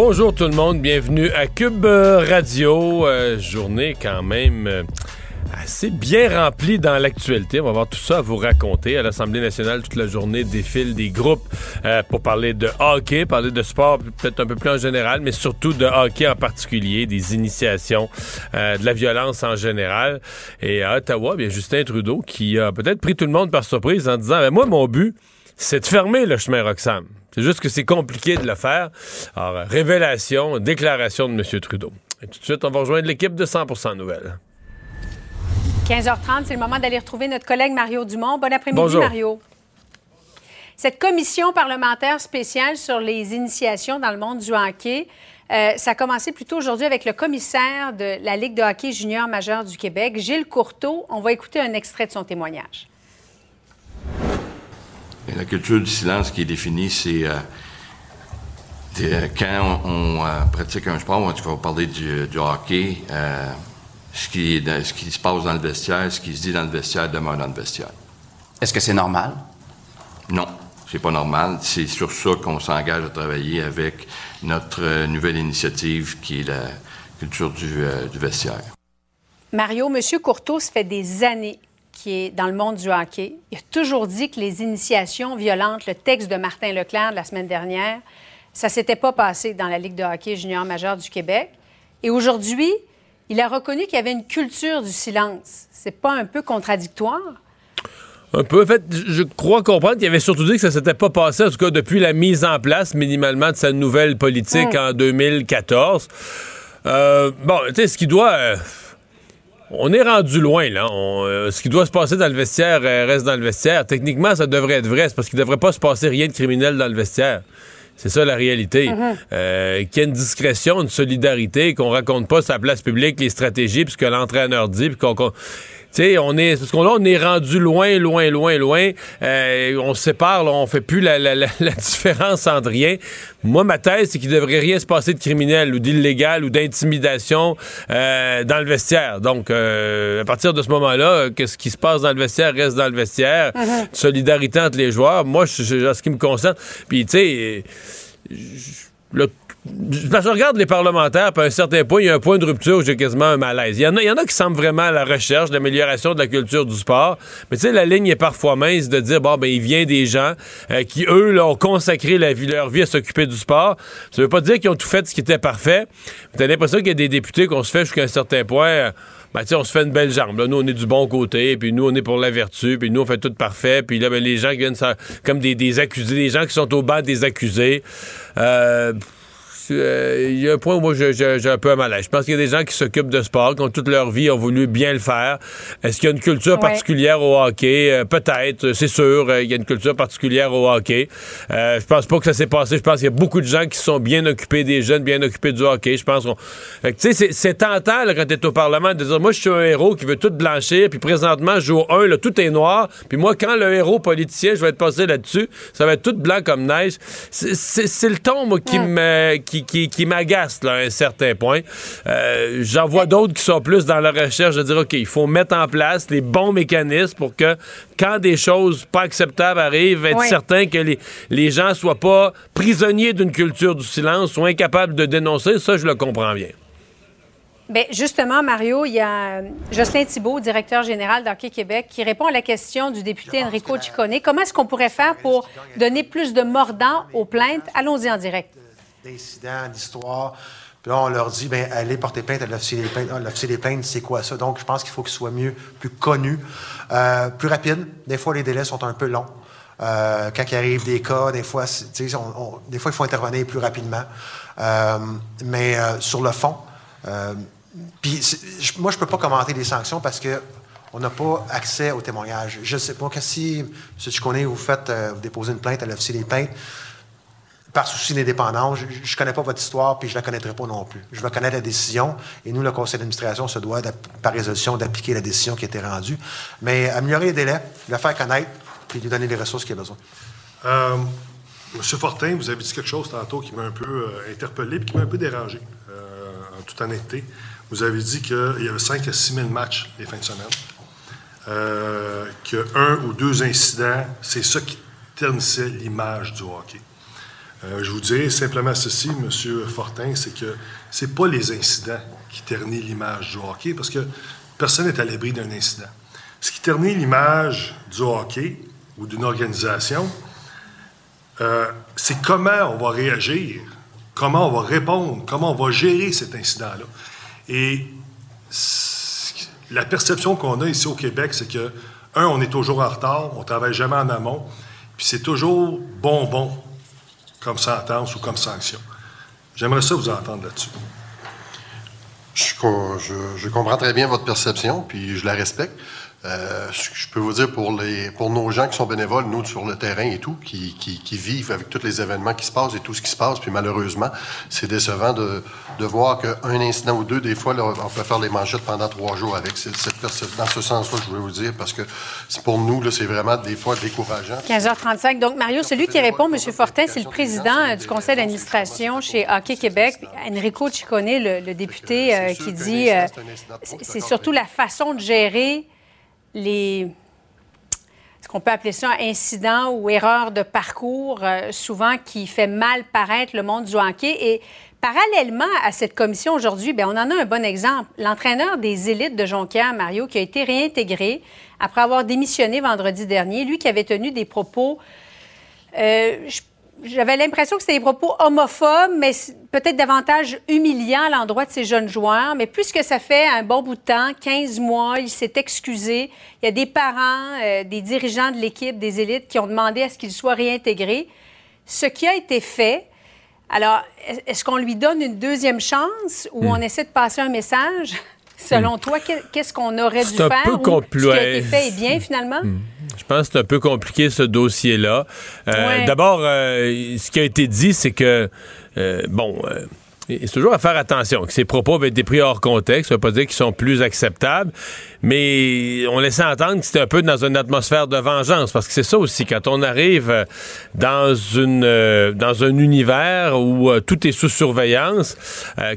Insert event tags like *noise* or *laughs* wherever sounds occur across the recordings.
Bonjour tout le monde, bienvenue à Cube Radio. Euh, journée quand même euh, assez bien remplie dans l'actualité. On va avoir tout ça à vous raconter. À l'Assemblée nationale, toute la journée défile des groupes euh, pour parler de hockey, parler de sport peut-être un peu plus en général, mais surtout de hockey en particulier, des initiations, de la violence en général. Et à Ottawa, bien Justin Trudeau qui a peut-être pris tout le monde par surprise en disant, ben, moi mon but, c'est de fermer le chemin Roxham. C'est juste que c'est compliqué de le faire. Alors, révélation, déclaration de M. Trudeau. Et tout de suite, on va rejoindre l'équipe de 100 Nouvelles. 15h30, c'est le moment d'aller retrouver notre collègue Mario Dumont. Bon après-midi, Mario. Cette commission parlementaire spéciale sur les initiations dans le monde du hockey, euh, ça a commencé plutôt aujourd'hui avec le commissaire de la Ligue de hockey junior majeur du Québec, Gilles Courteau. On va écouter un extrait de son témoignage. La culture du silence qui est définie, c'est euh, euh, quand on, euh, pratique un sport, en tout cas, on va parler du, hockey, ce, qui, ce qui se passe dans le vestiaire, ce qui se dit dans le vestiaire demeure dans le vestiaire. Est-ce que c'est normal? Non, c'est pas normal. C'est sur ça qu'on s'engage à travailler avec notre nouvelle initiative qui est la culture du, du vestiaire. Mario, M. Courteau, ça fait des années qui est dans le monde du hockey, il a toujours dit que les initiations violentes, le texte de Martin Leclerc de la semaine dernière, ça s'était pas passé dans la Ligue de hockey junior majeur du Québec. Et aujourd'hui, il a reconnu qu'il y avait une culture du silence. C'est pas un peu contradictoire? Un peu. En fait, je crois comprendre qu'il avait surtout dit que ça s'était pas passé, en tout cas depuis la mise en place minimalement de sa nouvelle politique hum. en 2014. Euh, bon, tu sais, ce qui doit... Euh, on est rendu loin, là. Euh, ce qui doit se passer dans le vestiaire euh, reste dans le vestiaire. Techniquement, ça devrait être vrai. C'est parce qu'il ne devrait pas se passer rien de criminel dans le vestiaire. C'est ça la réalité. Mm-hmm. Euh, qu'il y ait une discrétion, une solidarité, qu'on raconte pas sa place publique, les stratégies, puisque l'entraîneur dit, puis qu'on sais, on est parce qu'on on est rendu loin, loin, loin, loin. Euh, on se sépare, là, on fait plus la, la, *laughs* la, différence entre rien. Moi, ma thèse, c'est qu'il devrait rien se passer de criminel ou d'illégal ou d'intimidation euh, dans le vestiaire. Donc, euh, à partir de ce moment-là, qu'est-ce qui se passe dans le vestiaire reste dans le vestiaire. Uh-huh. Solidarité entre les joueurs. Moi, je, je, ce qui me concerne, puis tu sais, le parce que je regarde les parlementaires, puis à un certain point, il y a un point de rupture où j'ai quasiment un malaise. Il y, en a, il y en a qui semblent vraiment à la recherche, l'amélioration de la culture du sport. Mais tu sais, la ligne est parfois mince de dire, bon, ben, il vient des gens euh, qui, eux, ont consacré la vie, leur vie à s'occuper du sport. Ça veut pas dire qu'ils ont tout fait ce qui était parfait. T'as l'impression qu'il y a des députés qu'on se fait jusqu'à un certain point. Euh, ben, on se fait une belle jambe. Là. Nous, on est du bon côté, puis nous, on est pour la vertu, puis nous, on fait tout parfait. Puis là, ben, les gens qui viennent, ça, comme des, des accusés, des gens qui sont au bas des accusés. Euh, il y a un point où moi j'ai un peu un malaise. Je pense qu'il y a des gens qui s'occupent de sport, qui ont toute leur vie, ont voulu bien le faire. Est-ce qu'il y a une culture particulière au hockey? Euh, peut-être, c'est sûr, euh, il y a une culture particulière au hockey. je pense pas que ça s'est passé. Je pense qu'il y a beaucoup de gens qui sont bien occupés des jeunes, bien occupés du hockey. Je pense qu'on. Tu sais, c'est tentant là, quand tu es au Parlement de dire moi je suis un héros qui veut tout blanchir, puis présentement, jour 1, là, tout est noir. Puis moi, quand le héros politicien, je vais être passé là-dessus, ça va être tout blanc comme neige. C'est le ton, moi, qui me. Qui qui, qui, m'agace à un certain point. Euh, j'en vois d'autres qui sont plus dans la recherche de dire, OK, il faut mettre en place les bons mécanismes pour que quand des choses pas acceptables arrivent, être certain que les, les gens soient pas prisonniers d'une culture du silence, soient incapables de dénoncer. Ça, je le comprends bien. Bien, justement, Mario, il y a Jocelyn Thibault, directeur général d'Hockey Québec, qui répond à la question du député Enrico Ciccone. Comment est-ce qu'on pourrait faire pour donner plus de mordant aux plaintes? Allons-y en direct. D'incidents, d'histoires. Puis là, on leur dit, ben allez porter plainte à l'officier des plaintes. Ah, l'officier des plaintes, c'est quoi ça? Donc, je pense qu'il faut qu'il soit mieux, plus connu, euh, plus rapide. Des fois, les délais sont un peu longs. Euh, quand il arrive des cas, des fois, des fois, il faut intervenir plus rapidement. Euh, mais sur le fond, puis moi, je peux pas commenter les sanctions parce que on n'a pas accès aux témoignages. Je ne sais pas que si, M. Chiconé, vous faites, vous déposez une plainte à l'officier des plaintes, par souci d'indépendance, je ne connais pas votre histoire, puis je ne la connaîtrai pas non plus. Je vais connaître la décision, et nous, le conseil d'administration, se doit, par résolution, d'appliquer la décision qui a été rendue. Mais améliorer les délais, le faire connaître, puis lui donner les ressources qu'il a besoin. Euh, Monsieur Fortin, vous avez dit quelque chose tantôt qui m'a un peu euh, interpellé et qui m'a un peu dérangé, euh, en toute honnêteté. Vous avez dit qu'il y avait 5 à 6 000 matchs les fins de semaine, euh, qu'un ou deux incidents, c'est ça qui ternissait l'image du hockey. Euh, je vous dirais simplement ceci, Monsieur Fortin, c'est que c'est pas les incidents qui ternissent l'image du hockey, parce que personne n'est à l'abri d'un incident. Ce qui ternit l'image du hockey ou d'une organisation, euh, c'est comment on va réagir, comment on va répondre, comment on va gérer cet incident-là. Et la perception qu'on a ici au Québec, c'est que, un, on est toujours en retard, on travaille jamais en amont, puis c'est toujours bonbon comme sentence ou comme sanction. J'aimerais ça vous entendre là-dessus. Je, je, comprends très bien votre perception, puis je la respecte. Euh, je peux vous dire pour les pour nos gens qui sont bénévoles, nous sur le terrain et tout, qui, qui, qui, vivent avec tous les événements qui se passent et tout ce qui se passe, puis malheureusement, c'est décevant de, de voir qu'un incident ou deux, des fois, là, on peut faire les manchettes pendant trois jours avec cette, cette dans ce sens-là, je voulais vous dire, parce que pour nous, là, c'est vraiment des fois décourageant. 15h35. Donc, Mario, celui qui répond, M. Fortin, c'est le président du conseil d'administration chez Hockey Québec, Enrico Ciccone, le, le député, euh, qui dit euh, c'est surtout la façon de gérer les ce qu'on peut appeler ça un incident ou erreur de parcours, euh, souvent qui fait mal paraître le monde du hockey. Et parallèlement à cette commission aujourd'hui, on en a un bon exemple. L'entraîneur des élites de Jonquière, Mario, qui a été réintégré après avoir démissionné vendredi dernier, lui qui avait tenu des propos, euh, je j'avais l'impression que c'était des propos homophobes, mais peut-être davantage humiliants à l'endroit de ces jeunes joueurs. Mais puisque ça fait un bon bout de temps, 15 mois, il s'est excusé. Il y a des parents, euh, des dirigeants de l'équipe, des élites qui ont demandé à ce qu'il soit réintégré. Ce qui a été fait, alors, est-ce qu'on lui donne une deuxième chance ou hmm. on essaie de passer un message? Selon hmm. toi, qu'est-ce qu'on aurait dû faire? Peu ou ce qui a été fait est bien, finalement? Hmm. Je pense que c'est un peu compliqué ce dossier-là. Euh, d'abord, euh, ce qui a été dit, c'est que, euh, bon, c'est toujours à faire attention, que ces propos avaient été pris hors contexte. Ça veut pas dire qu'ils sont plus acceptables, mais on laissait entendre que c'était un peu dans une atmosphère de vengeance, parce que c'est ça aussi, quand on arrive euh, dans une euh, dans un univers où euh, tout est sous surveillance,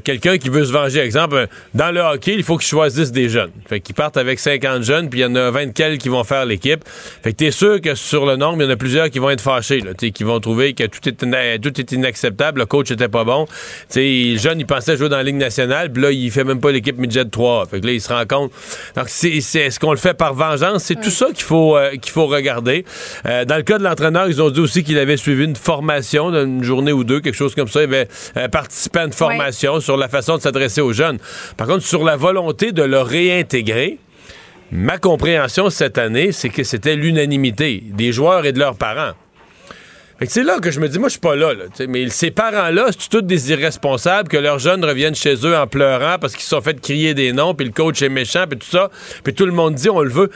quelqu'un qui veut se venger, exemple, dans le hockey, il faut qu'ils choisissent des jeunes. Fait qu'ils partent avec 50 jeunes, puis il y en a 20 quelques qui vont faire l'équipe. Fait que t'es sûr que sur le nombre, il y en a plusieurs qui vont être fâchés, là, qui vont trouver que tout est, tout est inacceptable, le coach était pas bon. T'sais, le jeune, il pensait jouer dans la Ligue nationale, puis là, il fait même pas l'équipe midget 3. Fait que là, il se rend compte. Donc, c'est, est-ce qu'on le fait par vengeance? C'est tout ça qu'il faut, euh, qu'il faut regarder. Euh, dans le cas de l'entraîneur, ils ont dit aussi qu'il avait suivi une formation d'une journée ou deux, quelque chose comme ça. Il avait euh, participé à une formation sur la façon de s'adresser aux jeunes. Par contre, sur la volonté de le réintégrer, ma compréhension cette année, c'est que c'était l'unanimité des joueurs et de leurs parents c'est là que je me dis, moi, je suis pas là, mais ces parents-là, c'est tous des irresponsables que leurs jeunes reviennent chez eux en pleurant parce qu'ils se sont fait crier des noms, puis le coach est méchant, puis tout ça, puis tout le monde dit, on le veut.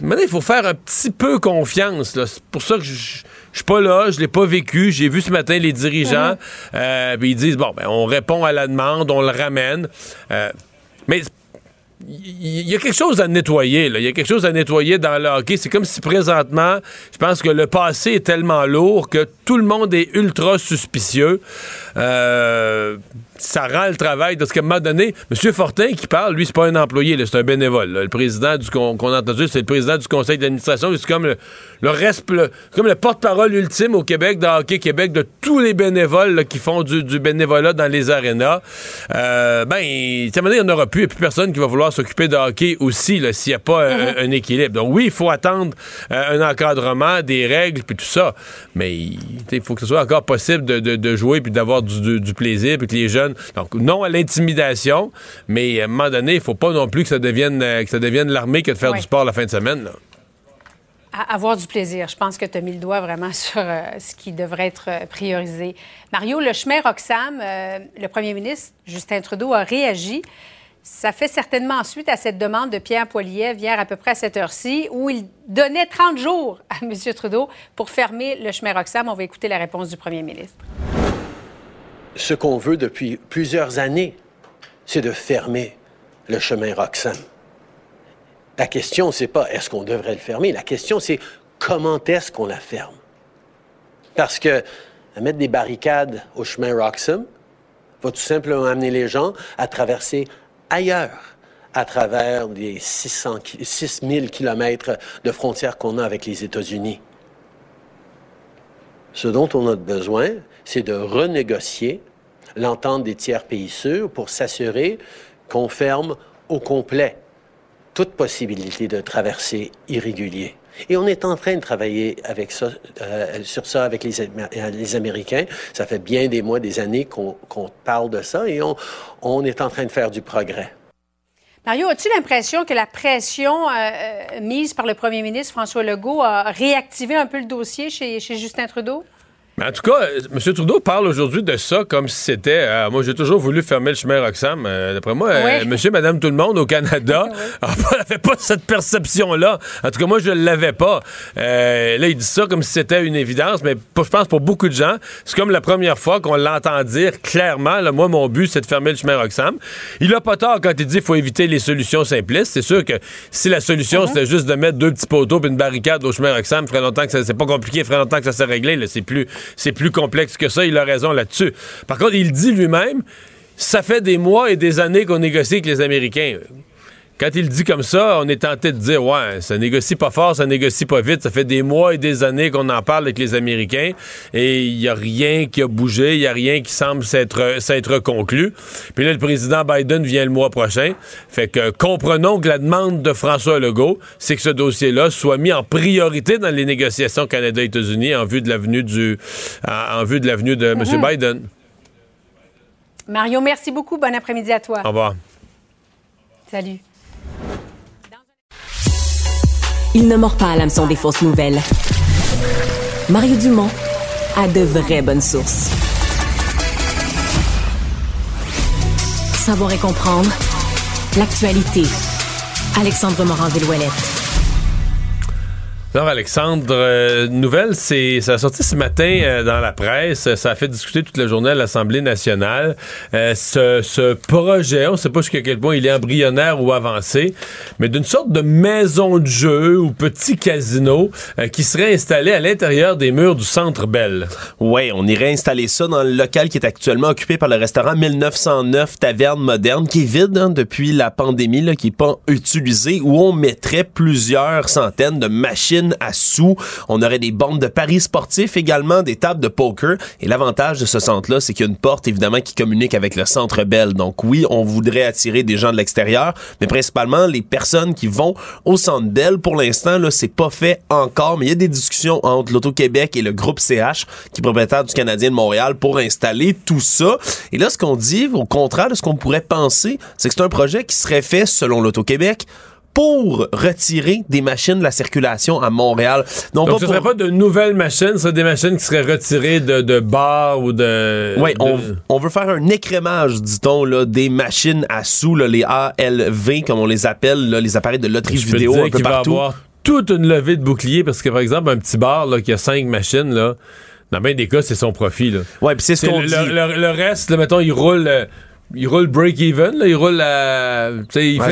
Maintenant, il faut faire un petit peu confiance. C'est pour ça que je, suis pas là, je l'ai pas vécu. J'ai vu ce matin les dirigeants, euh, puis ils disent, bon, ben, on répond à la demande, on le ramène. Euh, mais il y a quelque chose à nettoyer. Il y a quelque chose à nettoyer dans le hockey. C'est comme si présentement, je pense que le passé est tellement lourd que tout le monde est ultra suspicieux. Euh, ça rend le travail. Parce qu'à un moment donné, M. Fortin qui parle, lui, c'est pas un employé, c'est un bénévole. Le président du qu'on a entendu, c'est le président du conseil d'administration. C'est comme le, le reste, comme le porte-parole ultime au Québec, dans Hockey Québec, de tous les bénévoles qui font du, bénévolat dans les arénas. Euh, ben, à un moment donné, il n'y en aura plus. Il n'y a plus personne qui va vouloir s'occuper de hockey aussi, s'il n'y a pas mm-hmm. un, équilibre. Donc oui, il faut attendre un encadrement, des règles, puis tout ça. Mais il faut que ce soit encore possible de, jouer puis d'avoir du, plaisir, puis que les jeunes... Donc non à l'intimidation, mais à un moment donné, il faut pas non plus que ça devienne, que ça devienne l'armée que de faire du sport la fin de semaine. avoir du plaisir. Je pense que tu as mis le doigt vraiment *laughs* sur ce qui devrait être priorisé. Mario, le chemin Roxham, le premier ministre Justin Trudeau a réagi. Ça fait certainement suite à cette demande de Pierre Poilievre hier à peu près à cette heure-ci, où il donnait 30 jours à *laughs* M. Trudeau pour fermer le chemin Roxham. On va écouter la réponse du premier ministre. Ce qu'on veut depuis plusieurs années, c'est de fermer le chemin Roxham. La question, c'est pas est-ce qu'on devrait le fermer. La question, c'est comment est-ce qu'on la ferme? Parce que mettre des barricades au chemin Roxham va tout simplement amener les gens à traverser ailleurs à travers les 600, 6000 kilomètres de frontières qu'on a avec les États-Unis. Ce dont on a besoin, c'est de renégocier l'entente des tiers pays sûrs pour s'assurer qu'on ferme au complet toute possibilité de traversée irrégulier. Et on est en train de travailler ça, euh, sur ça avec les, Américains. Ça fait bien des mois, des années qu'on parle de ça et on, est en train de faire du progrès. Mario, as-tu l'impression que la pression euh, euh, mise par le premier ministre François Legault a réactivé un peu le dossier chez Justin Trudeau? En tout cas, M. Trudeau parle aujourd'hui de ça comme si c'était. Euh, moi, j'ai toujours voulu fermer le chemin Roxham. Euh, d'après moi, euh, monsieur, madame, tout le monde au Canada *laughs* n'avait pas cette perception-là. En tout cas, moi, je ne l'avais pas. là, il dit ça comme si c'était une évidence, mais je pense pour beaucoup de gens, c'est comme la première fois qu'on l'entend dire clairement. moi, mon but, c'est de fermer le chemin Roxham. Il a pas tort quand il dit qu'il faut éviter les solutions simplistes. C'est sûr que si la solution, c'était juste de mettre deux petits poteaux et une barricade au chemin Roxham, ferait longtemps que ça, c'est pas compliqué, ferait longtemps que ça s'est réglé. C'est plus c'est plus complexe que ça. Il a raison là-dessus. Par contre, il dit lui-même, ça fait des mois et des années qu'on négocie avec les Américains. Quand il dit comme ça, on est tenté de dire ouais, ça négocie pas fort, ça négocie pas vite. Ça fait des mois et des années qu'on en parle avec les Américains et il y a rien qui a bougé, il y a rien qui semble s'être conclu. Puis là, le président Biden vient le mois prochain. Fait que comprenons que la demande de François Legault, c'est que ce dossier-là soit mis en priorité dans les négociations Canada-États-Unis en vue de l'avenue du, en, vue de l'avenue de M. Mhm. Biden. Mario, merci beaucoup. Bon après-midi à toi. Au revoir. Salut. Il ne mord pas à l'hameçon des fausses nouvelles. Mario Dumont a de vraies bonnes sources. Savoir et comprendre l'actualité. Alexandre Morand-Villouellette. Alors, Alexandre, euh, nouvelle, c'est ça a sorti ce matin euh, dans la presse. Ça a fait discuter toute la journée à l'Assemblée nationale. Euh, ce, ce, projet, on ne sait pas jusqu'à quel point il est embryonnaire ou avancé, mais d'une sorte de maison de jeu ou petit casino qui serait installé à l'intérieur des murs du Centre Bell. Oui, on irait installer ça dans le local qui est actuellement occupé par le restaurant 1909 Taverne Moderne, qui est vide hein, depuis la pandémie, là, qui n'est pas utilisé, où on mettrait plusieurs centaines de machines à sous. On aurait des bandes de paris sportifs également, des tables de poker. Et l'avantage de ce centre-là, c'est qu'il y a une porte, évidemment, qui communique avec le centre Bell. Donc oui, on voudrait attirer des gens de l'extérieur, mais principalement les personnes qui vont au centre Bell. Pour l'instant, là, c'est pas fait encore, mais il y a des discussions entre l'Auto-Québec et le groupe CH, qui est propriétaire du Canadien de Montréal, pour installer tout ça. Et là, ce qu'on dit, au contraire de ce qu'on pourrait penser, c'est que c'est un projet qui serait fait, selon l'Auto-Québec, pour retirer des machines de la circulation à Montréal. Donc, ce ne serait pas de nouvelles machines, ce des machines qui seraient retirées de, de bars ou de... Oui, on, veut faire un écrémage, dit-on, là, des machines à sous, là, les ALV, comme on les appelle, là, les appareils de loterie vidéo un peu partout. Va avoir toute une levée de boucliers parce que, par exemple, un petit bar là, qui a cinq machines, là, dans bien des cas, c'est son profit. Là. Ouais, puis c'est ce qu'on dit. Le, reste, là, mettons, il roule... Il roule break-even, il roule à. Il, fait, il,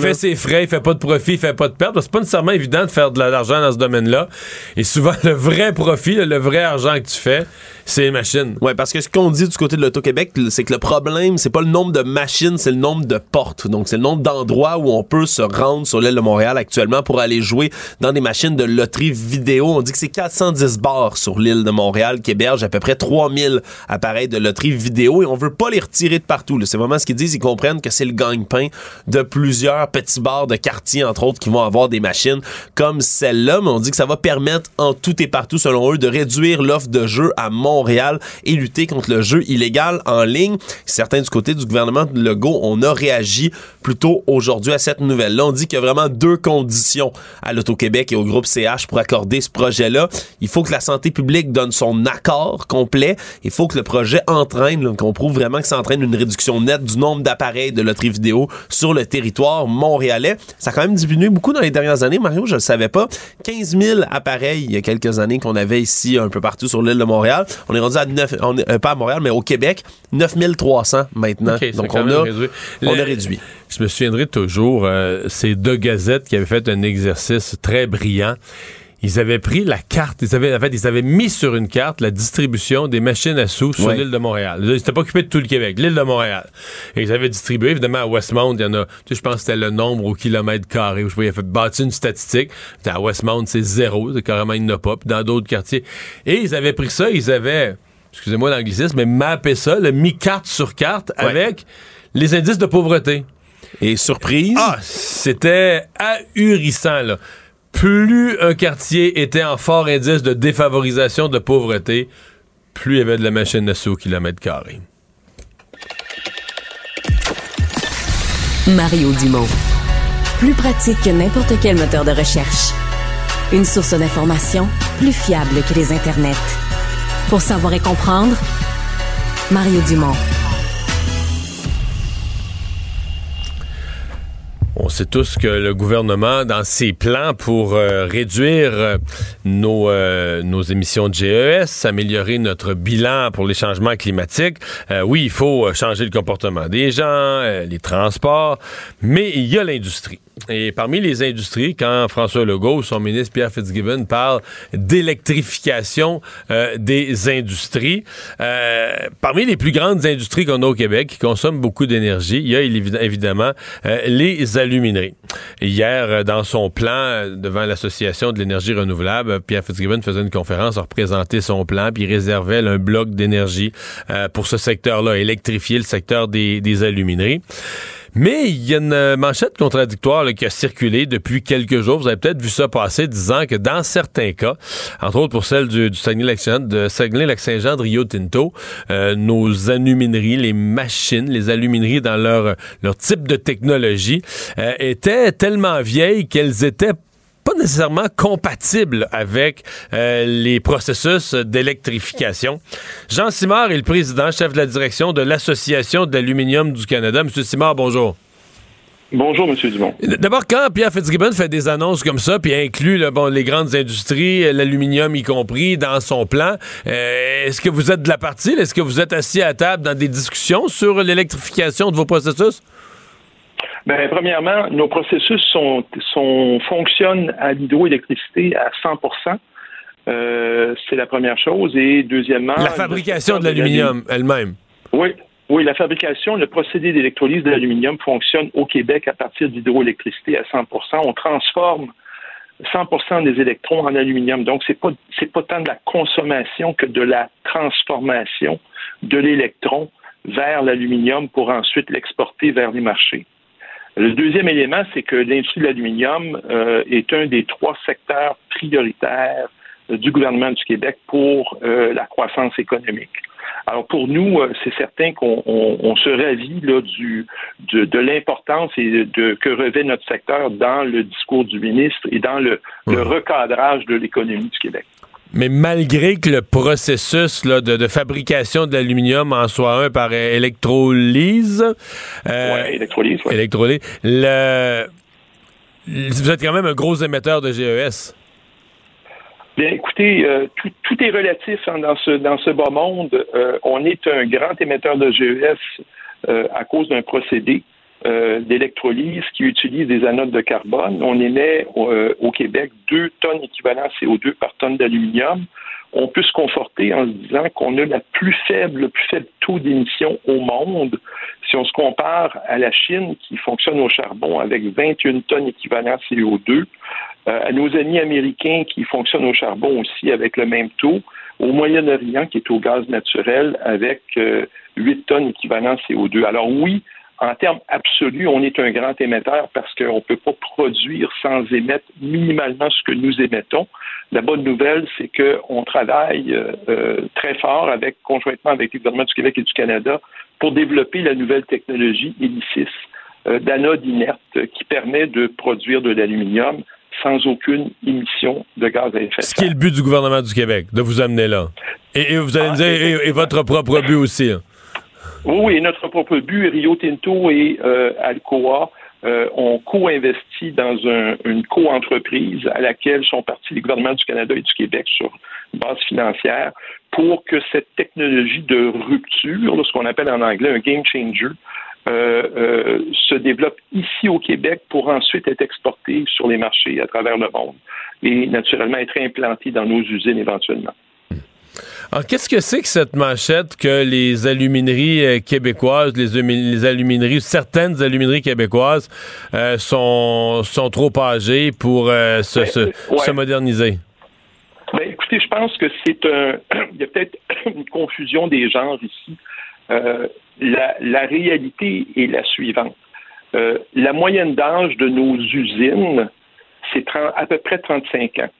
fait, ses frais, il fait pas de profit, il fait pas de perte. C'est pas nécessairement évident de faire de l'argent dans ce domaine-là. Et souvent, *laughs* le vrai profit, le vrai argent que tu fais, c'est les machines. Ouais, parce que ce qu'on dit du côté de l'Auto-Québec, c'est que le problème, c'est pas le nombre de machines, c'est le nombre de portes. Donc, c'est le nombre d'endroits où on peut se rendre sur l'île de Montréal actuellement pour aller jouer dans des machines de loterie vidéo. On dit que c'est 410 bars sur l'île de Montréal qui hébergent à peu près 3000 appareils de loterie vidéo et on veut pas les retirer de partout C'est vraiment ce qu'ils disent. Ils comprennent que c'est le gagne-pain de plusieurs petits bars de quartier, entre autres, qui vont avoir des machines comme celle-là. Mais on dit que ça va permettre en tout et partout, selon eux, de réduire l'offre de jeux à Montréal et lutter contre le jeu illégal en ligne. Certains du côté du gouvernement de Legault, on a réagi plutôt aujourd'hui à cette nouvelle-là. On dit qu'il y a vraiment deux conditions à l'Auto-Québec et au groupe CH pour accorder ce projet-là. Il faut que la santé publique donne son accord complet. Il faut que le projet entraîne, qu'on prouve vraiment que ça entraîne une réduction nette du nombre d'appareils de loterie vidéo sur le territoire montréalais. Ça a quand même diminué beaucoup dans les dernières années. Mario, je le savais pas. 15 000 appareils il y a quelques années qu'on avait ici un peu partout sur l'île de Montréal. On est rendu à 9, on euh, pas à Montréal, mais au Québec, 9 300 maintenant. Donc on a, réduit. on a réduit. Je me souviendrai toujours, euh, ces deux gazettes qui avaient fait un exercice très brillant ils avaient pris la carte, ils avaient, en fait, ils avaient mis sur une carte la distribution des machines à sous sur l'île de Montréal. Ils s'étaient pas occupés de tout le Québec, l'île de Montréal. Et ils avaient distribué, évidemment, à Westmount, il y en a, tu sais, je pense que c'était le nombre au kilomètre carré. Je pas, il a fait bâtir une statistique. À Westmount, c'est zéro, c'est carrément, il n'y en a pas. Puis dans d'autres quartiers. Et ils avaient pris ça, ils avaient, excusez-moi l'anglicisme, mais mappé ça, le mis carte sur carte avec les indices de pauvreté. Et surprise? Ah, c'était ahurissant, là plus un quartier était en fort indice de défavorisation, de pauvreté, plus il y avait de la machine à sous au kilomètre carré. Mario Dumont. Plus pratique que n'importe quel moteur de recherche. Une source d'information plus fiable que les internets. Pour savoir et comprendre, Mario Dumont. On sait tous que le gouvernement, dans ses plans pour euh, réduire euh, nos, euh, nos émissions de GES, améliorer notre bilan pour les changements climatiques, oui, il faut changer le comportement des gens, les transports, mais il y a l'industrie. Et parmi les industries, quand François Legault, son ministre Pierre Fitzgibbon, parle d'électrification des industries, parmi les plus grandes industries qu'on a au Québec, qui consomment beaucoup d'énergie, il y a évidemment les aluminerie. Hier, euh, dans son plan euh, devant l'Association de l'énergie renouvelable, Pierre Fitzgibbon faisait une conférence, a représenté son plan, puis réservait un bloc d'énergie euh, pour ce secteur-là, électrifier le secteur des, des alumineries. Mais il y a une manchette contradictoire qui a circulé depuis quelques jours. Vous avez peut-être vu ça passer, disant que dans certains cas, entre autres pour celle du, du Saguenay-Lac-Saint-Jean de Rio Tinto, euh, nos alumineries, les machines, les alumineries dans leur, leur type de technologie, euh, étaient tellement vieilles qu'elles étaient pas nécessairement compatible avec euh, les processus d'électrification. Jean Simard est le président, chef de la direction de l'Association de l'aluminium du Canada. Monsieur Simard, bonjour. Bonjour, M. Dumont. D'abord, quand Pierre Fitzgibbon fait des annonces comme ça, puis inclut bon, les grandes industries, l'aluminium y compris, dans son plan, euh, est-ce que vous êtes de la partie? Est-ce que vous êtes assis à table dans des discussions sur l'électrification de vos processus? Bien, premièrement, nos processus sont, sont fonctionnent à l'hydroélectricité à 100% euh, C'est la première chose. Et deuxièmement... La fabrication de l'aluminium elle-même. Oui, oui, la fabrication, le procédé d'électrolyse de l'aluminium fonctionne au Québec à partir d'hydroélectricité à 100% On transforme 100% des électrons en aluminium. Donc, c'est pas c'est pas tant de la consommation que de la transformation de l'électron vers l'aluminium pour ensuite l'exporter vers les marchés. Le deuxième élément, c'est que l'industrie de l'aluminium euh, est un des trois secteurs prioritaires euh, du gouvernement du Québec pour euh, la croissance économique. Alors pour nous, c'est certain qu'on se ravit là, du, de, l'importance et de, que revêt notre secteur dans le discours du ministre et dans le recadrage de l'économie du Québec. Mais malgré que le processus de, fabrication de l'aluminium en soit un par électrolyse, euh, électrolyse, électrolyse, le, vous êtes quand même un gros émetteur de GES. Bien, écoutez, euh, tout, est relatif hein, dans ce dans ce bas monde. Euh, on est un grand émetteur de GES à cause d'un procédé euh, d'électrolyse qui utilise des anodes de carbone. On émet euh, au Québec deux tonnes équivalent CO2 par tonne d'aluminium. On peut se conforter en se disant qu'on a la plus faible, le plus faible taux d'émission au monde si on se compare à la Chine qui fonctionne au charbon avec 21 tonnes équivalent CO2. euh, à nos amis américains qui fonctionnent au charbon aussi avec le même taux, au Moyen-Orient qui est au gaz naturel avec 8 euh, tonnes équivalent CO2. Alors oui, en termes absolus, on est un grand émetteur parce qu'on ne peut pas produire sans émettre minimalement ce que nous émettons. La bonne nouvelle, c'est qu'on travaille euh, très fort avec, conjointement avec les gouvernements du Québec et du Canada pour développer la nouvelle technologie Hélicis euh, d'anode inerte qui permet de produire de l'aluminium sans aucune émission de gaz à effet de serre. Ce qui est le but du gouvernement du Québec, de vous amener là. Et, vous allez me dire, et, votre propre but aussi. Hein. Oui, et notre propre but, Rio Tinto et euh, Alcoa euh, ont co-investi dans un, une co-entreprise à laquelle sont partis les gouvernements du Canada et du Québec sur base financière pour que cette technologie de rupture, ce qu'on appelle en anglais un game changer, euh, euh, se développe ici au Québec pour ensuite être exporté sur les marchés à travers le monde et naturellement être implanté dans nos usines éventuellement. Alors, qu'est-ce que c'est que cette manchette que les alumineries euh, québécoises, les, alumineries, certaines alumineries québécoises sont, sont trop âgées pour ben, se, moderniser? Ben, écoutez, je pense que c'est un. *clears throat* Il y a peut-être *clears throat* une confusion des genres ici. Euh, la, réalité est la suivante. Euh, la moyenne d'âge de nos usines, c'est à peu près 35 ans.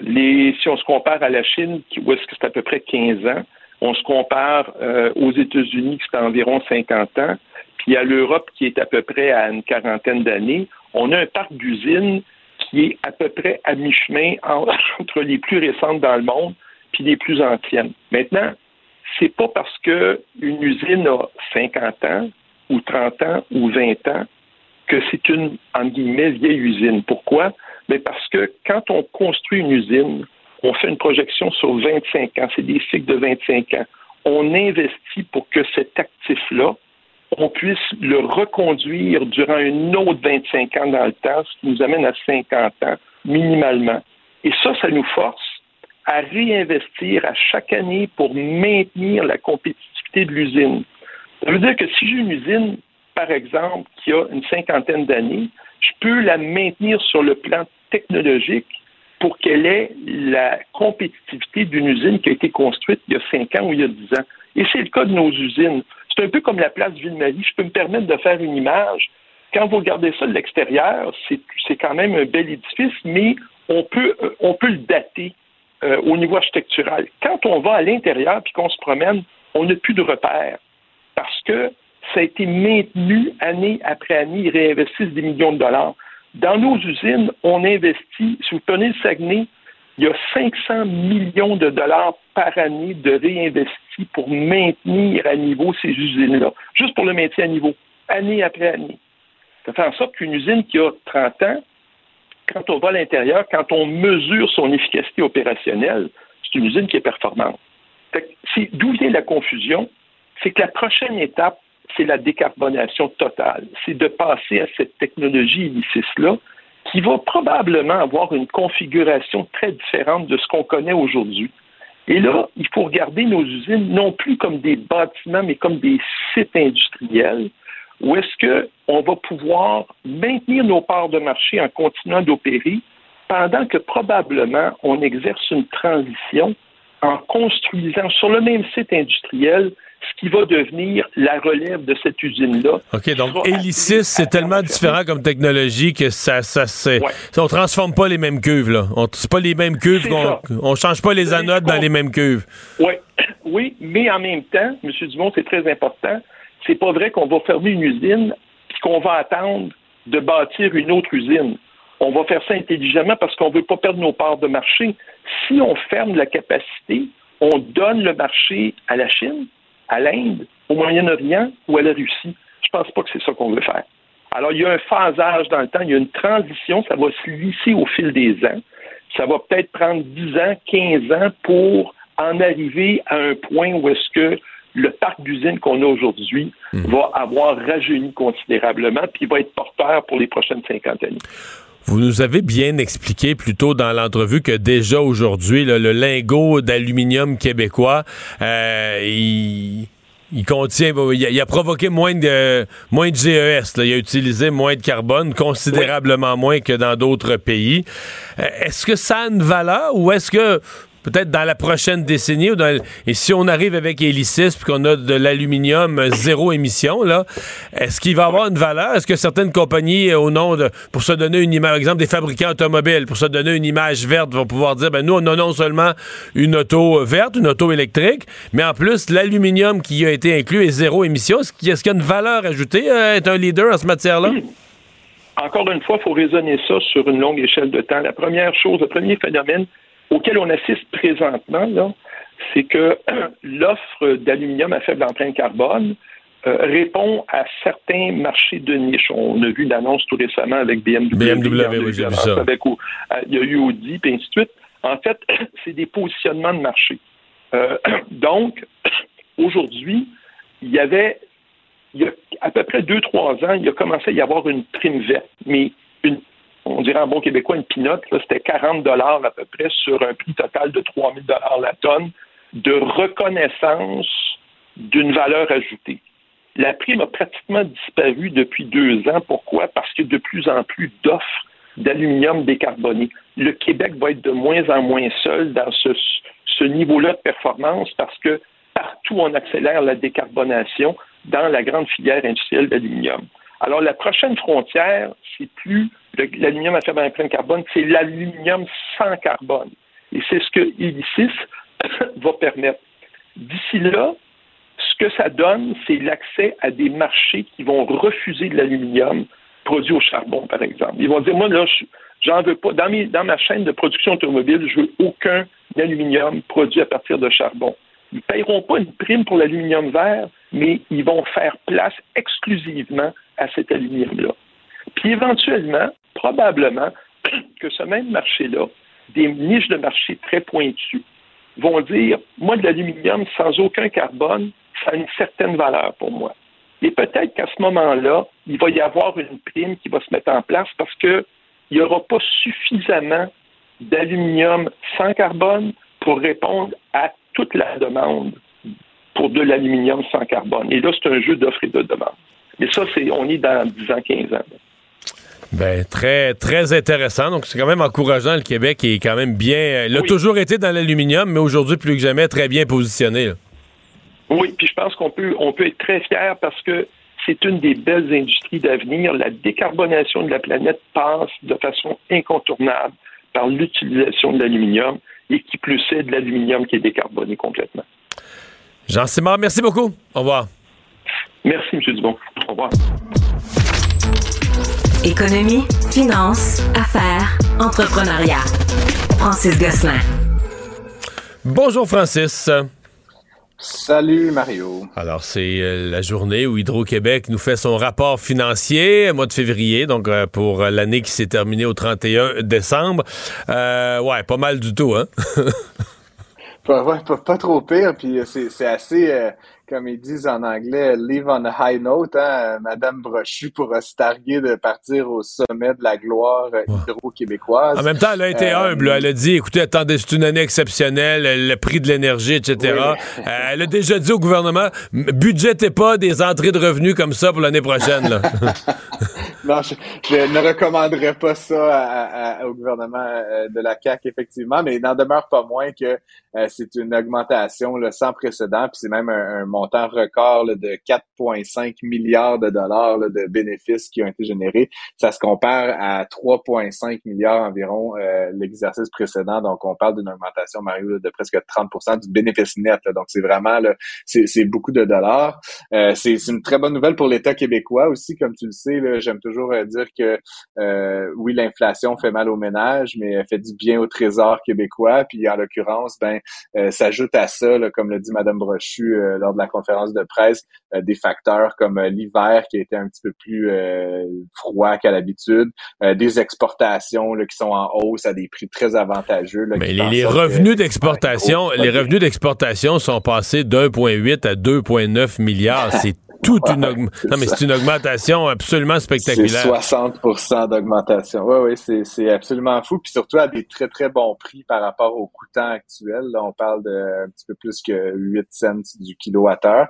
Les, si on se compare à la Chine, où est-ce que c'est à peu près 15 ans, on se compare euh, aux États-Unis, qui c'est environ 50 ans, puis à l'Europe, qui est à peu près à une quarantaine d'années, on a un parc d'usines qui est à peu près à mi-chemin *laughs* entre les plus récentes dans le monde puis les plus anciennes. Maintenant, c'est pas parce qu'une usine a 50 ans ou 30 ans ou 20 ans que c'est une, entre guillemets, vieille usine. Pourquoi? Mais parce que quand on construit une usine, on fait une projection sur 25 ans, c'est des cycles de 25 ans. On investit pour que cet actif-là, on puisse le reconduire durant une autre 25 ans dans le temps, ce qui nous amène à 50 ans minimalement. Et ça, ça nous force à réinvestir à chaque année pour maintenir la compétitivité de l'usine. Ça veut dire que si j'ai une usine, par exemple, qui a une cinquantaine d'années, je peux la maintenir sur le plan technologique pour qu'elle ait la compétitivité d'une usine qui a été construite il y a cinq ans ou il y a dix ans. Et c'est le cas de nos usines. C'est un peu comme la place Ville-Marie. Je peux me permettre de faire une image. Quand vous regardez ça de l'extérieur, c'est quand même un bel édifice, mais on peut, on peut le dater. Euh, au niveau architectural. Quand on va à l'intérieur puis qu'on se promène, on n'a plus de repères parce que ça a été maintenu année après année. Ils réinvestissent des millions de dollars. Dans nos usines, on investit, si vous prenez le Saguenay, il y a 500 millions de dollars par année de réinvestis pour maintenir à niveau ces usines-là, juste pour le maintien à niveau, année après année. Ça fait en sorte qu'une usine qui a 30 ans, quand on va à l'intérieur, quand on mesure son efficacité opérationnelle, c'est une usine qui est performante. D'où vient la confusion? C'est que la prochaine étape, c'est la décarbonation totale. C'est de passer à cette technologie illicite-là qui va probablement avoir une configuration très différente de ce qu'on connaît aujourd'hui. Et là, il faut regarder nos usines non plus comme des bâtiments, mais comme des sites industriels ou est-ce qu'on va pouvoir maintenir nos parts de marché en continuant d'opérer pendant que probablement on exerce une transition en construisant sur le même site industriel ce qui va devenir la relève de cette usine-là. OK, donc Hélicis, c'est tellement différent comme technologie que ça, ça c'est. On transforme pas les mêmes cuves, là. On, c'est pas les mêmes cuves, on, change pas les anodes dans les mêmes cuves. Oui, *coughs* oui, mais en même temps, M. Dumont, c'est très important, c'est pas vrai qu'on va fermer une usine et qu'on va attendre de bâtir une autre usine. On va faire ça intelligemment parce qu'on ne veut pas perdre nos parts de marché. Si on ferme la capacité, on donne le marché à la Chine, à l'Inde, au Moyen-Orient ou à la Russie. Je ne pense pas que c'est ça qu'on veut faire. Alors, il y a un phasage dans le temps, il y a une transition, ça va se lisser au fil des ans. Ça va peut-être prendre 10 ans, 15 ans pour en arriver à un point où est-ce que le parc d'usines qu'on a aujourd'hui hmm. va avoir rajeuni considérablement, puis va être porteur pour les prochaines 50 années. Vous nous avez bien expliqué plus tôt dans l'entrevue que déjà aujourd'hui, le lingot d'aluminium québécois, euh, il contient, il a, provoqué moins de, moins de GES. Il a utilisé moins de carbone, considérablement moins que dans d'autres pays. Euh, est-ce que ça a une valeur ou est-ce que peut-être dans la prochaine décennie, ou et si on arrive avec Hélicis puis qu'on a de l'aluminium euh, zéro émission, là, est-ce qu'il va avoir une valeur? Est-ce que certaines compagnies, euh, au nom de, pour se donner une image, par exemple des fabricants automobiles, pour se donner une image verte, vont pouvoir dire, ben nous, on a non seulement une auto verte, une auto électrique, mais en plus, l'aluminium qui a été inclus est zéro émission. Est-ce qu'il y a une valeur ajoutée à être un leader en ce matière-là? Encore une fois, il faut raisonner ça sur une longue échelle de temps. La première chose, le premier phénomène, auquel on assiste présentement, c'est que *clears throat* l'offre d'aluminium à faible empreinte carbone euh, répond à certains marchés de niche. On a vu l'annonce tout récemment avec BMW. BMW, oui, ça. Avec, euh, il y a eu Audi, et ainsi de suite. En fait, *clears throat* c'est des positionnements de marché. Euh, *clears throat* donc, aujourd'hui, il y avait, il y a à peu près deux, trois ans, il a commencé à y avoir une prime verte, mais une on dirait en bon québécois, une pinote, c'était 40 dollars à peu près sur un prix total de 3 000 dollars la tonne de reconnaissance d'une valeur ajoutée. La prime a pratiquement disparu depuis deux ans. Pourquoi? Parce qu'il y a de plus en plus d'offres d'aluminium décarboné. Le Québec va être de moins en moins seul dans ce, ce niveau-là de performance parce que partout on accélère la décarbonation dans la grande filière industrielle d'aluminium. Alors, la prochaine frontière, c'est plus l'aluminium à faible empreinte carbone, c'est l'aluminium sans carbone. Et c'est ce que Ilicis *coughs* va permettre. D'ici là, ce que ça donne, c'est l'accès à des marchés qui vont refuser de l'aluminium produit au charbon, par exemple. Ils vont dire, moi, là, j'en veux pas. Dans, dans ma chaîne de production automobile, je veux aucun aluminium produit à partir de charbon. Ils ne paieront pas une prime pour l'aluminium vert, mais ils vont faire place exclusivement à cet aluminium-là. Puis éventuellement, probablement *clears throat* que ce même marché-là, des niches de marché très pointues, vont dire, moi, de l'aluminium sans aucun carbone, ça a une certaine valeur pour moi. Et peut-être qu'à ce moment-là, il va y avoir une prime qui va se mettre en place parce qu'il n'y aura pas suffisamment d'aluminium sans carbone pour répondre à toute la demande pour de l'aluminium sans carbone. Et là, c'est un jeu d'offre et de demande. Mais ça, c'est, on est dans 10 ans, 15 ans. Ben, très, très intéressant. Donc, c'est quand même encourageant. Le Québec est quand même bien. Il a toujours été dans l'aluminium, mais aujourd'hui, plus que jamais, très bien positionné. Oui, puis je pense qu'on peut, on peut être très fier parce que c'est une des belles industries d'avenir. La décarbonation de la planète passe de façon incontournable par l'utilisation de l'aluminium et qui plus est de l'aluminium qui est décarboné complètement. Jean Simard, merci beaucoup. Au revoir. Merci, M. Dubon. Au revoir. Économie, finance, affaires, entrepreneuriat. Francis Gosselin. Bonjour, Francis. Salut Mario. Alors c'est euh, la journée où Hydro-Québec nous fait son rapport financier, mois de février, donc euh, pour l'année qui s'est terminée au 31 décembre. Euh, ouais, pas mal du tout, hein? *laughs* pas, pas, trop pire, puis c'est assez comme ils disent en anglais, live on a high note. Hein? Madame Brochu pourra se targuer de partir au sommet de la gloire hydro-québécoise. En même temps, elle a été euh, humble. Elle a dit, écoutez, attendez, c'est une année exceptionnelle, le prix de l'énergie, etc. Euh, elle a déjà dit au gouvernement, budgétez pas des entrées de revenus comme ça pour l'année prochaine. *laughs* non, je, ne recommanderais pas ça au gouvernement euh, de la CAQ, effectivement, mais il n'en demeure pas moins que c'est une augmentation sans précédent, puis c'est même un, un montant record de 4,5 milliards de dollars de bénéfices qui ont été générés. Ça se compare à 3,5 milliards environ euh, l'exercice précédent. Donc, on parle d'une augmentation, Mario, de presque 30% du bénéfice net. Donc, c'est vraiment, c'est beaucoup de dollars. Euh, c'est une très bonne nouvelle pour l'État québécois aussi. Comme tu le sais, j'aime toujours euh, dire que oui, l'inflation fait mal aux ménages, mais elle fait du bien au trésor québécois. Puis, en l'occurrence, ben, s'ajoute à ça, comme l'a dit Madame Brochu lors de la conférence de presse euh, des facteurs comme euh, l'hiver qui a été un petit peu plus euh, froid qu'à l'habitude, des exportations qui sont en hausse à des prix très avantageux. Mais les, revenus d'exportation, les revenus d'exportation sont passés d'1,8 à 2,9 milliards. *laughs* C'est toute une augmentation. Non, mais c'est une augmentation absolument spectaculaire. 60% d'augmentation. Oui, oui, c'est absolument fou. Puis surtout à des très, très bons prix par rapport au coûtant actuel. Là, on parle de un petit peu plus que 8 cents du kilowattheure.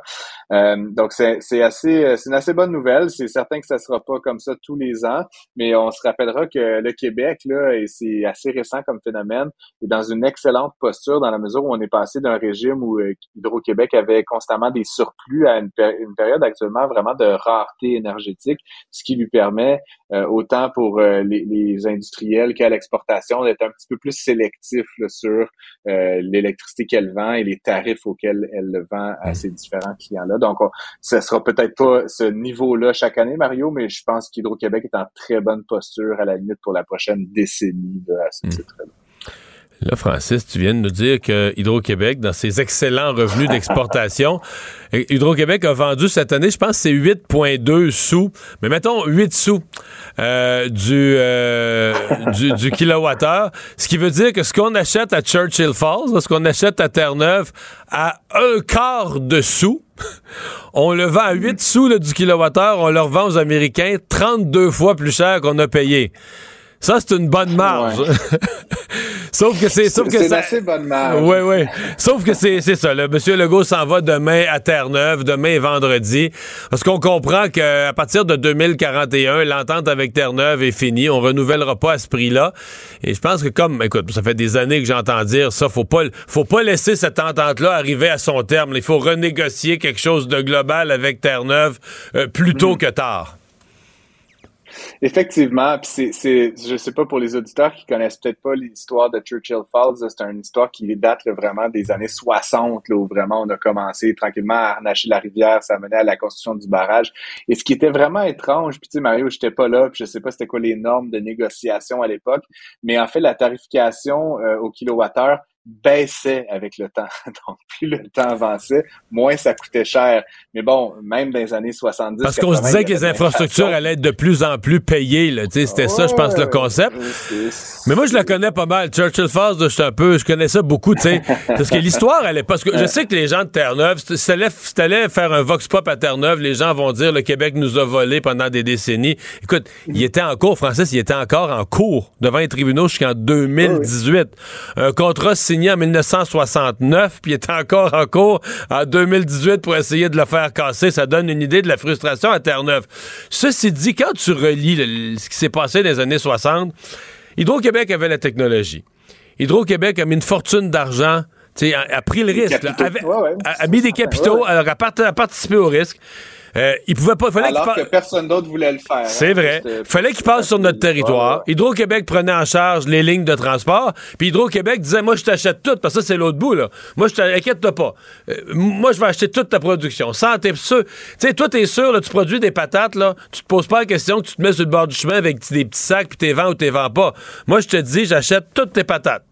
Euh, donc, c'est assez, c'est une assez bonne nouvelle. C'est certain que ça sera pas comme ça tous les ans, mais on se rappellera que le Québec, là, et c'est assez récent comme phénomène, est dans une excellente posture dans la mesure où on est passé d'un régime où euh, Hydro-Québec avait constamment des surplus à une, période actuellement vraiment de rareté énergétique, ce qui lui permet euh, autant pour euh, les, industriels qu'à l'exportation d'être un petit peu plus sélectif sur l'électricité qu'elle vend et les tarifs auxquels elle le vend à ses différents clients-là. Donc, ce sera peut-être pas ce niveau-là chaque année, Mario, mais je pense qu'Hydro-Québec est en très bonne posture à la limite pour la prochaine décennie de, à ce hmm. titre-là. Là, Francis, tu viens de nous dire que Hydro-Québec, dans ses excellents revenus *laughs* d'exportation, Hydro-Québec a vendu cette année, je pense c'est 8,2 sous, mais mettons 8 sous euh, du, euh, du, du kilowattheure, ce qui veut dire que ce qu'on achète à Churchill Falls, ce qu'on achète à Terre-Neuve, à un quart de sous, on le vend à 8 sous du kilowattheure, on le revend aux Américains 32 fois plus cher qu'on a payé. Ça, c'est une bonne marge. *laughs* sauf que c'est. Sauf que c'est assez bonne marge. Oui, oui. Sauf que c'est ça. Le Monsieur Legault s'en va demain à Terre-Neuve, demain et vendredi. Parce qu'on comprend qu'à partir de 2041, l'entente avec Terre-Neuve est finie. On renouvellera pas à ce prix-là. Et je pense que comme, écoute, ça fait des années que j'entends dire ça, faut pas, faut pas laisser cette entente-là arriver à son terme. Il faut renégocier quelque chose de global avec Terre-Neuve euh, plus tôt mm. que tard. Effectivement, puis c'est, je sais pas pour les auditeurs qui connaissent peut-être pas l'histoire de Churchill Falls, c'est une histoire qui date vraiment des années 60, là, où vraiment on a commencé tranquillement à arnacher la rivière, ça menait à la construction du barrage. Et ce qui était vraiment étrange, puis tu sais Mario, j'étais pas là, puis je sais pas c'était quoi les normes de négociation à l'époque, mais en fait la tarification euh, au kilowattheure baissait avec le temps. *laughs* Donc, plus le temps avançait, moins ça coûtait cher. Mais bon, même dans les années 70... Parce qu'on se disait que les infrastructures allaient être de plus en plus payées. C'était ça, je pense, le concept. Mais moi, je la connais pas mal. Churchill Falls, je un peu... Je connais ça beaucoup, tu sais. *laughs* parce que l'histoire, elle est... Parce que je sais que les gens de Terre-Neuve, si t'allais faire un vox pop à Terre-Neuve, les gens vont dire le Québec nous a volé pendant des décennies. Écoute, il était en cours, Francis, il était encore en cours devant les tribunaux jusqu'en 2018. Un contrat signé en 1969, puis est encore en cours en 2018 pour essayer de le faire casser. Ça donne une idée de la frustration à Terre-Neuve. Ceci dit, quand tu relis ce qui s'est passé dans les années 60, Hydro-Québec avait la technologie. Hydro-Québec a mis une fortune d'argent a, a, pris le risque, a, mis des capitaux, alors a participé au risque. Euh, il pouvait pas. Fallait Alors que personne d'autre voulait le faire. C'est hein, vrai. Fallait qu'il passe sur notre territoire. Hydro-Québec prenait en charge les lignes de transport. Puis Hydro-Québec disait Moi, je t'achète tout, parce que ça, c'est l'autre bout, là. Moi, je t'inquiète pas. Euh, moi, je vais acheter toute ta production. Sans, t'es sûr. Tu sais, toi, t'es sûr, là, tu produis des patates, là. Tu te poses pas la question que tu te mets sur le bord du chemin avec des petits sacs, puis t'es vends ou t'es vends pas. Moi, je te dis, j'achète toutes tes patates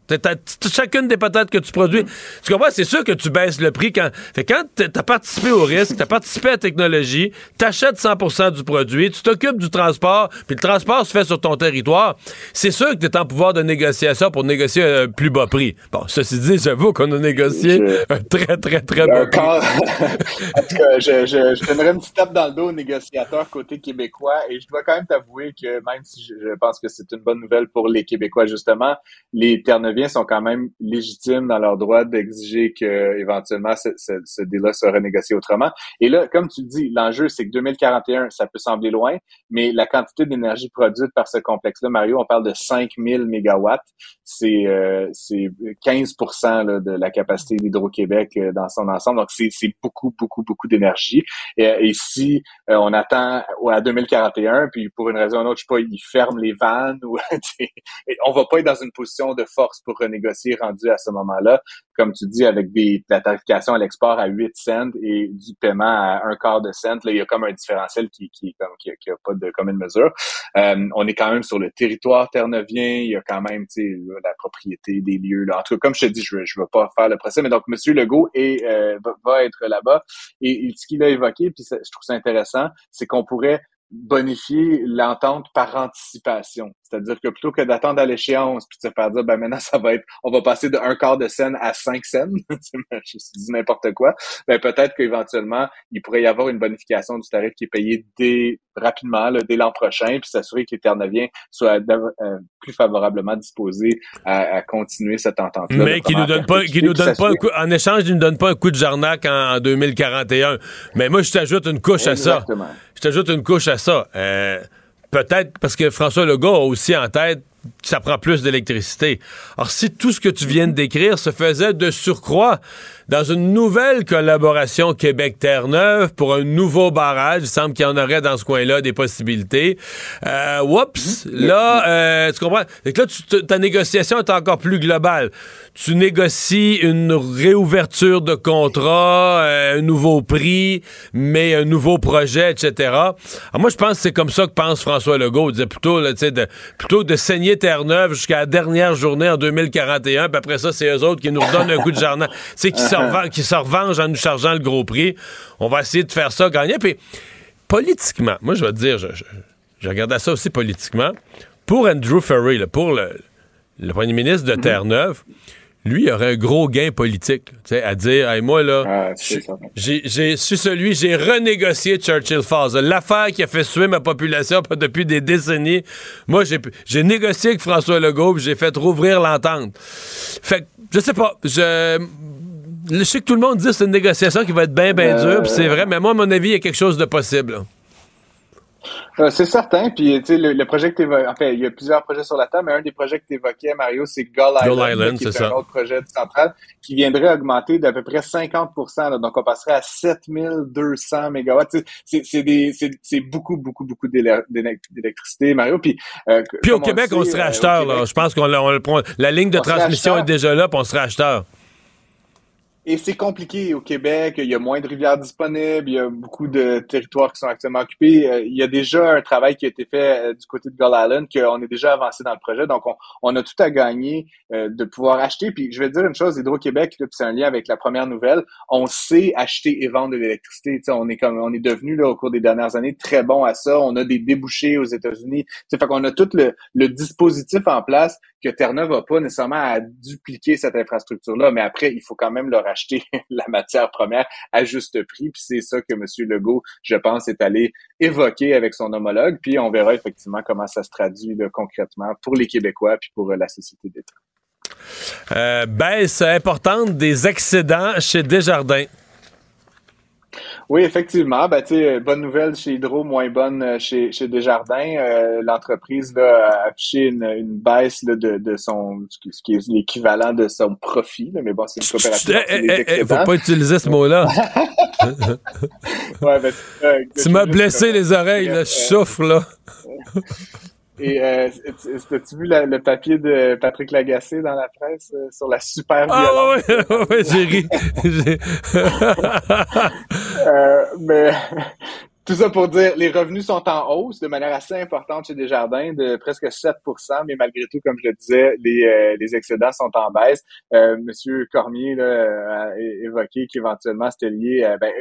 chacune des patates que tu produis. Tu comprends? C'est sûr que tu baisses le prix quand. Fait quand t'as participé au risque, t'as participé à la technologie, t'achètes 100% du produit, tu t'occupes du transport, puis le transport se fait sur ton territoire, c'est sûr que t'es en pouvoir de négociation pour négocier un plus bas prix. Bon, ceci dit, j'avoue qu'on a négocié un très, très, très bas prix. *laughs* en tout cas, je, je, je donnerais une petite tape dans le dos aux négociateurs côté québécois et je dois quand même t'avouer que même si je, pense que c'est une bonne nouvelle pour les Québécois, justement, les Terre sont quand même légitimes dans leur droit d'exiger que éventuellement ce, ce, ce deal-là soit renégocié autrement. Et là, comme tu dis, l'enjeu, c'est que 2041, ça peut sembler loin, mais la quantité d'énergie produite par ce complexe-là, Mario, on parle de 5000 mégawatts. C'est euh, 15 de la capacité d'Hydro-Québec euh, dans son ensemble. Donc, c'est beaucoup, beaucoup, beaucoup d'énergie. Et, et, si euh, on attend à 2041, puis pour une raison ou une autre, je sais pas, ils ferment les vannes ou *laughs* on va pas être dans une position de force pour renégocier rendu à ce moment-là. Comme tu dis, avec des, la tarification à l'export à 8 cents et du paiement à un quart de cent, là, il y a comme un différentiel qui, qui, comme, qui, qui a pas de commune mesure. Euh, on est quand même sur le territoire terneuvien, il y a quand même la propriété des lieux. Là. En tout cas, comme je te dis, je ne veux pas faire le procès, mais donc M. Legault est, euh, va, être là-bas. Et, ce qu'il a évoqué, puis je trouve ça intéressant, c'est qu'on pourrait bonifier l'entente par anticipation. C'est-à-dire que plutôt que d'attendre à l'échéance puis de se faire dire, ben maintenant, ça va être, on va passer de un quart de scène à cinq scènes, *laughs* je dis n'importe quoi, ben peut-être qu'éventuellement, il pourrait y avoir une bonification du tarif qui est payé dès rapidement, là, dès l'an prochain, puis s'assurer que les Terre-Neuviens soient euh, plus favorablement disposés à, continuer cette entente-là. Mais qui nous donne pas, qui nous donne pas un coup, en échange, il nous donne pas un coup de jarnac en, 2041. Mais moi, je t'ajoute une couche à ça. Je t'ajoute une couche à ça. Euh, peut-être parce que François Legault a aussi en tête ça prend plus d'électricité. Alors, si tout ce que tu viens de décrire se faisait de surcroît dans une nouvelle collaboration Québec-Terre-Neuve pour un nouveau barrage, il semble qu'il y en aurait dans ce coin-là des possibilités. Euh, oups, là, euh, tu comprends? Et là, ta négociation est encore plus globale. Tu négocies une réouverture de contrat, euh, un nouveau prix, mais un nouveau projet, etc. Moi, je pense que c'est comme ça que pense François Legault. Il disait plutôt, plutôt de saigner Terre-Neuve jusqu'à la dernière journée en 2041, puis après ça, c'est eux autres qui nous redonnent un coup de jardin. C'est qui se *laughs* revengent en nous chargeant le gros prix. On va essayer de faire ça gagner. Puis, politiquement, moi, je vais te dire, je, je, regardais ça aussi politiquement. Pour Andrew Ferry, pour le, premier ministre de mhm. Terre-Neuve, lui, il aurait un gros gain politique, à dire, hey, moi, là, ah, j'ai su celui, j'ai renégocié Churchill Falls. L'affaire qui a fait suer ma population depuis des décennies. Moi, j'ai négocié avec François Legault, j'ai fait rouvrir l'entente. Fait que, je sais pas, je... Je sais que tout le monde dit que c'est une négociation qui va être bien, bien dure, c'est vrai, mais moi, à mon avis, il y a quelque chose de possible. Euh, c'est certain. Puis, tu sais, le, projet que tu évoquais, enfin, il y a plusieurs projets sur la table, mais un des projets que tu évoquais, Mario, c'est Gull Island, qui est, un autre projet central qui viendrait augmenter d'à peu près 50% Donc, on passerait à 7200 mégawatts. C'est beaucoup, beaucoup, beaucoup d'électricité, Mario. Puis, euh, puis au Québec, on serait euh, acheteur. là. Je pense qu'on la ligne de transmission est déjà là, puis on serait acheteur. Et c'est compliqué au Québec. Il y a moins de rivières disponibles. Il y a beaucoup de territoires qui sont actuellement occupés. Euh, il y a déjà un travail qui a été fait euh, du côté de Gull Island, qu'on est déjà avancé dans le projet. Donc, on, a tout à gagner euh, de pouvoir acheter. Puis, je vais dire une chose, Hydro-Québec, c'est un lien avec la première nouvelle. On sait acheter et vendre de l'électricité. On est comme, on est devenu, là, au cours des dernières années, très bon à ça. On a des débouchés aux États-Unis. Fait qu'on a tout le, le dispositif en place que Terre-Neuve n'a pas nécessairement à dupliquer cette infrastructure-là, mais après, il faut quand même leur acheter *laughs* la matière première à juste prix. Puis c'est ça que M. Legault, je pense, est allé évoquer avec son homologue. Puis on verra effectivement comment ça se traduit concrètement pour les Québécois puis pour euh, la société d'État. Euh, baisse importante des excédents chez Desjardins. Oui, effectivement. Ben, bonne nouvelle chez Hydro, moins bonne euh, chez, chez Desjardins. Euh, l'entreprise a affiché une, une baisse là, de, de son ce qui est l'équivalent de son profit. mais bon, c'est une coopérative. Il eh, faut pas utiliser ce mot-là. *laughs* ouais, ben, tu m'as blessé les oreilles, là, je souffre là. *laughs* Et euh, as-tu vu le papier de Patrick Lagacé dans la presse euh, sur la super violence? Ah *laughs* ouais, ouais, j'ai ri. *laughs* *laughs* euh, mais tout ça pour dire, les revenus sont en hausse de manière assez importante chez Desjardins, de presque 7% mais malgré tout, comme je le disais, les, euh, les excédents sont en baisse. Euh, Monsieur Cormier là, a évoqué qu'éventuellement c'était lié, euh, ben,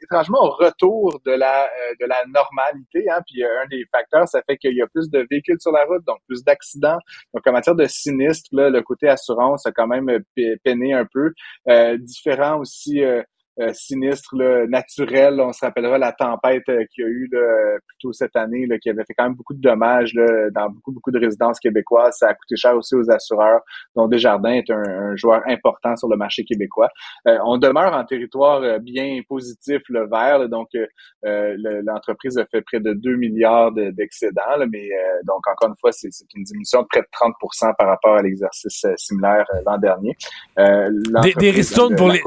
étrangement, au retour de la euh, de la normalité. Hein, puis un des facteurs, ça fait qu'il y a plus de véhicules sur la route, donc plus d'accidents. Donc en matière de sinistre, là, le côté assurance a quand même peiné un peu. différent aussi euh, sinistre là, naturel. On se rappellera la tempête euh, qu'il y a eu là, plus tôt cette année, là, qui avait fait quand même beaucoup de dommages là, dans beaucoup, beaucoup de résidences québécoises. Ça a coûté cher aussi aux assureurs, dont Desjardins est un, joueur important sur le marché québécois. Euh, on demeure en territoire bien positif, le vert. donc, l'entreprise a fait près de 2 milliards d'excédents. mais donc, encore une fois, c'est une diminution de près de 30% par rapport à l'exercice similaire l'an dernier. des, des ristournes pour les...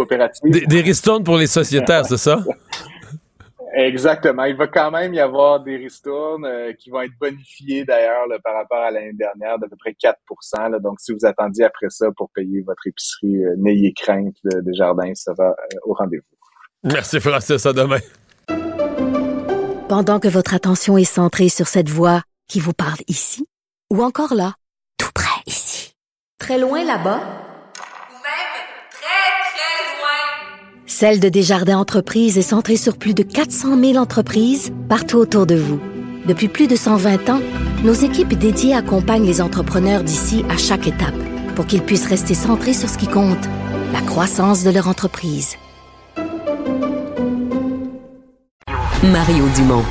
Des, des pour les sociétaires, c'est ça? *laughs* Exactement. Il va quand même y avoir des ristournes euh, qui vont être bonifiées d'ailleurs par rapport à l'année dernière d'à peu près 4 Donc, si vous attendiez après ça pour payer votre épicerie, euh, n'ayez crainte, des jardins, ça va euh, au rendez-vous. Merci Francis, à demain. Pendant que votre attention est centrée sur cette voix qui vous parle ici, ou encore là, tout près ici, très loin là-bas, Celle de Desjardins Entreprises est centrée sur plus de 400 000 entreprises partout autour de vous. Depuis plus de 120 ans, nos équipes dédiées accompagnent les entrepreneurs d'ici à chaque étape pour qu'ils puissent rester centrés sur ce qui compte, la croissance de leur entreprise. Mario Dumont.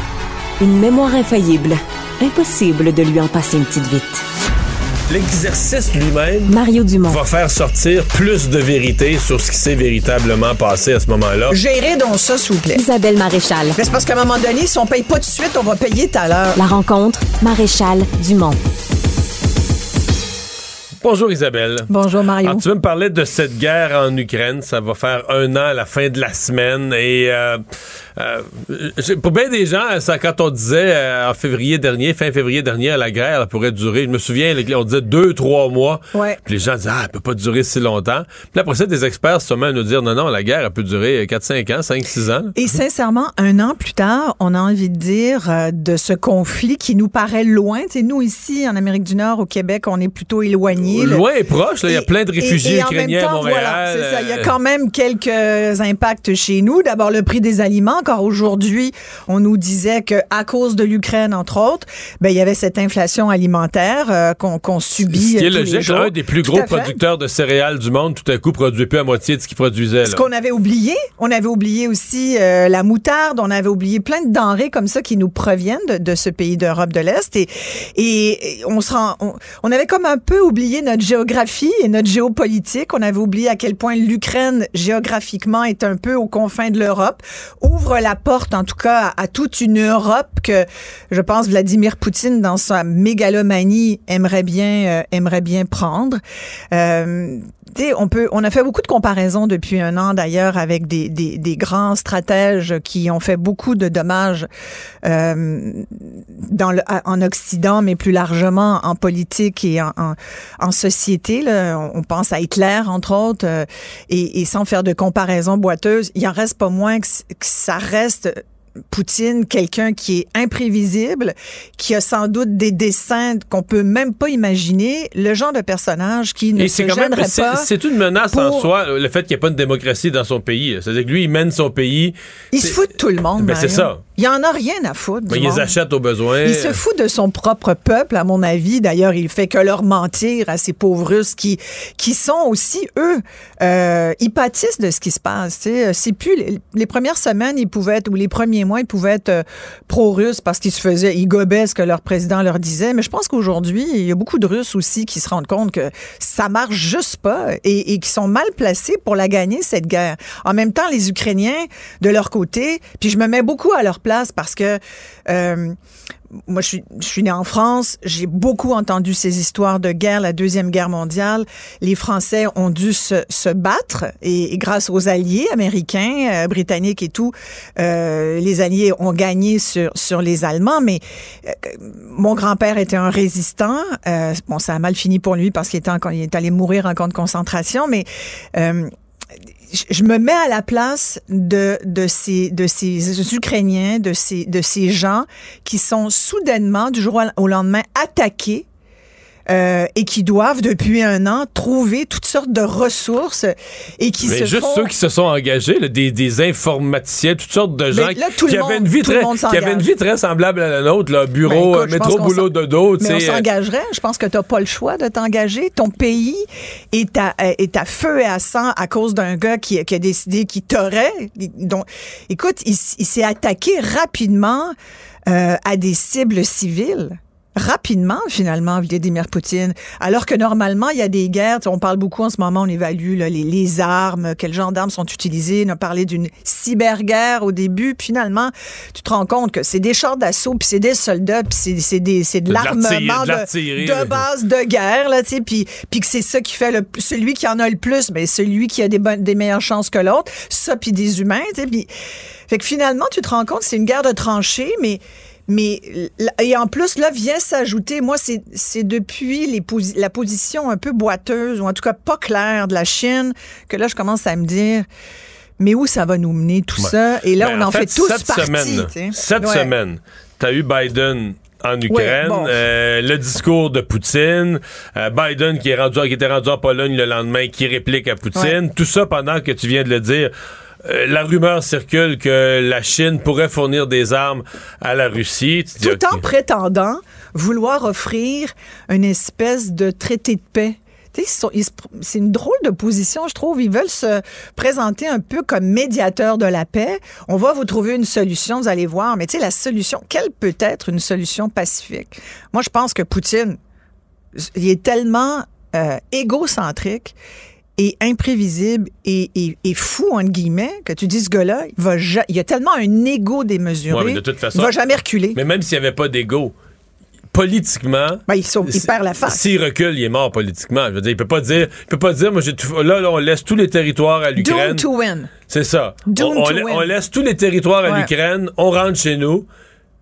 Une mémoire infaillible. Impossible de lui en passer une petite vite. L'exercice lui-même Mario Dumont. va faire sortir plus de vérité sur ce qui s'est véritablement passé à ce moment-là. Gérez donc ça, s'il vous plaît. Isabelle Maréchal. Mais c'est parce qu'à un moment donné, si on paye pas tout de suite, on va payer tout à l'heure. La rencontre, Maréchal Dumont. Bonjour Isabelle. Bonjour Mario. Alors, tu veux me parler de cette guerre en Ukraine? Ça va faire un an à la fin de la semaine. Et euh, euh, pour bien des gens, ça, quand on disait euh, en février dernier, fin février dernier, la guerre elle pourrait durer, je me souviens, on disait deux, trois mois. Ouais. Puis les gens disaient, ah, elle peut pas durer si longtemps. Puis après ça, des experts se à nous dire, non, non, la guerre, elle peut durer 4, 5 ans, 5, 6 ans. Et sincèrement, un an plus tard, on a envie de dire euh, de ce conflit qui nous paraît loin. Tu sais, nous, ici, en Amérique du Nord, au Québec, on est plutôt éloignés. Loin et proche, là, il y a Et- plein de et- réfugiés et en même ukrainiens à temps, Montréal. voilà, c'est ça. Il y a euh, quand même quelques impacts chez nous. D'abord, le prix des aliments. Encore aujourd'hui, on nous disait que à cause de l'Ukraine, entre autres, ben, il y avait cette inflation alimentaire euh, qu'on subit Ce qui est euh, tous logique, un des plus Tout gros producteurs de céréales du monde, tout à coup, produit plus à moitié de ce qu'il produisait. Ce qu'on avait oublié, on avait oublié aussi euh, la moutarde, on avait oublié plein de denrées comme ça qui nous proviennent de, de ce pays d'Europe de l'Est et, et, et on se rend, on, on avait comme un peu oublié notre géographie et notre géopolitique. On avait oublié à quel point l'Ukraine géographiquement est un peu aux confins de l'Europe, ouvre la porte en tout cas à, toute une Europe que je pense Vladimir Poutine dans sa mégalomanie aimerait bien euh, aimerait bien prendre. Euh, on peut, on a fait beaucoup de comparaisons depuis un an d'ailleurs avec des, des, des grands stratèges qui ont fait beaucoup de dommages euh, dans le, en Occident, mais plus largement en politique et en, en, en société. Là. On- pense à Hitler entre autres, euh, et, et sans faire de comparaison boiteuse, il en reste pas moins que ça reste Poutine, quelqu'un qui est imprévisible, qui a sans doute des dessins qu'on peut même pas imaginer, le genre de personnage qui ne Et se c'est quand même, gênerait c'est pas. c'est une menace en soi, le fait qu'il n'y ait pas de démocratie dans son pays. C'est-à-dire que lui, il mène son pays. Il se fout de tout le monde. Ben, c'est ça. Il en a rien à foutre. Ben, du il les achète au besoin. Il se fout de son propre peuple, à mon avis. D'ailleurs, il fait que leur mentir à ces pauvres Russes qui, qui sont aussi, eux, euh, ils pâtissent de ce qui se passe. C'est plus les, les premières semaines, ils pouvaient être, ou les premiers mois, ils pouvaient être euh, pro-russes parce qu'ils se faisaient, ils gobaient ce que leur président leur disait. Mais je pense qu'aujourd'hui, il y a beaucoup de Russes aussi qui se rendent compte que ça marche juste pas et, et qui sont mal placés pour la gagner, cette guerre. En même temps, les Ukrainiens, de leur côté, puis je me mets beaucoup à leur place parce que euh, moi, je suis, je née en France. J'ai beaucoup entendu ces histoires de guerre, la Deuxième Guerre mondiale. Les Français ont dû se, battre et, grâce aux alliés américains, euh, britanniques et tout, euh, les alliés ont gagné sur, les Allemands. Mais mon grand-père était un résistant. Bon, ça a mal fini pour lui parce qu'il est allé mourir en camp de concentration, mais... je- me mets à la place de, de, ces, de ces Ukrainiens, de ces, de ces gens qui sont soudainement, du jour au lendemain, attaqués euh, et qui doivent, depuis un an, trouver toutes sortes de ressources et qui Mais se juste font... ceux qui se sont engagés, là, des, des informaticiens, toutes sortes de gens là, qui, avaient monde- une vie très, qui avaient une vie très semblable à la nôtre, là, bureau, Ben, écoute, euh, métro, boulot, dodo. Mais on euh, s'engagerait. Je pense que tu n'as pas le choix de t'engager. Ton pays est à, est à feu et à sang à cause d'un gars qui, qui a décidé qu'il t'aurait. Donc, écoute, il, il s'est attaqué rapidement euh, à des cibles civiles. Rapidement, finalement, Vladimir Poutine. Alors que normalement, il y a des guerres. On parle beaucoup en ce moment, on évalue là, les, les armes, quels genres d'armes sont utilisées. On a parlé d'une cyberguerre au début. Puis finalement, tu te rends compte que c'est des chars d'assaut, puis c'est des soldats, puis c'est- c'est des- c'est de l'armement de base de guerre, là, tu sais, puis, puis que c'est ça qui fait le celui qui en a le plus, ben celui qui a des, bonnes, des meilleures chances que l'autre, ça puis des humains, tu sais, puis fait que finalement tu te rends compte que c'est une guerre de tranchées, mais mais et en plus là vient s'ajouter, moi c'est depuis les posi- la position un peu boiteuse ou en tout cas pas claire de la Chine que là je commence à me dire mais où ça va nous mener tout Ouais. ça? Et là, Ben, on en, fait, tous cette partie. Semaine, tu cette Ouais. semaine, t'as eu Biden en Ukraine, bon. euh, le discours de Poutine, euh, Biden qui est rendu, qui était rendu en Pologne le lendemain, qui réplique à Poutine, tout ça pendant que tu viens de le dire. Euh, la rumeur circule que la Chine pourrait fournir des armes à la Russie. Dis, Tout en prétendant vouloir offrir une espèce de traité de paix. C'est une drôle de position, je trouve. Ils veulent se présenter un peu comme médiateurs de la paix. On va vous trouver une solution, vous allez voir. Mais tu sais, la solution, quelle peut être une solution pacifique? Moi, je pense que Poutine, il est tellement euh, égocentrique et imprévisible et, et- et fou, entre guillemets, que tu dis, ce gars-là, il, va ja- il a tellement un ego démesuré, Ouais, de toute façon- il va jamais reculer. Mais même s'il n'y avait pas d'ego, politiquement. Ben, il, perd la face. S'il recule, il est mort politiquement. Je veux dire, il peut pas dire, il peut pas dire, moi, tout- là, là, on laisse tous les territoires à l'Ukraine. To win. C'est ça. On, on to la- win. on laisse tous les territoires à Ouais. l'Ukraine, on rentre chez nous.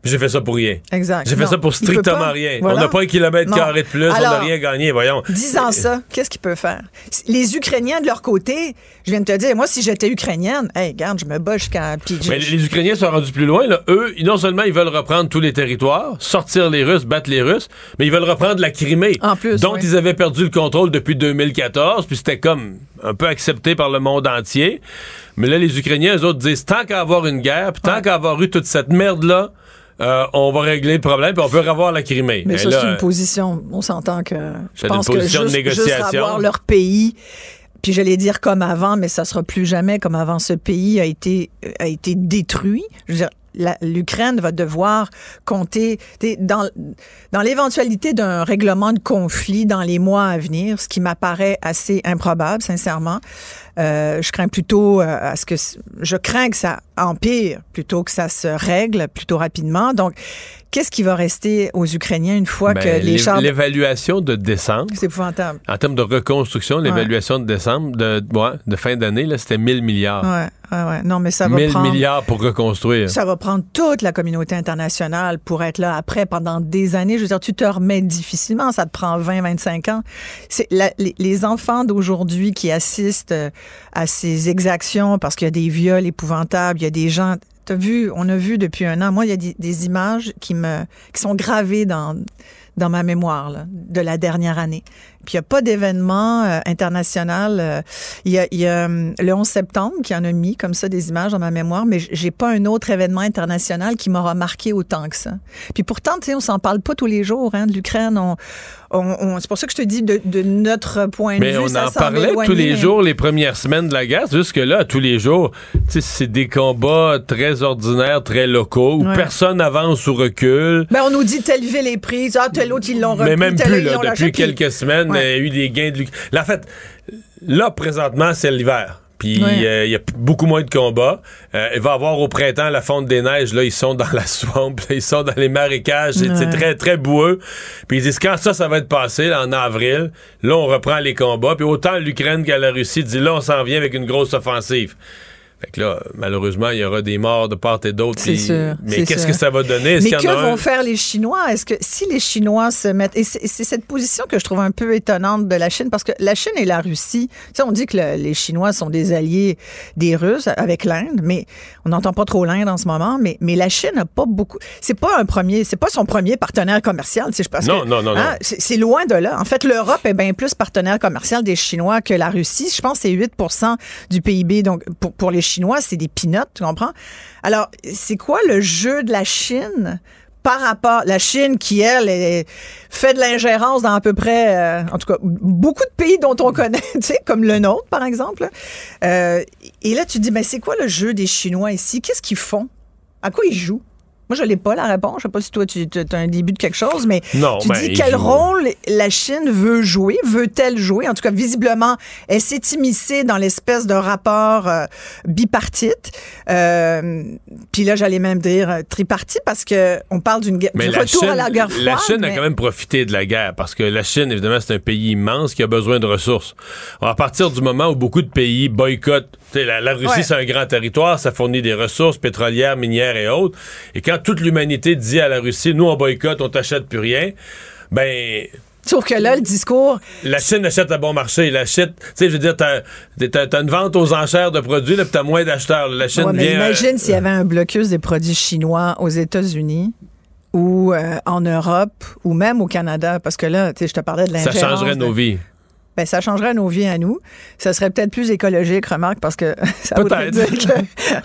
J'ai fait ça pour rien. Exact. J'ai fait Non, ça pour strictement rien. Voilà. On n'a pas un kilomètre Non. carré de plus, on n'a rien gagné, voyons. Disant ça, qu'est-ce qu'il peut faire? Les Ukrainiens, de leur côté, je viens de te dire, moi, si j'étais ukrainienne, hey, regarde, je me bats jusqu'à. Mais les Ukrainiens sont rendus plus loin. Là. Eux, non seulement ils veulent reprendre tous les territoires, sortir les Russes, battre les Russes, mais ils veulent reprendre la Crimée, En plus, dont oui. ils avaient perdu le contrôle depuis 2014, puis c'était comme un peu accepté par le monde entier. Mais là, les Ukrainiens, eux autres, disent tant qu'à avoir une guerre, puis tant qu'à avoir eu toute cette merde-là, euh, on va régler le problème, puis on peut revoir la Crimée. Mais ça, c'est une euh, position. On s'entend que. Je C'est une pense que position de juste, juste négociation. avoir leur pays. Puis j'allais dire comme avant, mais ça sera plus jamais comme avant. Ce pays a été a été détruit. Je veux dire, l'Ukraine va devoir compter dans dans l'éventualité d'un règlement de conflit dans les mois à venir, ce qui m'apparaît assez improbable, sincèrement. Euh, je crains plutôt euh, à ce que je crains que ça empire plutôt que ça se règle plutôt rapidement. Donc, qu'est-ce qui va rester aux Ukrainiens une fois ben, que les l'é- chars L'évaluation de décembre, c'est épouvantable. en termes de reconstruction, l'évaluation de décembre, de, ouais, de fin d'année, là, c'était 1000 milliards. Ouais, ouais, ouais. Non, mais ça va 1000 prendre. milliards pour reconstruire. Ça va prendre toute la communauté internationale pour être là après pendant des années. Je veux dire, tu te remets difficilement. Ça te prend 20, 25 ans. C'est les, les enfants d'aujourd'hui qui assistent euh, à ces exactions parce qu'il y a des viols épouvantables, il y a des gens. On a vu depuis un an. Moi, il y a des, images qui me, qui sont gravées dans ma mémoire de la dernière année. Puis il n'y a pas d'événement euh, international. euh, Il y a, il y a, hum, le 11 septembre qui en a mis comme ça des images dans ma mémoire, mais j'ai pas un autre événement international qui m'aura marqué autant que ça. Puis pourtant, tu sais, on s'en parle pas tous les jours hein, de l'Ukraine. On, on, on- c'est pour ça que je te dis de, de notre point de Mais vue, on ça en parlait éloigné, tous les mais- jours, les premières semaines de la guerre. C'est juste que là, tous les jours, tu sais, c'est des combats très ordinaires, très locaux, où Ouais. personne avance ou recule. Ben, on nous dit telle ville est prise, ah, tel autre, ils l'ont repris, Mais même plus, là, depuis quelques semaines, Ouais. Il y a eu des gains de... Là, en fait, là, présentement, c'est l'hiver. Puis Ouais. euh, il y a beaucoup moins de combats. Euh, il va y avoir au printemps la fonte des neiges. Là, ils sont dans la swamp, là, ils sont dans les marécages. C'est c'est Ouais. très, très boueux. Puis ils disent quand ça, ça va être passé, là, en avril, là, on reprend les combats. Puis autant l'Ukraine qu'à la Russie dit là, on s'en vient avec une grosse offensive. Fait que là, malheureusement, il y aura des morts de part et d'autre. C'est sûr, Mais qu'est-ce que ça va donner? Mais que un- vont faire les Chinois? Est-ce que si les Chinois se mettent... Et c'est cette position que je trouve un peu étonnante de la Chine, parce que la Chine et la Russie, tu sais, on dit que le- les Chinois sont des alliés des Russes avec l'Inde, mais on n'entend pas trop l'Inde en ce moment, mais, mais la Chine n'a pas beaucoup... C'est pas un premier... C'est pas son premier partenaire commercial, tu sais, parce Non, que, non, non, non. hein, C'est c'est loin de là. En fait, l'Europe est bien plus partenaire commercial des Chinois que la Russie. Je pense que c'est 8 du PIB. Donc, pour, pour les Chinois, c'est des peanuts, tu comprends? Alors, c'est quoi le jeu de la Chine par rapport... La Chine qui, elle, est- fait de l'ingérence dans à peu près, euh, en tout cas, beaucoup de pays dont on connaît, *laughs* tu sais, comme le nôtre, par exemple. Euh, et là, tu te dis, mais c'est quoi le jeu des Chinois ici? Qu'est-ce qu'ils font? À quoi ils jouent? Moi, je n'ai pas la réponse. Je sais pas si toi, tu as un début de quelque chose, mais Non, tu ben, dis ils quel rôle la Chine veut jouer, veut-elle jouer? En tout cas, visiblement, elle s'est immiscée dans l'espèce de rapport euh, bipartite. Euh, Puis là, j'allais même dire euh, tripartite parce que on parle d'une guerre- Mais la retour Chine, à la guerre froide. la Chine a quand même profité de la guerre parce que la Chine, évidemment, c'est un pays immense qui a besoin de ressources. Alors, à partir du moment où beaucoup de pays boycottent, la, la Russie, Ouais. c'est un grand territoire, ça fournit des ressources pétrolières, minières et autres. Et quand toute l'humanité dit à la Russie, nous, on boycotte, on t'achète plus rien, ben, Sauf que là, le discours, la Chine achète à bon marché. La Chine, tu sais, je veux dire, t'as, t'as une vente aux enchères de produits, là, puis t'as moins d'acheteurs. La Chine Ouais, mais vient. imagine euh, s'il y avait un blocus des produits chinois aux États-Unis ou euh, en Europe ou même au Canada, parce que là, tu sais, je te parlais de ça l'ingérence. changerait de- nos vies. Ben ça changerait nos vies à nous. Ça serait peut-être plus écologique, remarque, parce que *laughs* ça voudrait dire qu'il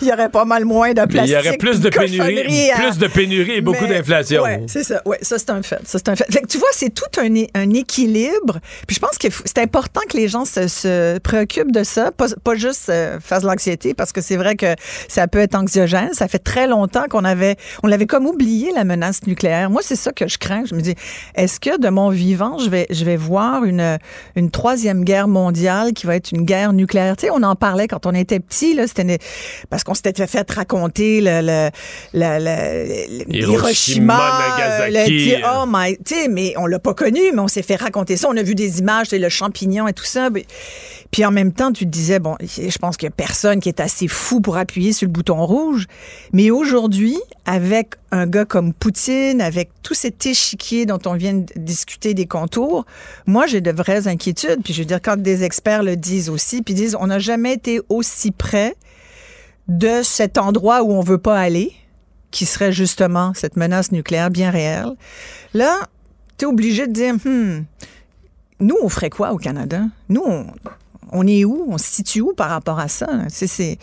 *laughs* y aurait pas mal moins de plastique. Il y aurait plus de pénurie, à... plus de pénurie et beaucoup d'inflation. Oui, c'est ça. Ouais, ça c'est un fait. Ça c'est un fait. fait tu vois, c'est tout un, un, équilibre. Puis je pense que c'est important que les gens se, se préoccupent de ça, pas, pas juste euh, fassent l'anxiété, parce que c'est vrai que ça peut être anxiogène. Ça fait très longtemps qu'on avait, on l'avait comme oublié la menace nucléaire. Moi, c'est ça que je crains. Je me dis, est-ce que de mon vivant, je vais, je vais voir une, une troisième guerre mondiale qui va être une guerre nucléaire. Tu sais, on en parlait quand on était petit, là, c'était parce qu'on s'était fait raconter le, le, le, Hiroshima, Nagasaki. oh my, tu sais, mais on l'a pas connu, mais on s'est fait raconter ça. On a vu des images, le champignon et tout ça. Puis en même temps, tu te disais, bon, je pense qu'il y a personne qui est assez fou pour appuyer sur le bouton rouge. Mais aujourd'hui, avec un gars comme Poutine, avec tout cet échiquier dont on vient de discuter des contours, moi, j'ai de vraies inquiétudes. Puis je veux dire, quand des experts le disent aussi, puis disent, on n'a jamais été aussi près de cet endroit où on veut pas aller, qui serait justement cette menace nucléaire bien réelle. Là, tu es obligé de dire, hmm, nous, on ferait quoi au Canada? Nous, on, on est où? On se situe où par rapport à ça? C'est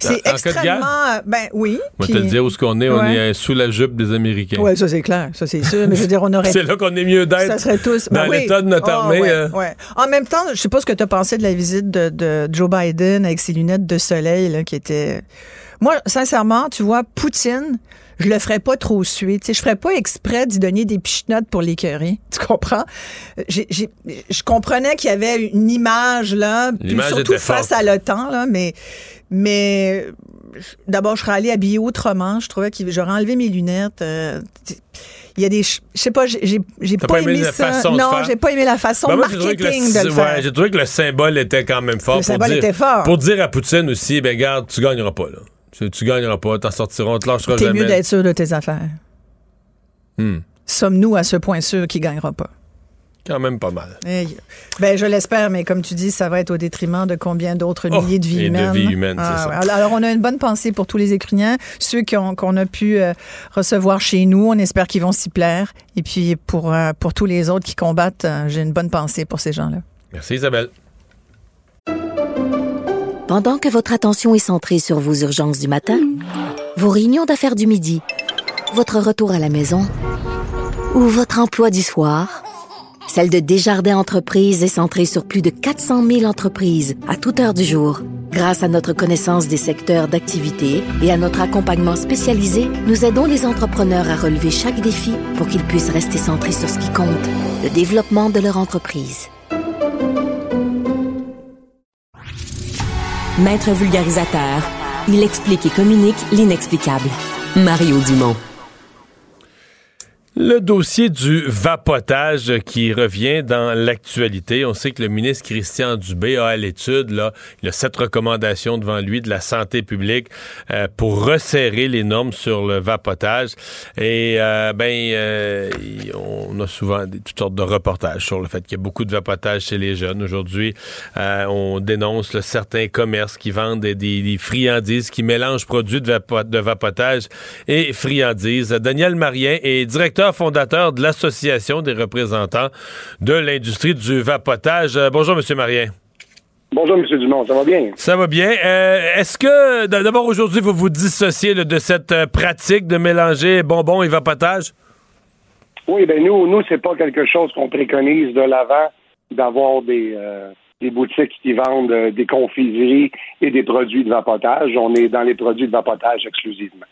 c'est extrêmement. Ben oui. On va te le dire où ce qu'on est? On est sous la jupe des Américains. Oui, ça c'est clair. Ça c'est sûr. Mais je veux dire, on aurait. *laughs* c'est là qu'on est mieux d'être. Ça serait tous. Dans ben l'état de notre ah, armée. Ouais, euh. ouais. En même temps, je sais pas ce que tu as pensé de la visite de, de, Joe Biden avec ses lunettes de soleil, là, qui était. Moi, sincèrement, tu vois, Poutine, je le ferais pas trop suer. Tu sais, je ferais pas exprès d'y donner des pichenottes pour l'écœurer. *laughs* Tu comprends? J'ai, je comprenais qu'il y avait une image, là, surtout face à l'OTAN, là, mais, mais d'abord, je serais allée habiller autrement. Je trouvais que j'aurais enlevé mes lunettes. Euh, il y a des je sais pas j'ai j'ai pas, pas, aimé, aimé ça. non j'ai pas aimé la façon ben moi, marketing le, de le faire. ouais, j'ai trouvé que le symbole était quand même fort le pour symbole dire, était fort. pour dire à Poutine aussi ben garde tu gagneras pas là. Tu, tu gagneras pas t'en sortiras on te lâchera T'es jamais. mieux d'être sûr de tes affaires. Hmm. sommes-nous à ce point sûr qu'il gagnera pas? Quand même pas mal. ben, je l'espère, mais comme tu dis, ça va être au détriment de combien d'autres oh, milliers de vies et humaines. De vies humaines ah, ouais. ça. Alors, on a une bonne pensée pour tous les Écriniens, ceux qu'on a pu euh, recevoir chez nous. On espère qu'ils vont s'y plaire. Et puis, pour, euh, pour tous les autres qui combattent, euh, j'ai une bonne pensée pour ces gens-là. Merci, Isabelle. Pendant que votre attention est centrée sur vos urgences du matin, vos réunions d'affaires du midi, votre retour à la maison ou votre emploi du soir, celle de Desjardins Entreprises est centrée sur plus de 400 000 entreprises à toute heure du jour. Grâce à notre connaissance des secteurs d'activité et à notre accompagnement spécialisé, nous aidons les entrepreneurs à relever chaque défi pour qu'ils puissent rester centrés sur ce qui compte, le développement de leur entreprise. Maître vulgarisateur, il explique et communique l'inexplicable. Mario Dumont. Le dossier du vapotage qui revient dans l'actualité. On sait que le ministre Christian Dubé a à l'étude, là, il a sept recommandations devant lui de la santé publique euh, pour resserrer les normes sur le vapotage. Et euh, ben, euh, on a souvent des, toutes sortes de reportages sur le fait qu'il y a beaucoup de vapotage chez les jeunes. Aujourd'hui, euh, on dénonce là, certains commerces qui vendent des, friandises, qui mélangent produits de vapotage et friandises. Daniel Marien est directeur fondateur de l'Association des représentants de l'industrie du vapotage. Euh, bonjour, M. Marien. Bonjour, M. Dumont. Ça va bien? Ça va bien. Euh, Est-ce que, d'abord, aujourd'hui, vous vous dissociez là, de cette euh, pratique de mélanger bonbons et vapotage? Oui, bien, nous, nous c'est pas quelque chose qu'on préconise de l'avant d'avoir des, euh, des boutiques qui vendent euh, des confiseries et des produits de vapotage. On est dans les produits de vapotage exclusivement.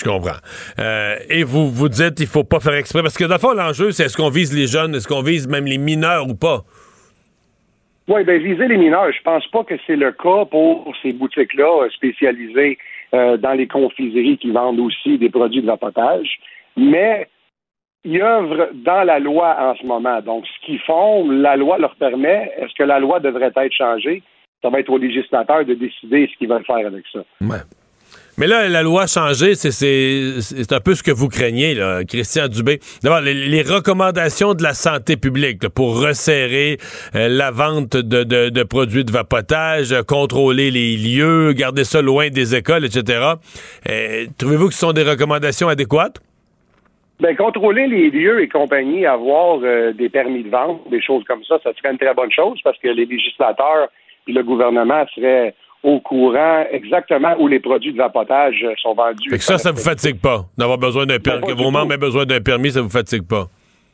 Je comprends. Euh, et vous vous dites il faut pas faire exprès parce que dans le fond l'enjeu c'est est-ce qu'on vise les jeunes, est-ce qu'on vise même les mineurs ou pas? Oui, bien viser les mineurs, je pense pas que c'est le cas pour ces boutiques-là spécialisées euh, dans les confiseries qui vendent aussi des produits de vapotage, mais ils œuvrent dans la loi en ce moment. Donc ce qu'ils font, la loi leur permet. Est-ce que la loi devrait être changée? Ça va être aux législateurs de décider ce qu'ils veulent faire avec ça. Ouais. Mais là, la loi a changé, c'est un peu ce que vous craignez, là, Christian Dubé. D'abord, les, les, recommandations de la santé publique là, pour resserrer euh, la vente de, de, de, produits de vapotage, euh, contrôler les lieux, garder ça loin des écoles, etc. Euh, Trouvez-vous que ce sont des recommandations adéquates? Ben, contrôler les lieux et compagnie, avoir euh, des permis de vente, des choses comme ça, ça serait une très bonne chose parce que les législateurs et le gouvernement seraient au courant exactement où les produits de vapotage sont vendus. Fait que ça, ça vous fatigue pas? D'avoir besoin d'un permis, que vos membres aient besoin d'un permis, ça vous fatigue pas?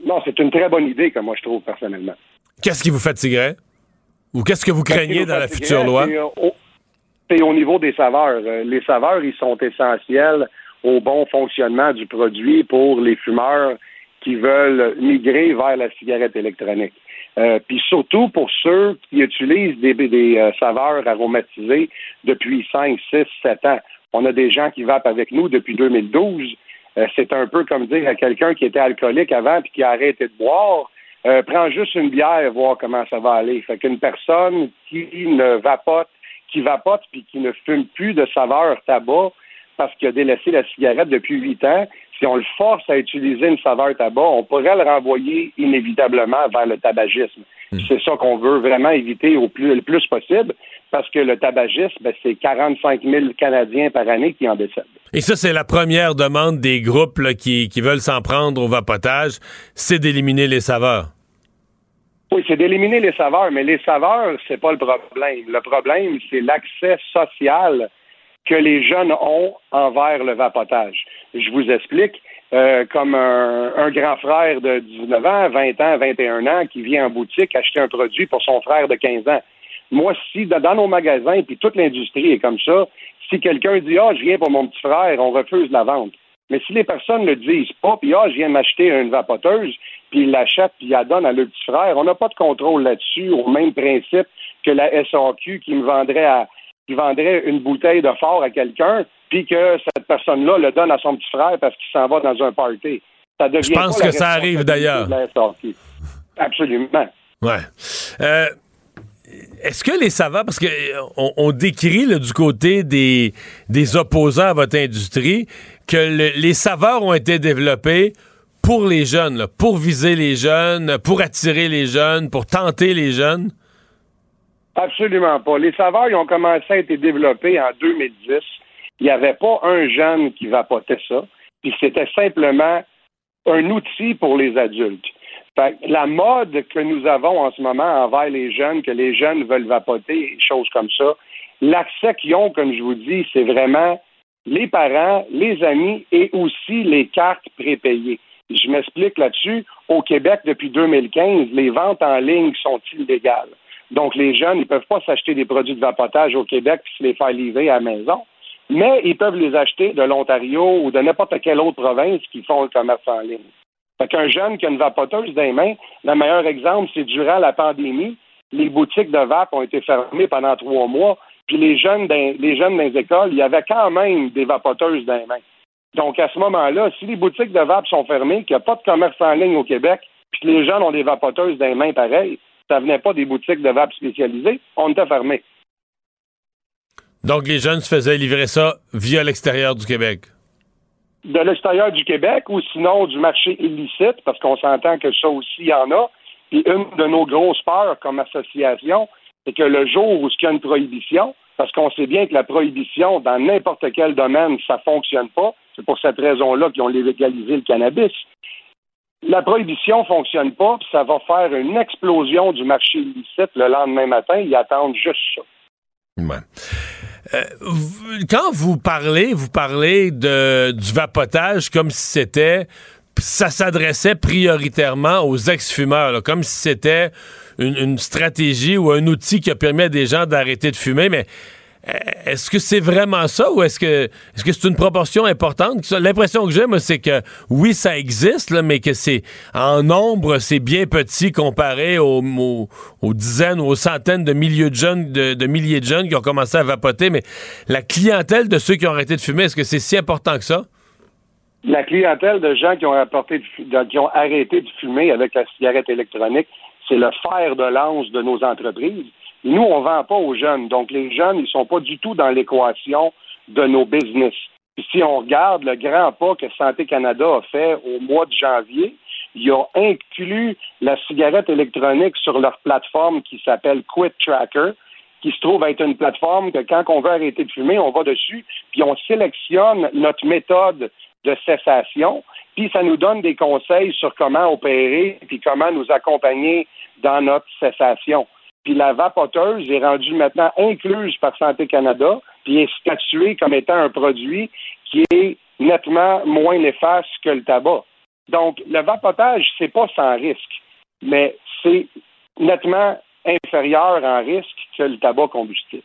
Non, c'est une très bonne idée que moi je trouve personnellement. Qu'est-ce qui vous fatiguerait? Ou qu'est-ce que vous craignez dans la future loi? C'est au, niveau des saveurs. Euh, les saveurs, ils sont essentiels au bon fonctionnement du produit pour les fumeurs qui veulent migrer vers la cigarette électronique. Euh, puis surtout pour ceux qui utilisent des, des euh, saveurs aromatisées depuis 5, 6, 7 ans. On a des gens qui vapent avec nous depuis 2012. Euh, c'est un peu comme dire à quelqu'un qui était alcoolique avant puis qui a arrêté de boire, prends juste une bière et voir comment ça va aller. Fait qu'une personne qui ne vapote, qui vapote puis qui ne fume plus de saveur tabac, parce qu'il a délaissé la cigarette depuis huit ans, si on le force à utiliser une saveur tabac, on pourrait le renvoyer inévitablement vers le tabagisme. Hmm. C'est ça qu'on veut vraiment éviter au plus, le plus possible, parce que le tabagisme, ben, c'est 45 000 Canadiens par année qui en décèdent. Et ça, c'est la première demande des groupes qui, qui veulent s'en prendre au vapotage, c'est d'éliminer les saveurs. Oui, c'est d'éliminer les saveurs, mais les saveurs, c'est pas le problème. Le problème, c'est l'accès social que les jeunes ont envers le vapotage. Je vous explique. Euh, comme un, grand frère de 19 ans, 20 ans, 21 ans qui vient en boutique acheter un produit pour son frère de 15 ans. Moi, si dans nos magasins, puis toute l'industrie est comme ça, si quelqu'un dit Ah, je viens pour mon petit frère, on refuse la vente. Mais si les personnes ne le disent pas, puis Ah, je viens m'acheter une vapoteuse, puis ils l'achètent, puis ils la donnent à leur petit frère, on n'a pas de contrôle là-dessus, au même principe que la SAQ qui me vendrait à qui vendrait une bouteille de fort à quelqu'un, puis que cette personne-là le donne à son petit frère parce qu'il s'en va dans un party. Ça devient Je pense que ça arrive d'ailleurs. Absolument. Ouais. Euh, est-ce que les savants, parce que euh, on, décrit du côté des, des opposants à votre industrie que les saveurs ont été développées pour les jeunes, pour viser les jeunes, pour attirer les jeunes, pour tenter les jeunes? Absolument pas. Les saveurs, ont commencé à être développés en 2010. Il n'y avait pas un jeune qui vapotait ça. Puis c'était simplement un outil pour les adultes. la mode que nous avons en ce moment envers les jeunes, que les jeunes veulent vapoter, choses comme ça, l'accès qu'ils ont, comme je vous dis, c'est vraiment les parents, les amis et aussi les cartes prépayées. Je m'explique là-dessus. Au Québec, depuis 2015, les ventes en ligne sont illégales. Donc, les jeunes, ils ne peuvent pas s'acheter des produits de vapotage au Québec et se les faire livrer à la maison, mais ils peuvent les acheter de l'Ontario ou de n'importe quelle autre province qui font le commerce en ligne. Fait qu'un jeune qui a une vapoteuse dans les mains, le meilleur exemple, c'est durant la pandémie, les boutiques de vape ont été fermées pendant trois mois, puis les jeunes dans, les jeunes dans les écoles, il y avait quand même des vapoteuses dans les mains. Donc, à ce moment-là, si les boutiques de vape sont fermées, qu'il n'y a pas de commerce en ligne au Québec, puis les jeunes ont des vapoteuses dans les mains pareil, ça venait pas des boutiques de vape spécialisées, on était fermé. Donc, les jeunes se faisaient livrer ça via l'extérieur du Québec? De l'extérieur du Québec ou sinon du marché illicite, parce qu'on s'entend que ça aussi, il y en a. Puis une de nos grosses peurs comme association, c'est que le jour où il y a une prohibition, parce qu'on sait bien que la prohibition, dans n'importe quel domaine, ça fonctionne pas. C'est pour cette raison-là qu'ils ont légalisé le cannabis la prohibition fonctionne pas, puis ça va faire une explosion du marché illicite le lendemain matin. Ils attendent juste ça. Euh, quand vous parlez, vous parlez de, du vapotage comme si c'était ça s'adressait prioritairement aux ex-fumeurs, comme si c'était une, une, stratégie ou un outil qui a permis à des gens d'arrêter de fumer, mais est-ce que c'est vraiment ça ou est-ce que est-ce que c'est une proportion importante? L'impression que j'ai, moi, c'est que oui, ça existe, mais que c'est en nombre, c'est bien petit comparé aux, dizaines ou aux centaines de milliers de jeunes, de, milliers de jeunes qui ont commencé à vapoter. Mais la clientèle de ceux qui ont arrêté de fumer, est-ce que c'est si important que ça? La clientèle de gens qui ont, qui ont arrêté de fumer avec la cigarette électronique, c'est le fer de lance de nos entreprises. Nous, on ne vend pas aux jeunes. Donc, les jeunes, ils ne sont pas du tout dans l'équation de nos business. si on regarde le grand pas que Santé Canada a fait au mois de janvier, ils ont inclus la cigarette électronique sur leur plateforme qui s'appelle Quit Tracker, qui se trouve être une plateforme que quand on veut arrêter de fumer, on va dessus, puis on sélectionne notre méthode de cessation puis ça nous donne des conseils sur comment opérer, puis comment nous accompagner dans notre cessation. Puis la vapoteuse est rendue maintenant incluse par Santé Canada, puis est statuée comme étant un produit qui est nettement moins néfaste que le tabac. Donc, le vapotage, c'est pas sans risque, mais c'est nettement inférieur en risque que le tabac combustible.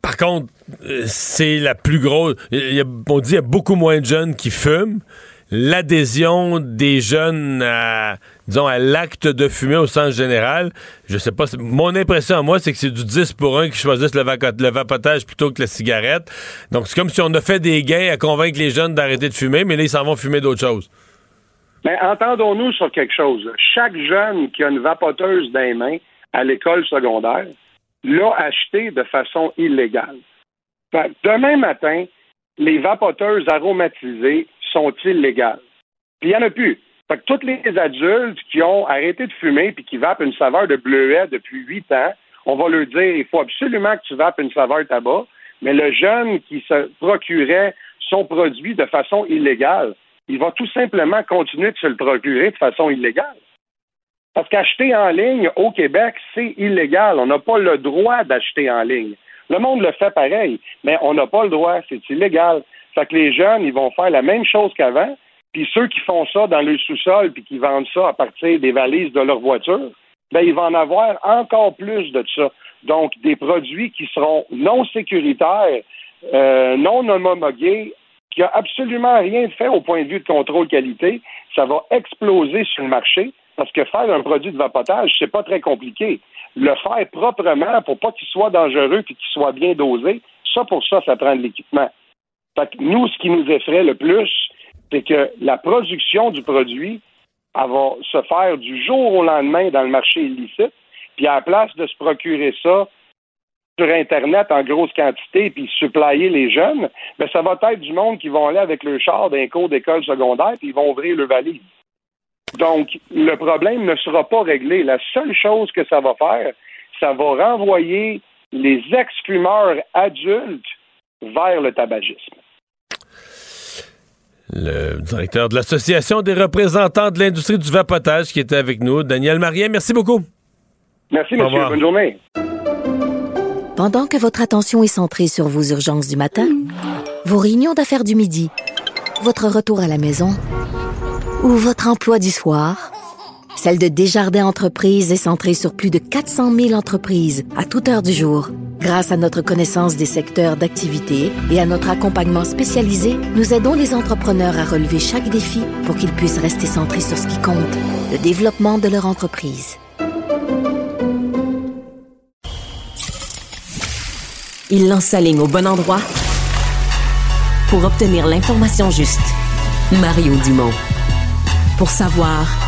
Par contre, euh, c'est la plus grosse. On dit qu'il y a beaucoup moins de jeunes qui fument. L'adhésion des jeunes à, disons, à l'acte de fumer au sens général, je sais pas. Mon impression à moi, c'est que c'est du 10 pour 1 qui choisissent le, vapotage plutôt que la cigarette. Donc, c'est comme si on a fait des gains à convaincre les jeunes d'arrêter de fumer, mais là, ils s'en vont fumer d'autres choses. Mais entendons-nous sur quelque chose. Chaque jeune qui a une vapoteuse dans les mains à l'école secondaire l'a acheté de façon illégale. demain matin, les vapoteuses aromatisées sont illégales. Puis il n'y en a plus. Fait que tous les adultes qui ont arrêté de fumer puis qui vapent une saveur de bleuet depuis huit ans, on va leur dire il faut absolument que tu vapes une saveur tabac, mais le jeune qui se procurait son produit de façon illégale, il va tout simplement continuer de se le procurer de façon illégale. Parce qu'acheter en ligne au Québec, c'est illégal. On n'a pas le droit d'acheter en ligne. Le monde le fait pareil, mais on n'a pas le droit, c'est illégal. Fait que les jeunes, ils vont faire la même chose qu'avant, puis ceux qui font ça dans le sous-sol puis qui vendent ça à partir des valises de leur voiture, ben ils vont en avoir encore plus de ça. Donc, des produits qui seront non sécuritaires, euh, non homologués, qui a absolument rien fait au point de vue de contrôle qualité, ça va exploser sur le marché parce que faire un produit de vapotage, c'est pas très compliqué. Le faire proprement pour pas qu'il soit dangereux et qu'il soit bien dosé, ça pour ça, ça prend de l'équipement. Fait que nous, ce qui nous effraie le plus, c'est que la production du produit elle va se faire du jour au lendemain dans le marché illicite, puis à la place de se procurer ça sur Internet en grosse quantité puis supplier les jeunes, ben ça va être du monde qui vont aller avec le char d'un cours d'école secondaire puis ils vont ouvrir le valise. Donc, le problème ne sera pas réglé. La seule chose que ça va faire, ça va renvoyer les ex-fumeurs adultes vers le tabagisme. Le directeur de l'Association des représentants de l'industrie du vapotage qui était avec nous, Daniel Marien. Merci beaucoup. Merci, monsieur. Bonne journée. Pendant que votre attention est centrée sur vos urgences du matin, vos réunions d'affaires du midi, votre retour à la maison ou votre emploi du soir, celle de Desjardins Entreprises est centrée sur plus de 400 000 entreprises à toute heure du jour. Grâce à notre connaissance des secteurs d'activité et à notre accompagnement spécialisé, nous aidons les entrepreneurs à relever chaque défi pour qu'ils puissent rester centrés sur ce qui compte, le développement de leur entreprise. Il lance sa ligne au bon endroit pour obtenir l'information juste. Mario Dumont. Pour savoir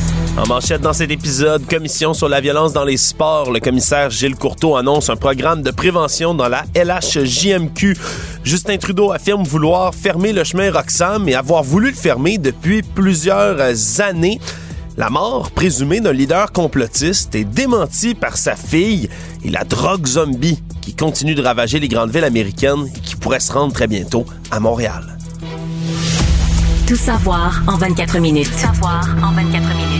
En manchette dans cet épisode, commission sur la violence dans les sports, le commissaire Gilles Courteau annonce un programme de prévention dans la LHJMQ. Justin Trudeau affirme vouloir fermer le chemin Roxham et avoir voulu le fermer depuis plusieurs années. La mort présumée d'un leader complotiste est démentie par sa fille et la drogue zombie qui continue de ravager les grandes villes américaines et qui pourrait se rendre très bientôt à Montréal. Tout savoir en 24 minutes. Tout savoir en 24 minutes.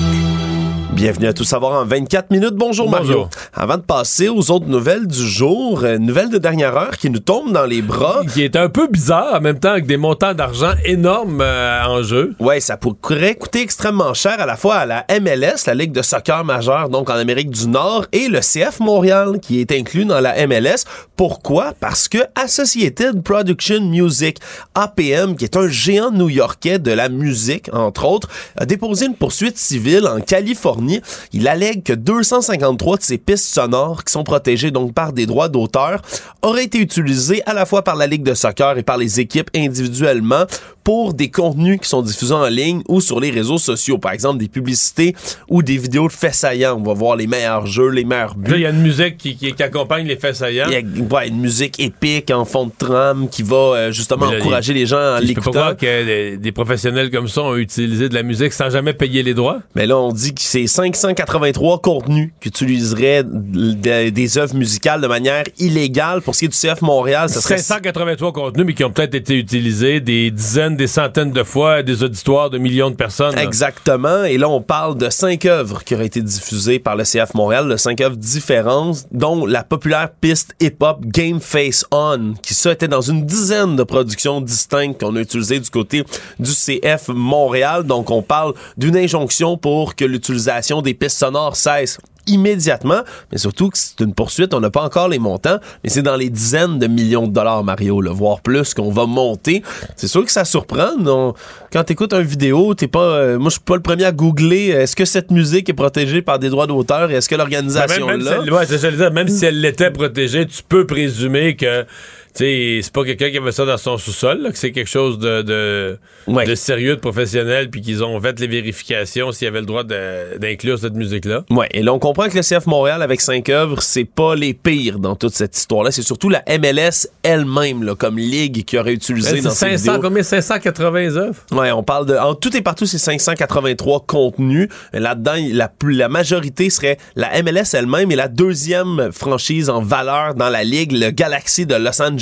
Bienvenue à Tout savoir en 24 minutes. Bonjour, Mario. Avant de passer aux autres nouvelles du jour, une nouvelle de dernière heure qui nous tombe dans les bras. Qui est un peu bizarre en même temps avec des montants d'argent énormes euh, en jeu. Ouais, ça pourrait coûter extrêmement cher à la fois à la MLS, la Ligue de soccer majeure donc en Amérique du Nord, et le CF Montréal qui est inclus dans la MLS. Pourquoi? Parce que Associated Production Music, APM, qui est un géant new-yorkais de la musique, entre autres, a déposé une poursuite civile en Californie il allègue que 253 de ces pistes sonores, qui sont protégées donc par des droits d'auteur, auraient été utilisées à la fois par la Ligue de soccer et par les équipes individuellement pour des contenus qui sont diffusés en ligne ou sur les réseaux sociaux. Par exemple, des publicités ou des vidéos de faits saillants. On va voir les meilleurs jeux, les meilleurs buts. Il y a une musique qui, qui, qui accompagne les faits saillants. Il y a ouais, une musique épique en fond de trame qui va euh, justement là, encourager les gens Je peux pas l'écoutant. croire que des, des professionnels comme ça ont utilisé de la musique sans jamais payer les droits. Mais là, on dit que c'est 583 contenus qui utiliseraient de- des œuvres musicales de manière illégale. Pour ce qui est du CF Montréal, ça serait 583 contenus, mais qui ont peut-être été utilisés des dizaines, des centaines de fois à des auditoires de millions de personnes. là. Exactement. Et là, on parle de cinq œuvres qui auraient été diffusées par le CF Montréal, de cinq œuvres différentes, dont la populaire piste hip-hop Game Face On, qui ça était dans une dizaine de productions distinctes qu'on a utilisées du côté du CF Montréal. Donc, on parle d'une injonction pour que l'utilisation des pistes sonores cesse immédiatement, mais surtout que c'est une poursuite, on n'a pas encore les montants, mais c'est dans les dizaines de millions de dollars, Mario, là, voire plus, qu'on va monter. C'est sûr que ça surprend. non? Quand tu écoutes une vidéo, t'es pas. euh, moi, je suis pas le premier à googler est-ce que cette musique est protégée par des droits d'auteur et est-ce que l'organisation Ben, même, même là. si ouais, ça, veux dire, même si elle l'était protégée, tu peux présumer que c'est pas quelqu'un qui avait ça dans son sous-sol, que c'est quelque chose de, de, de sérieux, de professionnel, puis qu'ils ont fait les vérifications s'il y avait le droit d'inclure cette musique-là. Ouais, et là, on comprend que le CF Montréal, avec cinq œuvres, c'est pas les pires dans toute cette histoire-là. C'est surtout la MLS elle-même, comme ligue qui aurait utilisé dans ces 500, vidéos. combien? 580 œuvres? Ouais, on parle de. En tout et partout, c'est 583 contenus. Là-dedans, la majorité serait la MLS elle-même et la deuxième franchise en valeur dans la ligue, le Galaxy de Los Angeles,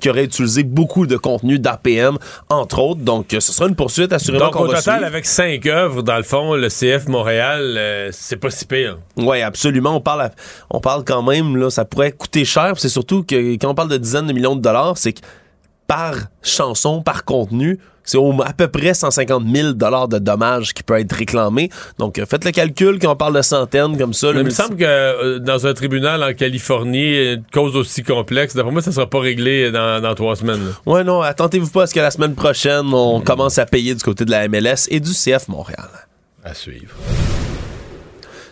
qui aurait utilisé beaucoup de contenu d'APM, entre autres. Donc, ce sera une poursuite, assurément Donc, au total, suivre. avec cinq œuvres, dans le fond, le CF Montréal, euh, c'est pas si pire. Oui, absolument. On parle, à- on parle quand même, là, ça pourrait coûter cher. C'est surtout que quand on parle de dizaines de millions de dollars, c'est que par chanson, par contenu, c'est à peu près 150 000 dollars de dommages qui peut être réclamé. Donc, euh, faites le calcul quand on parle de centaines comme ça. Mais il me semble que euh, dans un tribunal en Californie, une cause aussi complexe, d'après moi, ça sera pas réglé dans, dans trois semaines. là. Ouais, non, attendez-vous pas à ce que la semaine prochaine, on commence à payer du côté de la MLS et du CF Montréal. À suivre.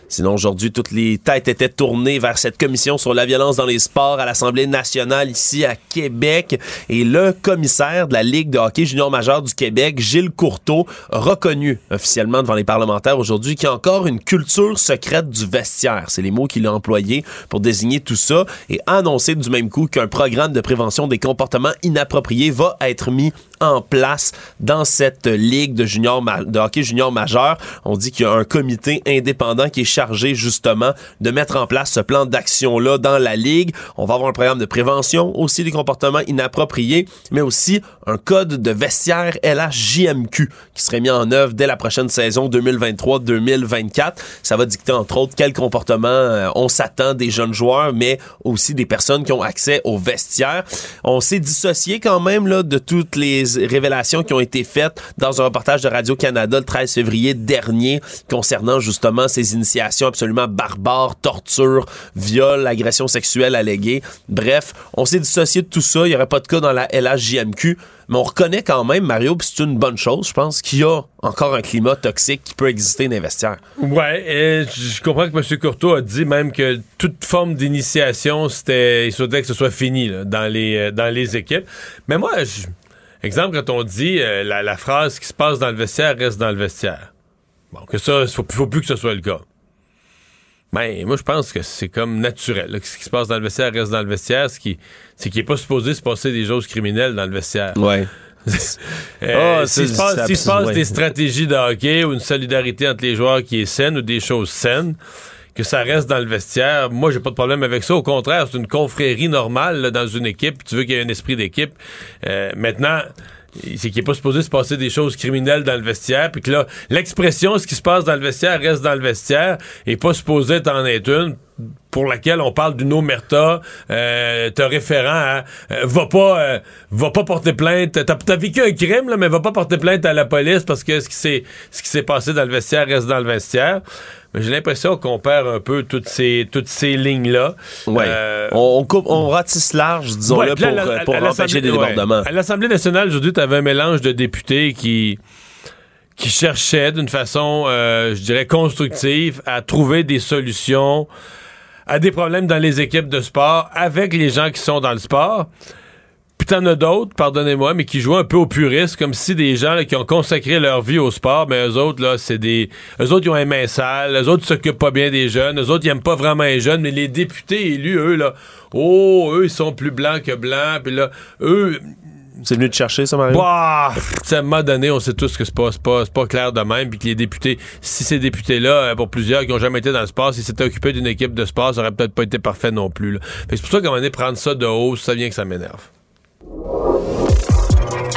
Sinon, aujourd'hui, toutes les têtes étaient tournées vers cette commission sur la violence dans les sports à l'Assemblée nationale ici à Québec. Et le commissaire de la Ligue de hockey junior majeur du Québec, Gilles Courteau, reconnu officiellement devant les parlementaires aujourd'hui qu'il y a encore une culture secrète du vestiaire. C'est les mots qu'il a employés pour désigner tout ça et a annoncé du même coup qu'un programme de prévention des comportements inappropriés va être mis en place dans cette ligue de junior de hockey junior majeur. On dit qu'il y a un comité indépendant qui est chargé justement de mettre en place ce plan d'action là dans la ligue. On va avoir un programme de prévention aussi des comportements inappropriés, mais aussi un code de vestiaire LHJMQ qui serait mis en œuvre dès la prochaine saison 2023-2024. Ça va dicter entre autres quel comportement euh, on s'attend des jeunes joueurs, mais aussi des personnes qui ont accès au vestiaire. On s'est dissocié quand même là, de toutes les révélations qui ont été faites dans un reportage de Radio-Canada le 13 février dernier concernant justement ces initiations absolument barbares, torture, viol, agression sexuelle alléguée. Bref, on s'est dissocié de tout ça. Il n'y aurait pas de cas dans la LHJMQ. Mais on reconnaît quand même, Mario, puis c'est une bonne chose, je pense, qu'il y a encore un climat toxique qui peut exister dans les. Ouais, et je comprends que M. Courteau a dit même que toute forme d'initiation, il souhaitait que ce soit fini dans, les, euh, dans les équipes. Mais moi, je- exemple, quand on dit euh, la, la phrase qui se passe dans le vestiaire reste dans le vestiaire. Bon, que ça, il faut, faut plus que ce soit le cas. Ben, moi, je pense que c'est comme naturel. là, que ce qui se passe dans le vestiaire reste dans le vestiaire. Ce qui, c'est qu'il n'est pas supposé se passer des choses criminelles dans le vestiaire. Ouais. *laughs* Euh, Ah, S'il se passe, se passe des stratégies de hockey ou une solidarité entre les joueurs qui est saine ou des choses saines, que ça reste dans le vestiaire, moi, j'ai pas de problème avec ça. Au contraire, c'est une confrérie normale dans une équipe. Tu veux qu'il y ait un esprit d'équipe. Euh, maintenant, c'est qu'il n'est pas supposé se passer des choses criminelles dans le vestiaire, puis que là, l'expression ce qui se passe dans le vestiaire reste dans le vestiaire et pas supposé en être une pour laquelle on parle d'une omerta, euh, te référant à euh, va pas euh, va pas porter plainte. T'as as vécu un crime là, mais va pas porter plainte à la police parce que ce qui s'est ce qui s'est passé dans le vestiaire reste dans le vestiaire. J'ai l'impression qu'on perd un peu toutes ces toutes ces lignes là. Ouais. on, on coupe, on ratisse large, disons-le, pour, euh, pour empêcher des débordements. À l'Assemblée nationale aujourd'hui, tu avais un mélange de députés qui qui cherchaient d'une façon, euh, je dirais, constructive à trouver des solutions à des problèmes dans les équipes de sport avec les gens qui sont dans le sport. Puis t'en as d'autres, pardonnez-moi, mais qui jouent un peu au puriste, comme si des gens là, qui ont consacré leur vie au sport, mais eux autres, là, c'est des. Eux autres, ils ont un main sale, eux autres, ils s'occupent pas bien des jeunes, eux autres, ils aiment pas vraiment les jeunes, mais les députés élus, eux, là, oh, eux, ils sont plus blancs que blancs, puis là, eux. C'est venu te chercher, ça, Mario? Bah, à un moment donné, on sait tous que c'est pas, c'est pas, c'est pas clair de même, puis que les députés, si ces députés-là, euh, pour plusieurs qui ont jamais été dans le sport, s'ils s'étaient occupés d'une équipe de sport, ça aurait peut-être pas été parfait non plus. là. Fait c'est pour ça qu'à un moment donné, prendre ça de haut, ça vient que ça m'énerve.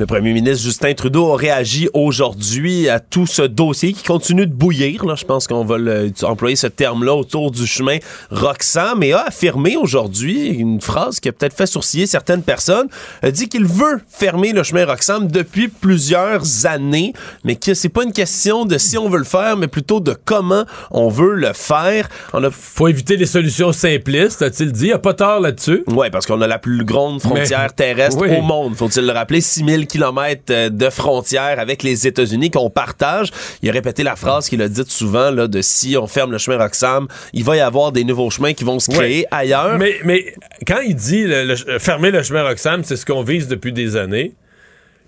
Le premier ministre Justin Trudeau a réagi aujourd'hui à tout ce dossier qui continue de bouillir. Là. Je pense qu'on va le- employer ce terme-là autour du chemin Roxham, mais a affirmé aujourd'hui une phrase qui a peut-être fait sourciller certaines personnes. A dit qu'il veut fermer le chemin Roxham depuis plusieurs années, mais que c'est pas une question de si on veut le faire, mais plutôt de comment on veut le faire. On a... Faut éviter les solutions simplistes, a-t-il dit. Il a pas tort là-dessus. Oui, parce qu'on a la plus grande frontière Mais- terrestre *laughs* oui. au monde, faut-il le rappeler, 6000 kilomètres de frontière avec les États-Unis qu'on partage. Il a répété la phrase qu'il a dite souvent là, de si on ferme le chemin Roxham, il va y avoir des nouveaux chemins qui vont se créer Ouais. ailleurs. Mais, mais quand il dit le- le- euh, fermer le chemin Roxham, c'est ce qu'on vise depuis des années.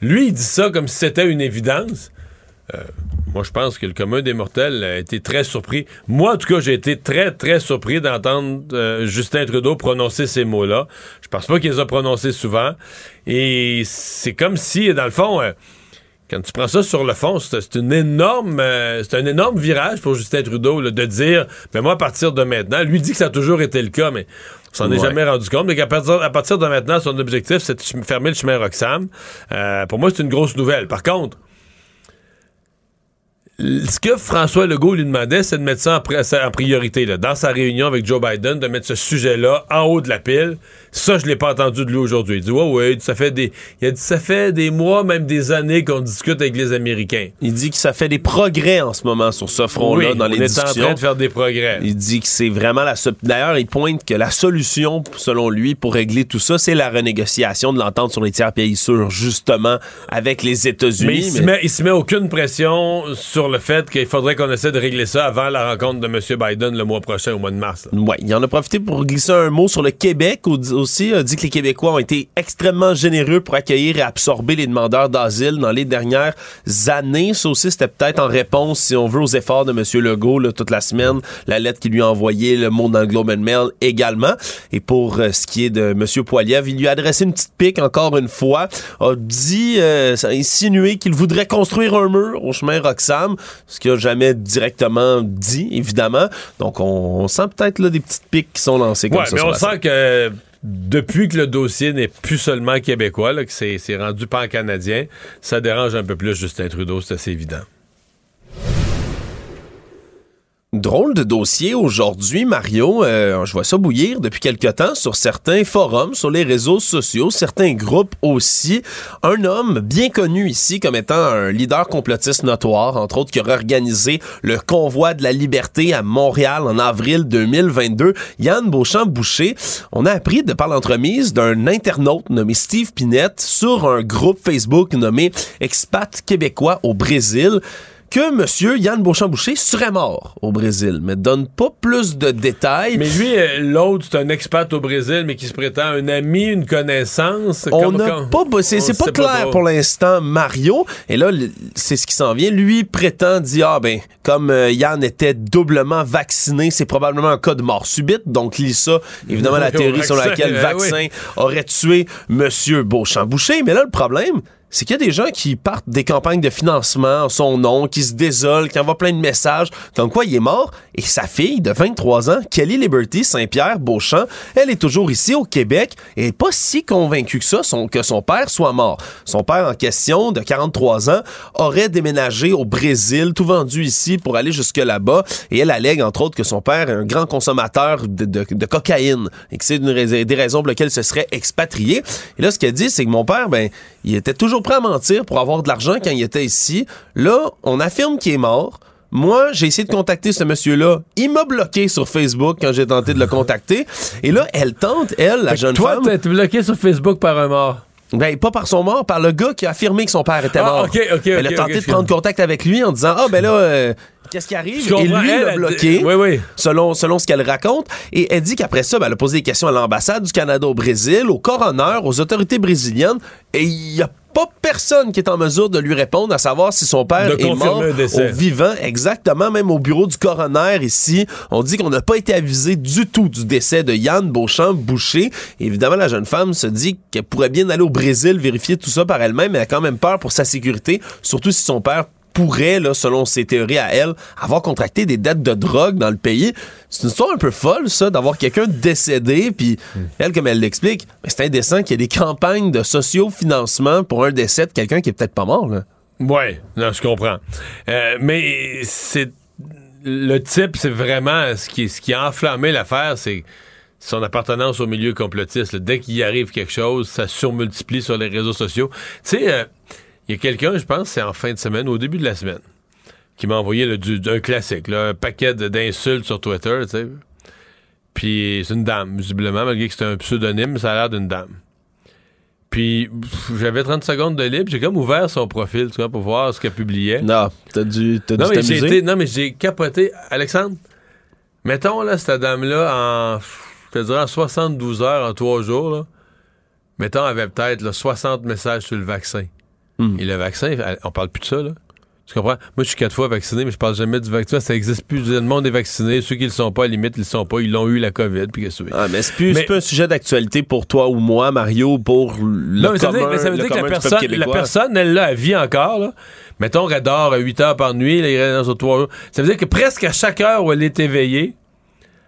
Lui, il dit ça comme si c'était une évidence. Euh, moi, je pense que le commun des mortels a été très surpris. Moi, en tout cas, j'ai été très, très surpris d'entendre euh, Justin Trudeau prononcer ces mots-là. Je pense pas qu'il les a prononcés souvent. Et c'est comme si, dans le fond, euh, quand tu prends ça sur le fond, c'est une énorme, euh, c'est un énorme virage pour Justin Trudeau là, de dire, mais moi à partir de maintenant, lui dit que ça a toujours été le cas, mais on s'en est jamais rendu compte, mais qu'à partir, à partir de maintenant, son objectif, c'est de fermer le chemin Roxham. Pour moi, c'est une grosse nouvelle. Par contre, ce que François Legault lui demandait, c'est de mettre ça en, pri- en priorité, là, dans sa réunion avec Joe Biden, de mettre ce sujet-là en haut de la pile. Ça, je l'ai pas entendu de lui aujourd'hui. Il dit, ouais, ouais, ça fait des, il a dit, ça fait des mois, même des années qu'on discute avec les Américains. Il dit que ça fait des progrès en ce moment sur ce front-là Oui, dans on les est en discussions. train de faire des progrès. Il dit que c'est vraiment la... D'ailleurs, il pointe que la solution, selon lui, pour régler tout ça, c'est la renégociation de l'entente sur les tiers pays sûrs, justement, avec les États-Unis. Mais il se met, il se met aucune pression sur le fait qu'il faudrait qu'on essaie de régler ça avant la rencontre de M. Biden le mois prochain, au mois de mars. Ouais, il en a profité pour glisser un mot sur le Québec au- aussi. A dit que les Québécois ont été extrêmement généreux pour accueillir et absorber les demandeurs d'asile dans les dernières années. Ça aussi, c'était peut-être en réponse, si on veut, aux efforts de M. Legault là, toute la semaine. La lettre qu'il lui a envoyée, le mot dans le Globe and Mail également. Et pour euh, ce qui est de M. Poiliev, il lui a adressé une petite pique encore une fois. A dit, euh, a insinué qu'il voudrait construire un mur au chemin Roxham, ce qu'il a jamais directement dit, évidemment. Donc, on, on sent peut-être là, des petites piques qui sont lancées comme Ouais, ça. mais on sent que depuis que le dossier n'est plus seulement québécois, là, que c'est c'est rendu pan-canadien, ça dérange un peu plus Justin Trudeau, c'est assez évident. Drôle de dossier aujourd'hui, Mario. Euh, je vois ça bouillir depuis quelque temps sur certains forums, sur les réseaux sociaux, certains groupes aussi. Un homme bien connu ici comme étant un leader complotiste notoire, entre autres, qui aurait organisé le convoi de la liberté à Montréal en avril 2022, Yann Beauchamp-Boucher. On a appris de par l'entremise d'un internaute nommé Steve Pinette sur un groupe Facebook nommé Expat québécois au Brésil que Monsieur Yann Beauchamp-Boucher serait mort au Brésil, mais donne pas plus de détails. Mais lui, euh, l'autre, c'est un expat au Brésil, mais qui se prétend un ami, une connaissance. On n'a pas, c'est pas clair pour l'instant, Mario. Et là, c'est ce qui s'en vient. Lui prétend dire, ah ben, comme euh, Yann était doublement vacciné, c'est probablement un cas de mort subite. Donc, lis ça. Évidemment, *laughs* la théorie sur laquelle le euh, vaccin oui. aurait tué Monsieur Beauchamp-Boucher. Mais là, le problème, c'est qu'il y a des gens qui partent des campagnes de financement en son nom, qui se désolent, qui envoient plein de messages, comme quoi il est mort. Et sa fille de 23 ans, Kelly Liberty Saint-Pierre Beauchamp, elle est toujours ici au Québec et est pas si convaincue que ça, que son père soit mort. Son père en question, de 43 ans, aurait déménagé au Brésil, tout vendu ici pour aller jusque là-bas. Et elle allègue, entre autres, que son père est un grand consommateur de, de- cocaïne et que c'est une des raisons pour lesquelles se serait expatrié. Et là, ce qu'elle dit, c'est que mon père, ben, il était toujours prêt à mentir pour avoir de l'argent quand il était ici. Là, on affirme qu'il est mort. Moi, j'ai essayé de contacter ce monsieur-là. Il m'a bloqué sur Facebook quand j'ai tenté de le contacter. Et là, elle tente, elle, la Fait jeune toi, femme. t'es bloqué sur Facebook par un mort. Ben, pas par son mort, par le gars qui a affirmé que son père était Ah, mort. ok, ok, Elle a tenté de prendre contact avec lui en disant Ah, ben là, euh, qu'est-ce qui arrive? Et lui l'a bloqué, oui, oui. Selon, selon ce qu'elle raconte. Et elle dit qu'après ça, ben, elle a posé des questions à l'ambassade du Canada au Brésil, au coroner, aux autorités brésiliennes. Et il y a pas personne qui est en mesure de lui répondre à savoir si son père De est mort au vivant. Exactement, même au bureau du coroner ici, on dit qu'on n'a pas été avisé du tout du décès de Yann Beauchamp Boucher. Évidemment, la jeune femme se dit qu'elle pourrait bien aller au Brésil vérifier tout ça par elle-même, mais elle a quand même peur pour sa sécurité, surtout si son père pourrait, là, selon ses théories à elle, avoir contracté des dettes de drogue dans le pays. C'est une histoire un peu folle, ça, d'avoir quelqu'un décédé, puis elle, comme elle l'explique, c'est indécent qu'il y ait des campagnes de socio-financement pour un décès de quelqu'un qui est peut-être pas mort, là. Ouais, non, je comprends. Euh, mais c'est le type, c'est vraiment ce qui, ce qui a enflammé l'affaire, c'est son appartenance au milieu complotiste. là. Dès qu'il y arrive quelque chose, ça surmultiplie sur les réseaux sociaux. Tu sais, euh, il y a quelqu'un, je pense, c'est en fin de semaine, au début de la semaine, qui m'a envoyé là, du, un classique, là, un paquet d'insultes sur Twitter, tu sais. Puis c'est une dame, visiblement, malgré que c'est un pseudonyme, ça a l'air d'une dame. Puis j'avais 30 secondes de libre, j'ai comme ouvert son profil, tu vois, pour voir ce qu'elle publiait. Non, t'as dû, t'as Non, dû mais j'ai t'amuser. été- non, mais j'ai capoté. Alexandre, mettons, là, cette dame-là, en, je te dirais, en 72 heures, en 3 jours, là, mettons, elle avait peut-être là, 60 messages sur le vaccin. Hmm. Et le vaccin, on parle plus de ça, là. Tu comprends? Moi, je suis quatre fois vacciné, mais je parle jamais du vaccin. Ça existe plus. Le monde est vacciné. Ceux qui le sont pas, à la limite, ils le sont pas. Ils l'ont eu, la COVID. Puis que? Ah, mais c'est plus, Mais- c'est pas un sujet d'actualité pour toi ou moi, Mario, pour le Non, mais ça veut dire, commun- mais ça veut dire que la commun personne, la personne, elle, vit encore, là. Mettons qu'elle dort 8 heures par nuit, là, il reste sur 3 jours. Ça veut dire que presque à chaque heure où elle est éveillée,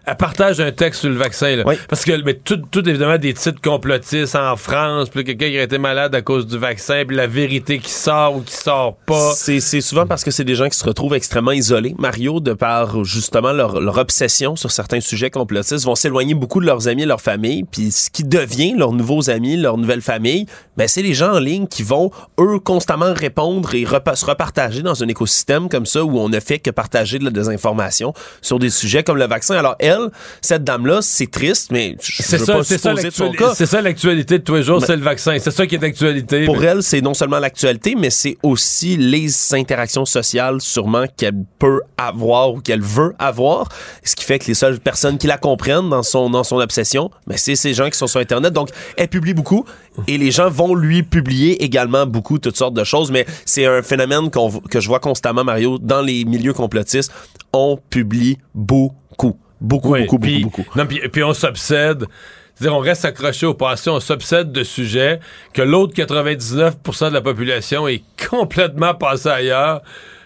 elle partage un texte sur le vaccin, là. Parce que, mais tout, tout, évidemment, des titres complotistes en France, puis quelqu'un qui a été malade à cause du vaccin, puis la vérité qui sort ou qui sort pas. C'est c'est souvent parce que c'est des gens qui se retrouvent extrêmement isolés. Mario, de par justement leur, leur obsession sur certains sujets complotistes, vont s'éloigner beaucoup de leurs amis et leur famille. Puis ce qui devient leurs nouveaux amis, leur nouvelle famille, ben c'est les gens en ligne qui vont, eux, constamment répondre et se repartager dans un écosystème comme ça où on ne fait que partager de la désinformation sur des sujets comme le vaccin. Alors elle, cette dame-là, c'est triste, mais je C'est veux ça, pas c'est ça, supposer son cas. c'est ça l'actualité de tous les jours, c'est le vaccin. C'est ça qui est d'actualité. Pour mais- elle, c'est non seulement l'actualité, mais c'est aussi les interactions sociales sûrement qu'elle peut avoir ou qu'elle veut avoir. Ce qui fait que les seules personnes qui la comprennent dans son, dans son obsession, mais c'est ces gens qui sont sur Internet. Donc, elle publie beaucoup et les gens vont lui publier également beaucoup toutes sortes de choses. Mais c'est un phénomène v- que je vois constamment, Mario, dans les milieux complotistes. On publie beaucoup. Beaucoup, Oui, beaucoup, beaucoup, beaucoup. Non, puis, puis on s'obsède. C'est-à-dire, on reste accroché au passé, on s'obsède de sujets que l'autre 99% de la population est complètement passé ailleurs.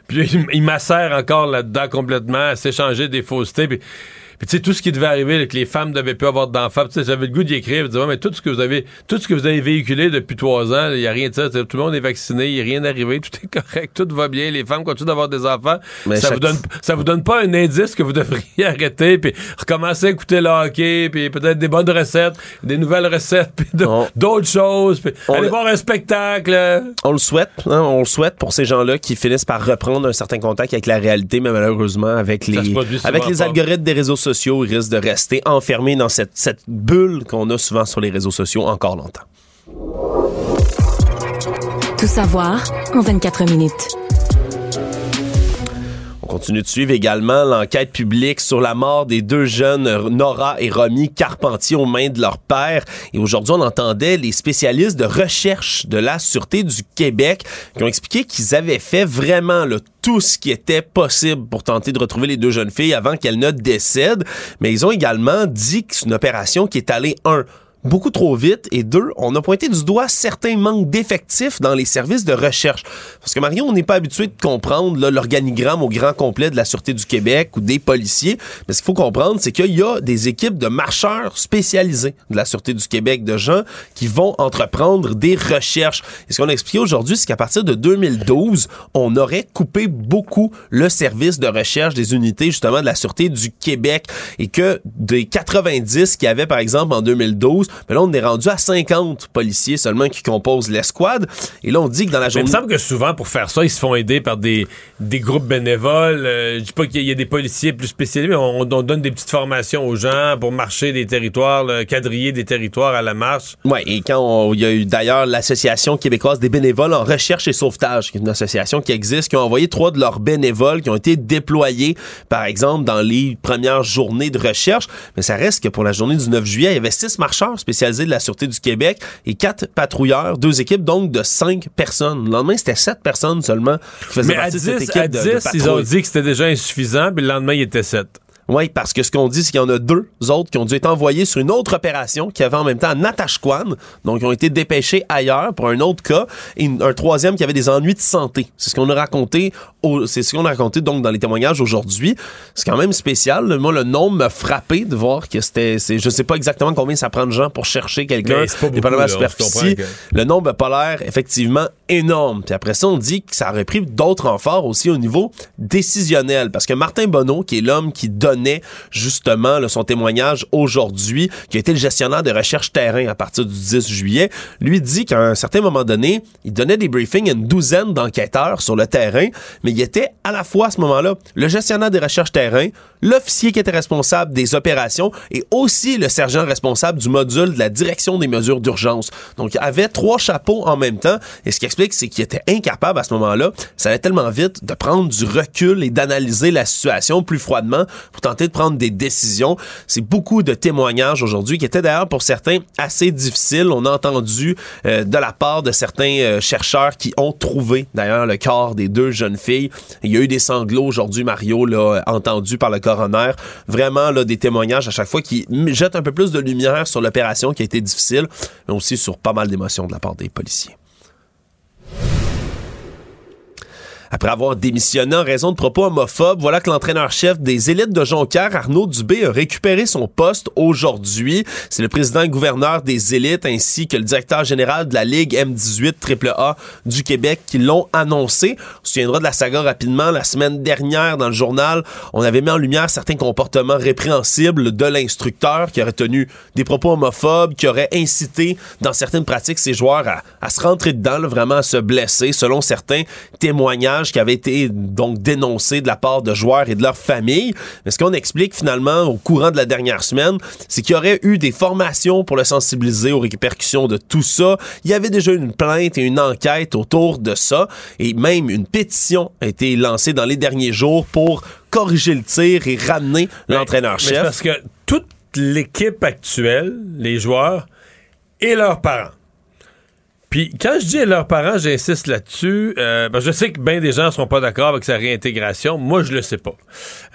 Puis il, il macère encore là-dedans complètement, à s'échanger des faussetés. Puis, puis tu sais, tout ce qui devait arriver, là, que les femmes ne devaient plus avoir d'enfants, tu sais, j'avais le goût d'y écrire, de dire, Ouais, mais tout ce que vous avez, tout ce que vous avez véhiculé depuis trois ans, il n'y a rien de ça, tout le monde est vacciné, il n'y a rien arrivé, *laughs* tout est correct, tout va bien, les femmes continuent d'avoir des enfants. Mais ça chaque- vous donne ça vous donne pas un indice que vous devriez *laughs* arrêter puis recommencer à écouter le hockey puis peut-être des bonnes recettes, des nouvelles recettes puis d'autres choses puis On aller le- voir un spectacle. On le souhaite, hein, on le souhaite pour ces gens-là qui finissent par reprendre un certain contact avec la réalité, mais malheureusement, avec les, avec les algorithmes des réseaux sociaux, ils risquent de rester enfermés dans cette, cette bulle qu'on a souvent sur les réseaux sociaux encore longtemps. Tout savoir en 24 minutes. On continue de suivre également l'enquête publique sur la mort des deux jeunes euh, Nora et Romy Carpentier aux mains de leur père. Et aujourd'hui, on entendait les spécialistes de recherche de la Sûreté du Québec qui ont expliqué qu'ils avaient fait vraiment le tout ce qui était possible pour tenter de retrouver les deux jeunes filles avant qu'elles ne décèdent. Mais ils ont également dit que c'est une opération qui est allée, un, beaucoup trop vite et deux, on a pointé du doigt certains manques d'effectifs dans les services de recherche. Parce que Marion, on n'est pas habitué de comprendre l'organigramme au grand complet de la Sûreté du Québec ou des policiers. Mais ce qu'il faut comprendre, c'est qu'il y a des équipes de marcheurs spécialisés de la Sûreté du Québec, de gens qui vont entreprendre des recherches. Et ce qu'on a expliqué aujourd'hui, c'est qu'à partir de 2012, on aurait coupé beaucoup le service de recherche des unités justement de la Sûreté du Québec et que des 90 qu'il y avait par exemple en 2012, Mais là, on est rendu à 50 policiers seulement qui composent l'escouade. Et là, on dit que dans la Mais il journée... me semble que souvent, pour faire ça, ils se font aider par des, des groupes bénévoles. Euh, je dis pas qu'il y a des policiers plus spécialisés, mais on, on donne des petites formations aux gens pour marcher des territoires, là, quadriller des territoires à la marche. Ouais, et quand il y a eu d'ailleurs l'Association québécoise des bénévoles en recherche et sauvetage, qui est une association qui existe, qui a envoyé trois de leurs bénévoles qui ont été déployés, par exemple, dans les premières journées de recherche. Mais ça reste que pour la journée du 9 juillet, il y avait six marcheurs spécialisés de la Sûreté du Québec et quatre patrouilleurs, deux équipes donc de cinq personnes. Le lendemain, c'était sept personnes seulement qui faisaient Mais à partie de cette 10, équipe à de- 10 de ils ont dit que c'était déjà insuffisant, puis le lendemain, il était 7. Oui, parce que ce qu'on dit, c'est qu'il y en a deux autres qui ont dû être envoyés sur une autre opération qui avait en même temps Natashquan, donc ils ont été dépêchés ailleurs pour un autre cas, et un troisième qui avait des ennuis de santé. C'est ce qu'on a raconté, au- c'est ce qu'on a raconté donc dans les témoignages aujourd'hui. C'est quand même spécial. Moi, le nombre m'a frappé de voir que c'était, c'est, je sais pas exactement combien ça prend de gens pour chercher quelqu'un, dépendamment de la superficie. comprend Le nombre n'a pas l'air effectivement énorme. Puis après ça, on dit que ça aurait pris d'autres renforts aussi au niveau décisionnel. Parce que Martin Bonneau, qui est l'homme qui justement son témoignage aujourd'hui, qui a été le gestionnaire de recherche terrain à partir du 10 juillet, lui dit qu'à un certain moment donné, il donnait des briefings à une douzaine d'enquêteurs sur le terrain, mais il était à la fois à ce moment-là le gestionnaire des recherches terrain, l'officier qui était responsable des opérations et aussi le sergent responsable du module de la direction des mesures d'urgence. Donc, il avait trois chapeaux en même temps. Et ce qui explique, c'est qu'il était incapable à ce moment-là, ça allait tellement vite, de prendre du recul et d'analyser la situation plus froidement de prendre des décisions. C'est beaucoup de témoignages aujourd'hui qui étaient d'ailleurs pour certains assez difficiles. On a entendu euh, de la part de certains euh, chercheurs qui ont trouvé d'ailleurs le corps des deux jeunes filles. Il y a eu des sanglots aujourd'hui, Mario, là, entendus par le coroner. Vraiment là, des témoignages à chaque fois qui jettent un peu plus de lumière sur l'opération qui a été difficile, mais aussi sur pas mal d'émotions de la part des policiers. Après avoir démissionné en raison de propos homophobes, voilà que l'entraîneur-chef des élites de Jonquière, Arnaud Dubé, a récupéré son poste aujourd'hui. C'est le président et gouverneur des élites ainsi que le directeur général de la Ligue M18 AAA du Québec qui l'ont annoncé. On se souviendra de la saga rapidement. La semaine dernière, dans le journal, on avait mis en lumière certains comportements répréhensibles de l'instructeur qui aurait tenu des propos homophobes, qui aurait incité dans certaines pratiques ses joueurs à, à se rentrer dedans, là, vraiment à se blesser, selon certains témoignages qui avaient été donc dénoncés de la part de joueurs et de leurs familles. Mais ce qu'on explique finalement au courant de la dernière semaine, c'est qu'il y aurait eu des formations pour le sensibiliser aux répercussions de tout ça. Il y avait déjà une plainte et une enquête autour de ça et même une pétition a été lancée dans les derniers jours pour corriger le tir et ramener l'entraîneur-chef. Parce que toute l'équipe actuelle, les joueurs et leurs parents. Puis quand je dis leurs parents, j'insiste là-dessus. euh, ben, je sais que bien des gens seront pas d'accord avec sa réintégration. Moi, je le sais pas.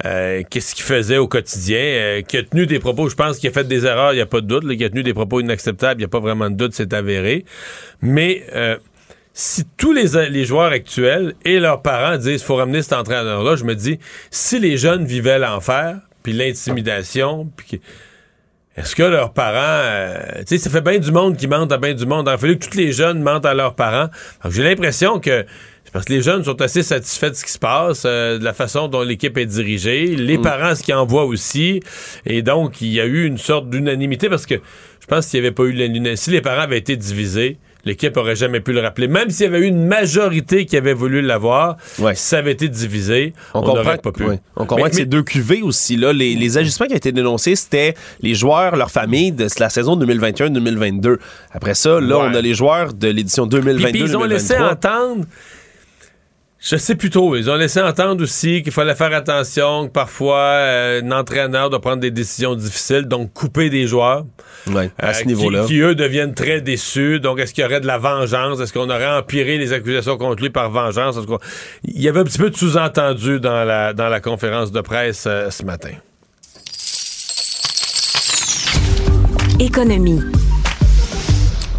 Euh, Qu'est-ce qu'il faisait au quotidien? Euh, qui a tenu des propos, je pense qu'il a fait des erreurs, il n'y a pas de doute. là, qui a tenu des propos inacceptables, il n'y a pas vraiment de doute, c'est avéré. Mais euh, si tous les, les joueurs actuels et leurs parents disent faut ramener cet entraîneur-là, je me dis, si les jeunes vivaient l'enfer, puis l'intimidation, puis est-ce que leurs parents, euh, tu sais, ça fait bien du monde qui mentent à bien du monde. Il a fallu que tous les jeunes mentent à leurs parents. Donc, J'ai l'impression que parce que les jeunes sont assez satisfaits de ce qui se passe, euh, de la façon dont l'équipe est dirigée. Les Mm. parents, ce qu'ils envoient aussi. Et donc, il y a eu une sorte d'unanimité parce que je pense qu'il n'y avait pas eu l'unanimité. Si les parents avaient été divisés, l'équipe aurait jamais pu le rappeler. Même s'il y avait eu une majorité qui avait voulu l'avoir, ça avait été divisé, on comprend, n'aurait pas pu. ouais. On comprend Mais- que c'est deux QV aussi. Là. Les, les agissements qui ont été dénoncés, c'était les joueurs, leurs familles de la saison 2021-2022. Après ça, là, Ouais. on a les joueurs de l'édition Puis, 2022 puis ils ont laissé entendre. Je sais plus trop. Ils ont laissé entendre aussi qu'il fallait faire attention, que parfois euh, un entraîneur doit prendre des décisions difficiles, donc couper des joueurs. Ouais, à ce euh, niveau-là. Qui, qui, eux, deviennent très déçus. Donc, est-ce qu'il y aurait de la vengeance? Est-ce qu'on aurait empiré les accusations contre lui par vengeance? Il y avait un petit peu de sous-entendu dans la, dans la conférence de presse euh, ce matin. Économie.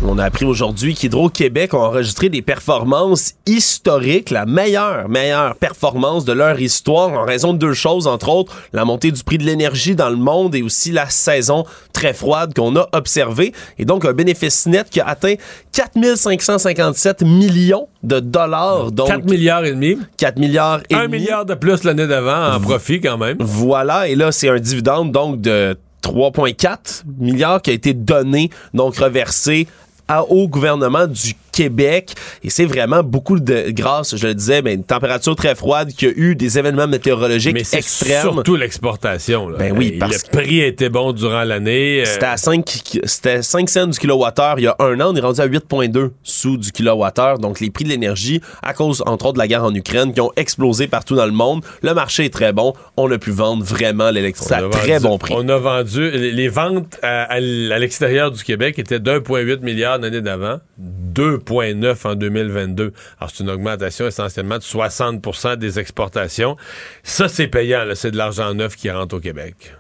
On a appris aujourd'hui qu'Hydro-Québec a enregistré des performances historiques, la meilleure, meilleure performance de leur histoire en raison de deux choses, entre autres la montée du prix de l'énergie dans le monde et aussi la saison très froide qu'on a observée. Et donc un bénéfice net qui a atteint 4557 millions de dollars. Donc 4 milliards et demi. 4 milliards et Un demi. milliard de plus l'année d'avant en profit quand même. Voilà, et là, c'est un dividende donc de 3,4 milliards qui a été donné, donc reversé à- au gouvernement du Québec. Et c'est vraiment beaucoup de grâce, je le disais, mais une température très froide qui a eu des événements météorologiques Mais extrêmes. surtout l'exportation. Ben oui, parce le prix était bon durant l'année. euh, C'était à 5, ki- c'était 5 cents du kilowattheure il y a un an. On est rendu à 8,2 sous du kilowattheure. Donc, les prix de l'énergie, à cause, entre autres, de la guerre en Ukraine, qui ont explosé partout dans le monde. Le marché est très bon. On a pu vendre vraiment l'électricité à très vendu- bon prix. On a vendu. Les ventes à, à l- à l'extérieur du Québec étaient d'1,8 milliard l'année d'avant, 2,9 en 2022. Alors, c'est une augmentation essentiellement de 60% des exportations. Ça, c'est payant. C'est de l'argent neuf qui rentre au Québec.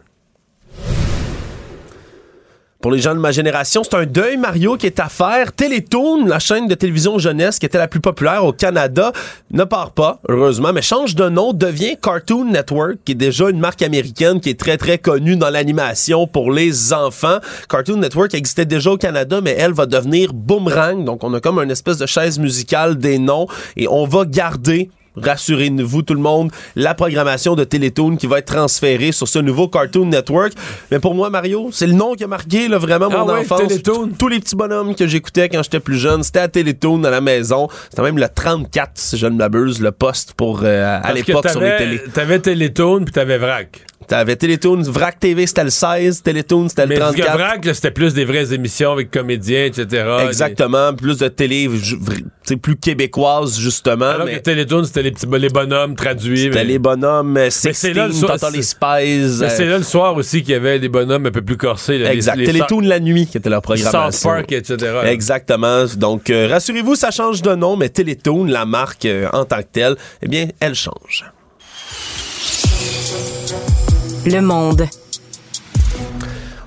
Pour les gens de ma génération, c'est un deuil, Mario, qui est à faire. Télétoon, la chaîne de télévision jeunesse qui était la plus populaire au Canada, ne part pas, heureusement, mais change de nom, devient Cartoon Network, qui est déjà une marque américaine qui est très, très connue dans l'animation pour les enfants. Cartoon Network existait déjà au Canada, mais elle va devenir Boomerang. Donc, on a comme une espèce de chaise musicale des noms et on va garder rassurez-vous tout le monde, la programmation de Télétoon qui va être transférée sur ce nouveau Cartoon Network. Mais pour moi, Mario, c'est le nom qui a marqué là, vraiment mon Ah ouais, enfance. Télétoon. Tous les petits bonhommes que j'écoutais quand j'étais plus jeune, c'était à Télétoon à la maison. C'était même le 34, si je ne m'abuse, le poste pour euh, à l'époque sur les télés. T'avais Télétoon puis t'avais Vrac. T'avais Télétoon, Vrac TV, c'était le 16, Télétoon, c'était le Mais parce que 34. Vrac, là, c'était plus des vraies émissions avec comédiens, etc. Exactement, plus de télé, plus québécoise justement. Alors mais que Télétoon, c'était les petits les bonhommes traduits. C'était mais- les bonhommes, euh, Mais c'est là le 16, soir- t'entends les Spies. Mais euh, c'est là le soir aussi qu'il y avait des bonhommes un peu plus corsés. là, Exact. les Télétoon la nuit qui était leur programmation. South Park, etc. Exactement. Donc, euh, rassurez-vous, ça change de nom, mais Télétoon, la marque euh, en tant que telle, eh bien, elle change. Le monde.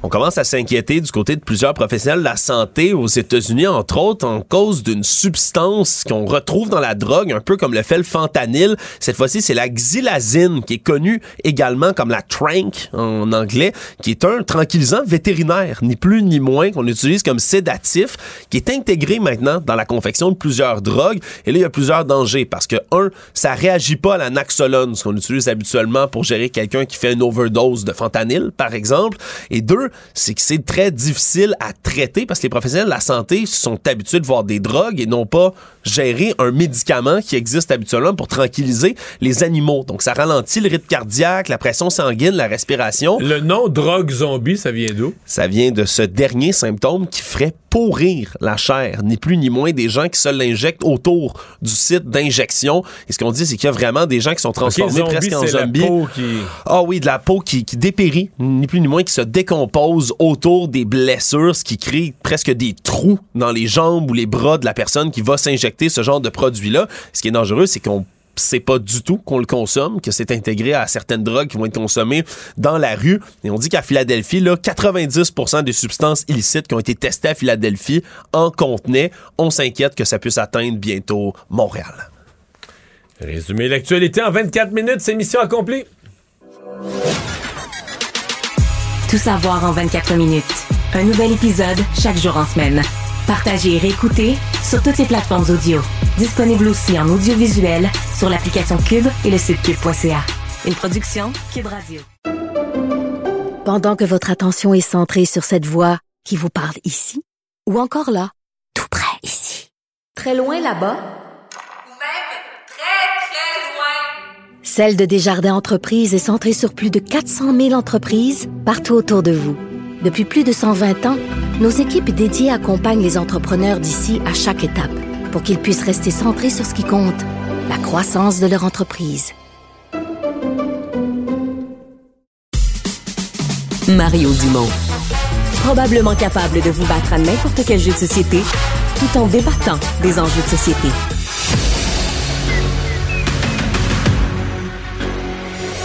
On commence à s'inquiéter du côté de plusieurs professionnels de la santé aux États-Unis, entre autres, en cause d'une substance qu'on retrouve dans la drogue, un peu comme le fait le fentanyl. Cette fois-ci, c'est la xylazine, qui est connue également comme la trank en anglais, qui est un tranquillisant vétérinaire, ni plus ni moins, qu'on utilise comme sédatif, qui est intégré maintenant dans la confection de plusieurs drogues. Et là, il y a plusieurs dangers, parce que, un, ça réagit pas à la naxolone, ce qu'on utilise habituellement pour gérer quelqu'un qui fait une overdose de fentanyl, par exemple. Et deux, c'est que c'est très difficile à traiter parce que les professionnels de la santé sont habitués de voir des drogues et non pas gérer un médicament qui existe habituellement pour tranquilliser les animaux. Donc, ça ralentit le rythme cardiaque, la pression sanguine, la respiration. Le nom drogue zombie, ça vient d'où? Ça vient de ce dernier symptôme qui ferait pourrir la chair, ni plus ni moins des gens qui se l'injectent autour du site d'injection. Et ce qu'on dit, c'est qu'il y a vraiment des gens qui sont transformés presque en zombies. peau qui- Ah oui, de la peau qui, qui dépérit, ni plus ni moins, qui se décompose autour des blessures, ce qui crée presque des trous dans les jambes ou les bras de la personne qui va s'injecter ce genre de produit-là. Ce qui est dangereux, c'est qu'on sait pas du tout qu'on le consomme, que c'est intégré à certaines drogues qui vont être consommées dans la rue. Et on dit qu'à Philadelphie, là, 90% des substances illicites qui ont été testées à Philadelphie en contenaient. On s'inquiète que ça puisse atteindre bientôt Montréal. Résumé l'actualité en 24 minutes, c'est mission accomplie. Tout savoir en 24 minutes. Un nouvel épisode chaque jour en semaine. Partagez et réécoutez sur toutes les plateformes audio. Disponible aussi en audiovisuel sur l'application Cube et le site cube.ca. Une production Cube Radio. Pendant que votre attention est centrée sur cette voix qui vous parle ici, ou encore là, tout près ici, très loin là-bas, Celle de Desjardins Entreprises est centrée sur plus de 400 000 entreprises partout autour de vous. Depuis plus de 120 ans, nos équipes dédiées accompagnent les entrepreneurs d'ici à chaque étape pour qu'ils puissent rester centrés sur ce qui compte, la croissance de leur entreprise. Mario Dumont. Probablement capable de vous battre à n'importe quel jeu de société tout en débattant des enjeux de société.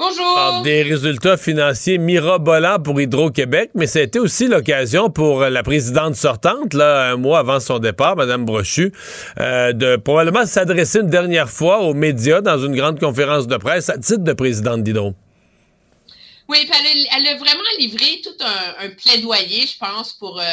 Bonjour. Alors, des résultats financiers mirobolants pour Hydro-Québec, mais ça a été aussi l'occasion pour la présidente sortante, là, un mois avant son départ, Mme Brochu, euh, de probablement s'adresser une dernière fois aux médias dans une grande conférence de presse à titre de présidente d'Hydro. Oui, puis elle, a- elle a vraiment livré tout un, un plaidoyer, je pense, pour euh,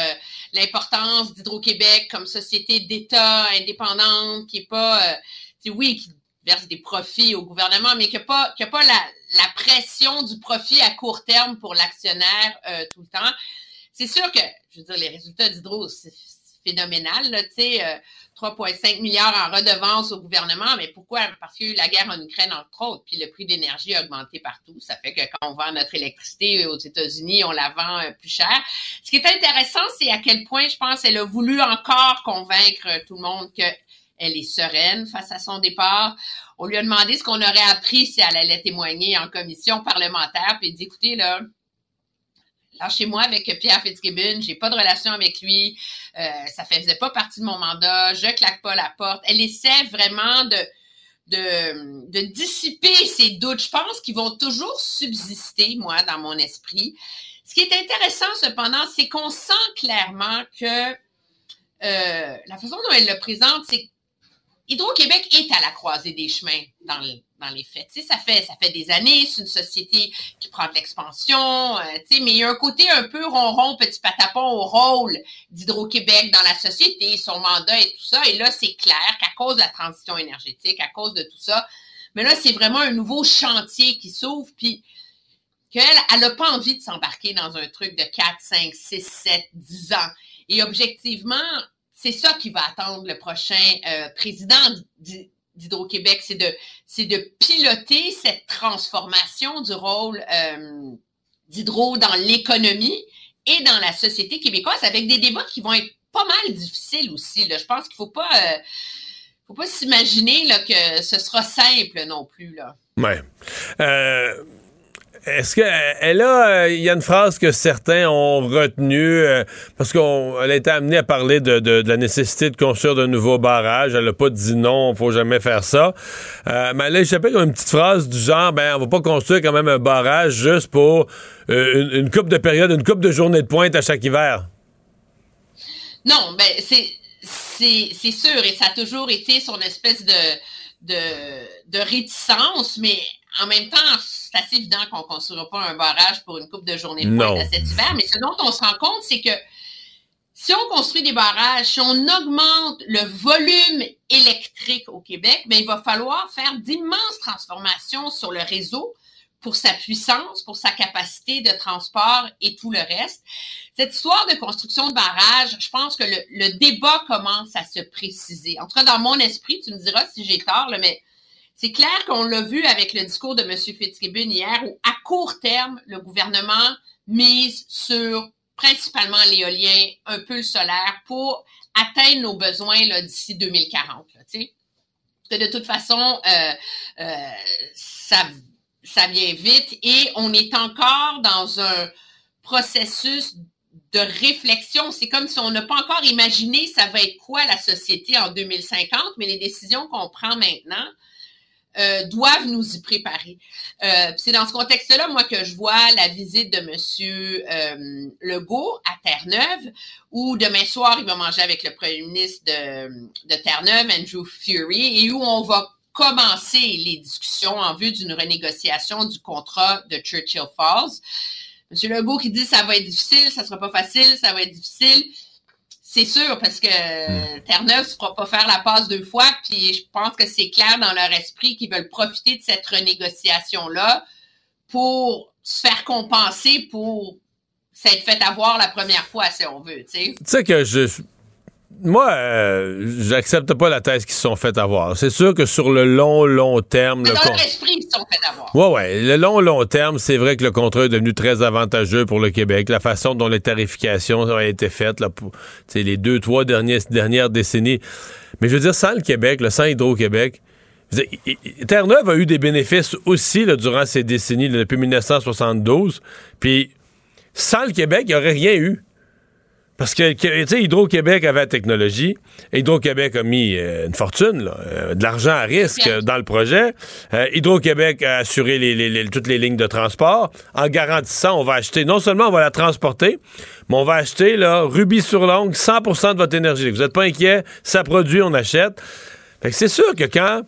l'importance d'Hydro-Québec comme société d'État indépendante qui est pas, euh, oui, qui verse des profits au gouvernement, mais qui n'a pas, qui a pas la, la pression du profit à court terme pour l'actionnaire euh, tout le temps. C'est sûr que, je veux dire, les résultats d'Hydro, c'est phénoménal, là, tu sais, euh, 3,5 milliards en redevances au gouvernement, mais pourquoi? Parce qu'il y a eu la guerre en Ukraine, entre autres, puis le prix d'énergie a augmenté partout. Ça fait que quand on vend notre électricité aux États-Unis, on la vend euh, plus cher. Ce qui est intéressant, c'est à quel point, je pense, elle a voulu encore convaincre euh, tout le monde que elle est sereine face à son départ. On lui a demandé ce qu'on aurait appris si elle allait témoigner en commission parlementaire, puis il dit, écoutez, là, lâchez-moi avec Pierre Fitzgibbon, j'ai pas de relation avec lui, euh, ça faisait pas partie de mon mandat, je claque pas la porte. Elle essaie vraiment de, de, dissiper ses doutes. Je pense qu'ils vont toujours subsister, moi, dans mon esprit. Ce qui est intéressant, cependant, c'est qu'on sent clairement que euh, la façon dont elle le présente, c'est Hydro-Québec est à la croisée des chemins dans, le- dans les faits. Ça fait ça fait des années, c'est une société qui prend de l'expansion, euh, mais il y a un côté un peu ronron, petit patapon au rôle d'Hydro-Québec dans la société, son mandat et tout ça. Et là, c'est clair qu'à cause de la transition énergétique, à cause de tout ça, mais là, c'est vraiment un nouveau chantier qui s'ouvre, puis qu'elle, elle n'a pas envie de s'embarquer dans un truc de 4, 5, 6, 7, 10 ans. Et objectivement, c'est ça qui va attendre le prochain euh, président d'Hy- d'Hydro-Québec, c'est de, de piloter cette transformation du rôle euh, d'Hydro dans l'économie et dans la société québécoise avec des débats qui vont être pas mal difficiles aussi. Je pense qu'il ne faut pas, euh, faut pas s'imaginer que ce sera simple non plus. Est-ce qu'elle a. euh, Il y a une phrase que certains ont retenue euh, parce qu'elle a été amenée à parler de, la nécessité de construire de nouveaux barrages. Elle n'a pas dit non, faut jamais faire ça. Euh, mais elle a une petite phrase du genre ben, on va pas construire quand même un barrage juste pour euh, une, une coupe de période, une coupe de journée de pointe à chaque hiver. Non, ben c'est c'est sûr et ça a toujours été son espèce de de, de réticence, mais en même temps, c'est assez évident qu'on ne construira pas un barrage pour une coupe de journée de cet hiver. Mais ce dont on se rend compte, c'est que si on construit des barrages, si on augmente le volume électrique au Québec, ben, il va falloir faire d'immenses transformations sur le réseau pour sa puissance, pour sa capacité de transport et tout le reste. Cette histoire de construction de barrages, je pense que le, le débat commence à se préciser. En tout cas, dans mon esprit, tu me diras si j'ai tort, là, mais c'est clair qu'on l'a vu avec le discours de M. Fitzgibbon hier, où à court terme, le gouvernement mise sur principalement l'éolien, un peu le solaire, pour atteindre nos besoins d'ici 2040. Là, tu sais. Parce que de toute façon, euh, euh, ça, ça vient vite et on est encore dans un processus de réflexion. C'est comme si on n'a pas encore imaginé ça va être quoi la société en 2050, mais les décisions qu'on prend maintenant euh, doivent nous y préparer. Euh, c'est dans ce contexte-là, moi, que je vois la visite de M. Euh, Legault à Terre-Neuve, où demain soir, il va manger avec le premier ministre de, Terre-Neuve, Andrew Fury, et où on va commencer les discussions en vue d'une renégociation du contrat de Churchill Falls. M. Legault qui dit ça va être difficile, ça sera pas facile, ça va être difficile. C'est sûr, parce que Terre-Neuve ne pas faire la passe deux fois, puis je pense que c'est clair dans leur esprit qu'ils veulent profiter de cette renégociation-là pour se faire compenser pour s'être fait avoir la première fois, si on veut, tu sais. Tu sais que je. Moi, euh, j'accepte pas la thèse qu'ils se sont fait avoir. C'est sûr que sur le long, long terme. Mais le dans con- leur esprit, ils se sont fait avoir. Ouais, ouais. Le long, long terme, c'est vrai que le contrat est devenu très avantageux pour le Québec. La façon dont les tarifications ont été faites là, pour les deux, trois dernières, dernières décennies. Mais je veux dire, sans le Québec, le sans Hydro-Québec, Terre-Neuve a eu des bénéfices aussi là, durant ces décennies, là, depuis 1972. Puis, sans le Québec, il n'y aurait rien eu. Parce que, tu sais, Hydro-Québec avait la technologie. Hydro-Québec a mis euh, une fortune, là, euh, de l'argent à risque euh, dans le projet. Euh, Hydro-Québec a assuré les- les- les- toutes les lignes de transport en garantissant, on va acheter, non seulement on va la transporter, mais on va acheter, là, rubis sur l'ongle, 100% de votre énergie. Vous n'êtes pas inquiet, ça produit, on achète. Fait que c'est sûr que quand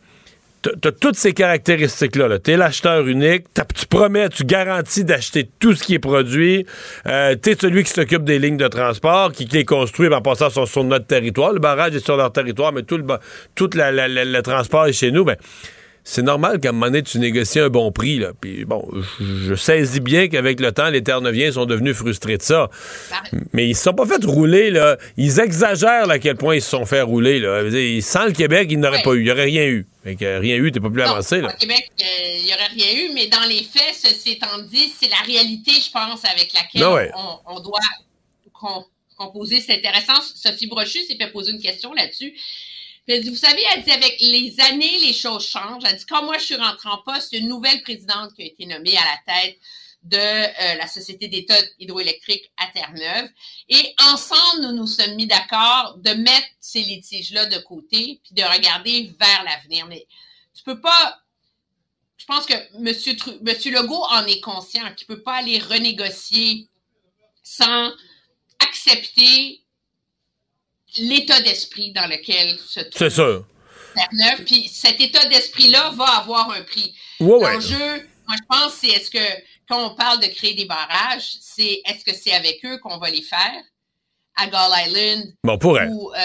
t'as toutes ces caractéristiques-là. -là, T'es l'acheteur unique, tu promets, tu garantis d'acheter tout ce qui est produit. Euh, T'es celui qui s'occupe des lignes de transport, qui, les construit en passant sur, sur, notre territoire. Le barrage est sur leur territoire, mais tout le, tout la, le transport est chez nous. Ben, c'est normal qu'à un moment donné, tu négocies un bon prix. Là. Puis bon, je, saisis bien qu'avec le temps, les Terre-Neuviens sont devenus frustrés de ça. Mais ils se sont pas fait rouler. Là. Ils exagèrent à quel point ils se sont fait rouler. Là. Sans le Québec, ils n'auraient pas eu. Il n'y aurait rien eu. Fait que rien eu, t'es pas plus avancé. Là. Au Québec, euh, il n'y aurait rien eu, mais dans les faits, ceci étant dit, c'est la réalité, je pense, avec laquelle ben on, doit composer. C'est intéressant. Sophie Brochu s'est fait poser une question là-dessus vous savez, elle dit avec les années, les choses changent. Elle dit quand moi je suis rentrée en poste, une nouvelle présidente qui a été nommée à la tête de euh, la Société d'État hydroélectrique à Terre-Neuve. Et ensemble, nous nous sommes mis d'accord de mettre ces litiges-là de côté puis de regarder vers l'avenir. Mais tu peux pas. Je pense que M. Monsieur Legault en est conscient qu'il ne peut pas aller renégocier sans accepter l'état d'esprit dans lequel se trouve C'est sûr. Terre-Neuve. Puis cet état d'esprit-là va avoir un prix. L'enjeu, moi, je pense, c'est est-ce que, quand on parle de créer des barrages, c'est est-ce que c'est avec eux qu'on va les faire? à Gull Island bon, ou euh,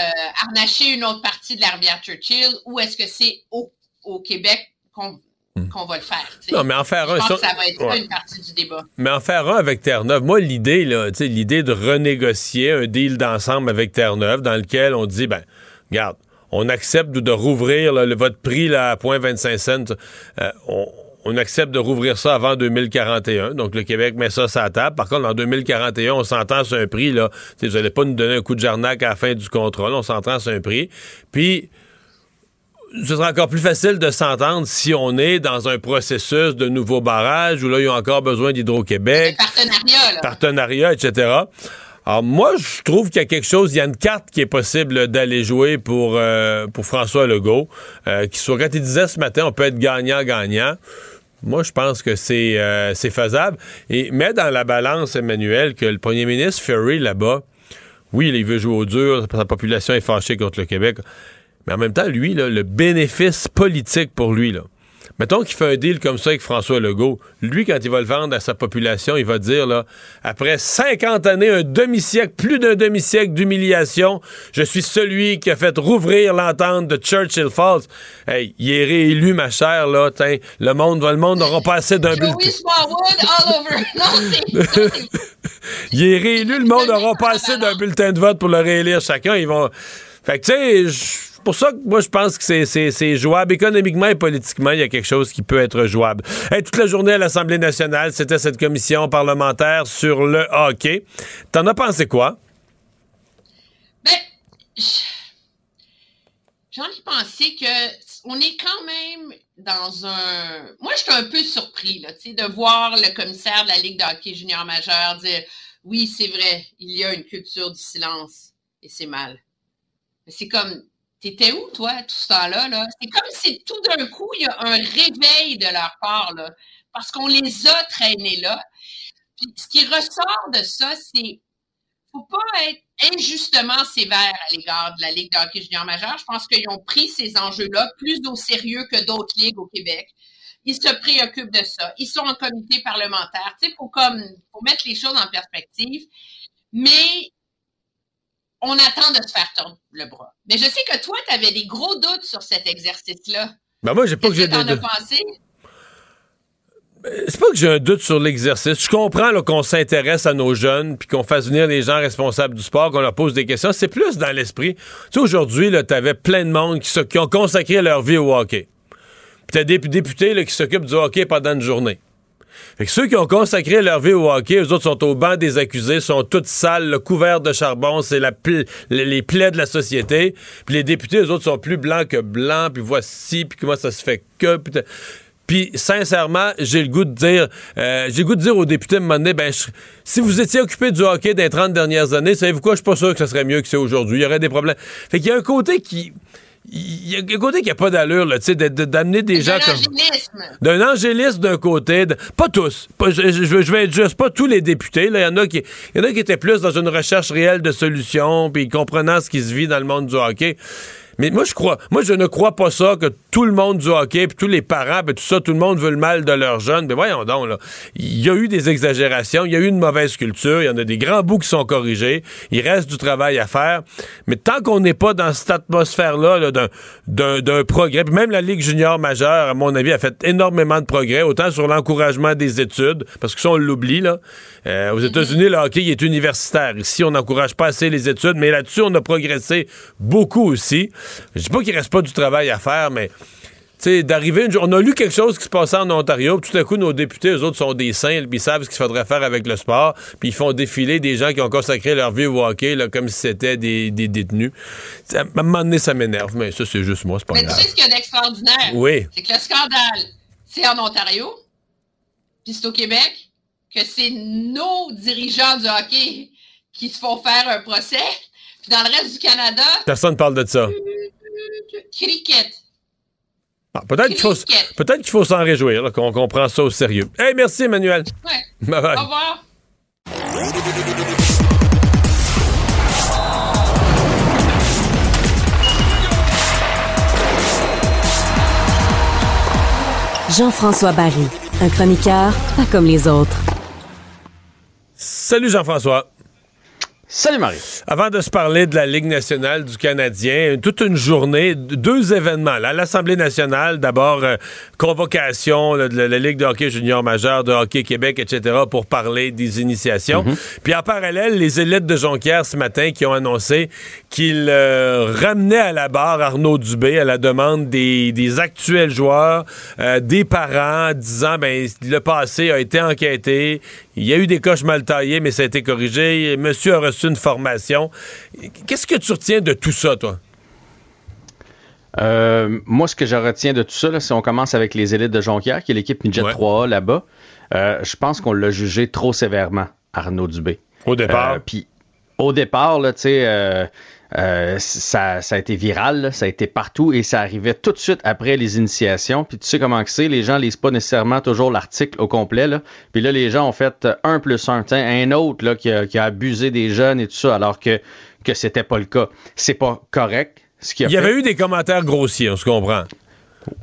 harnacher une autre partie de la rivière Churchill ou est-ce que c'est au, au Québec qu'on Hmm. qu'on va le faire. Non, mais en faire un. Pense que ça va être une partie du débat. Mais en faire un avec Terre-Neuve, moi, l'idée, là, l'idée de renégocier un deal d'ensemble avec Terre-Neuve dans lequel on dit, ben, regarde, on accepte de, rouvrir le, votre prix là, à 0.25 cents. Euh, on, accepte de rouvrir ça avant 2041. Donc, le Québec met ça sur la table. Par contre, en 2041, on s'entend sur un prix. Là. vous n'allez pas nous donner un coup de jarnac à la fin du contrôle. On s'entend sur un prix. Puis, ce sera encore plus facile de s'entendre si on est dans un processus de nouveau barrage où là, ils ont encore besoin d'Hydro-Québec. Partenariat, Partenariat, etc. Alors, moi, je trouve qu'il y a quelque chose, il y a une carte qui est possible d'aller jouer pour, euh, pour François Legault. Euh, qui soit, quand il disait ce matin, on peut être gagnant-gagnant. Moi, je pense que c'est euh, faisable. Et mets dans la balance, Emmanuel, que le premier ministre Ferry, là-bas, oui, il veut jouer au dur, sa population est fâchée contre le Québec. Mais en même temps, lui, le bénéfice politique pour lui, là, Mettons qu'il fait un deal comme ça avec François Legault. Lui, quand il va le vendre à sa population, il va dire, là, après 50 années, un demi-siècle, plus d'un demi-siècle d'humiliation, je suis celui qui a fait rouvrir l'entente de Churchill Falls. Hey, il est réélu, ma chère, là. le monde, le monde n'aura pas assez d'un bulletin. *laughs* il est réélu, le monde n'aura pas assez d'un bulletin de vote pour le réélire chacun. Ils vont. Fait que, tu sais, pour ça que moi, je pense que c'est jouable. Économiquement et politiquement, il y a quelque chose qui peut être jouable. toute la journée à l'Assemblée nationale, c'était cette commission parlementaire sur le hockey. T'en as pensé quoi? Ben, j'en ai pensé que on est quand même dans un. Moi, je suis un peu surpris là, de voir le commissaire de la Ligue de hockey junior majeur dire oui, c'est vrai, il y a une culture du silence et c'est mal. C'est comme T'étais où, toi, tout ce temps-là? -là, c'est comme si tout d'un coup, il y a un réveil de leur part, là, parce qu'on les a traînés là. Puis ce qui ressort de ça, c'est faut pas être injustement sévère à l'égard de la Ligue de hockey junior majeur. Je pense qu'ils ont pris ces enjeux-là plus au sérieux que d'autres ligues au Québec. Ils se préoccupent de ça. Ils sont en comité parlementaire. Tu sais, comme, faut mettre les choses en perspective. Mais on attend de se faire tordre le bras. Mais je sais que toi, tu avais des gros doutes sur cet exercice-là. Ben moi, j'ai pas que, j'ai des doutes. C'est pas que j'ai un doute sur l'exercice. Je comprends qu'on s'intéresse à nos jeunes, puis qu'on fasse venir les gens responsables du sport, qu'on leur pose des questions. C'est plus dans l'esprit. Tu sais, aujourd'hui, tu avais plein de monde qui, qui, ont consacré leur vie au hockey. Puis t'as des députés qui s'occupent du hockey pendant une journée. Fait que ceux qui ont consacré leur vie au hockey, eux autres sont au banc des accusés, sont toutes sales, couverts de charbon, c'est la les plaies de la société. Puis les députés, eux autres sont plus blancs que blancs, puis voici, puis comment ça se fait que... Puis, sincèrement, j'ai le goût de dire, euh, j'ai le goût de dire aux députés, de un ben, si vous étiez occupé du hockey des 30 dernières années, savez-vous quoi, je suis pas sûr que ce serait mieux que c'est aujourd'hui. Il y aurait des problèmes. Fait qu'il y a un côté qui, il y a un côté qui a pas d'allure, là, tu sais, d'amener des gens comme. D'un angélisme d'un côté. pas tous. je, vais être juste, pas tous les députés. Il y en a qui y en a qui étaient plus dans une recherche réelle de solutions, puis comprenant ce qui se vit dans le monde du hockey. Mais moi, je crois, moi, je ne crois pas ça que tout le monde du hockey, puis tous les parents, puis tout ça, tout le monde veut le mal de leurs jeunes. Mais voyons donc, là. Il y a eu des exagérations, il y a eu une mauvaise culture, il y en a des grands bouts qui sont corrigés, il reste du travail à faire. Mais tant qu'on n'est pas dans cette atmosphère-là là, d'un- progrès, puis même la Ligue junior majeure, à mon avis, a fait énormément de progrès, autant sur l'encouragement des études, parce que ça, on l'oublie, là. Euh, aux États-Unis, le hockey il est universitaire. Ici, on n'encourage pas assez les études, mais là-dessus, on a progressé beaucoup aussi. Je dis pas qu'il reste pas du travail à faire, mais sais, d'arriver On a lu quelque chose qui se passait en Ontario, puis tout à coup, nos députés, eux autres, sont des saints, puis ils savent ce qu'il faudrait faire avec le sport, puis ils font défiler des gens qui ont consacré leur vie au hockey, là, comme si c'était des, des détenus. À un moment donné, ça m'énerve, mais ça, c'est juste moi, c'est pas Mais tu grave. sais ce qu'il y a d'extraordinaire? Oui. C'est que le scandale, c'est en Ontario, puis c'est au Québec, que c'est nos dirigeants du hockey qui se font faire un procès, puis dans le reste du Canada, Personne parle de ça. cricket. Ah, peut-être qu'il faut, peut-être qu'il faut s'en réjouir, là, qu'on qu'on prend ça au sérieux. Hey, merci, Emmanuel. Ouais. Bye bye. Au revoir. Jean-François Barry, un chroniqueur pas comme les autres. Salut Jean-François. Salut Marie. Avant de se parler de la Ligue nationale du Canadien, toute une journée, deux événements. Là, l'Assemblée nationale, d'abord, euh, convocation là, de la, la Ligue de hockey junior majeur, de hockey Québec, etc., pour parler des initiations. Puis en parallèle, les élites de Jonquière ce matin qui ont annoncé qu'ils euh, ramenaient à la barre Arnaud Dubé à la demande des, des actuels joueurs, euh, des parents, disant, ben le passé a été enquêté, il y a eu des coches mal taillées, mais ça a été corrigé. Monsieur a reçu une formation. Qu'est-ce que tu retiens de tout ça, toi? Euh, moi, ce que je retiens de tout ça, là, si on commence avec les élites de Jonquière, qui est l'équipe Midget 3A là-bas, euh, je pense qu'on l'a jugé trop sévèrement, Arnaud Dubé. Au départ. Euh, Puis, au départ, là, tu sais, euh, euh, ça, ça a été viral, là, ça a été partout et ça arrivait tout de suite après les initiations. Puis tu sais comment que c'est, les gens lisent pas nécessairement toujours l'article au complet. Là. Puis là, les gens ont fait un plus un. Un autre là, qui, a, qui a abusé des jeunes et tout ça, alors que, que c'était pas le cas. C'est pas correct. Ce Il y fait. avait eu des commentaires grossiers, on se comprend.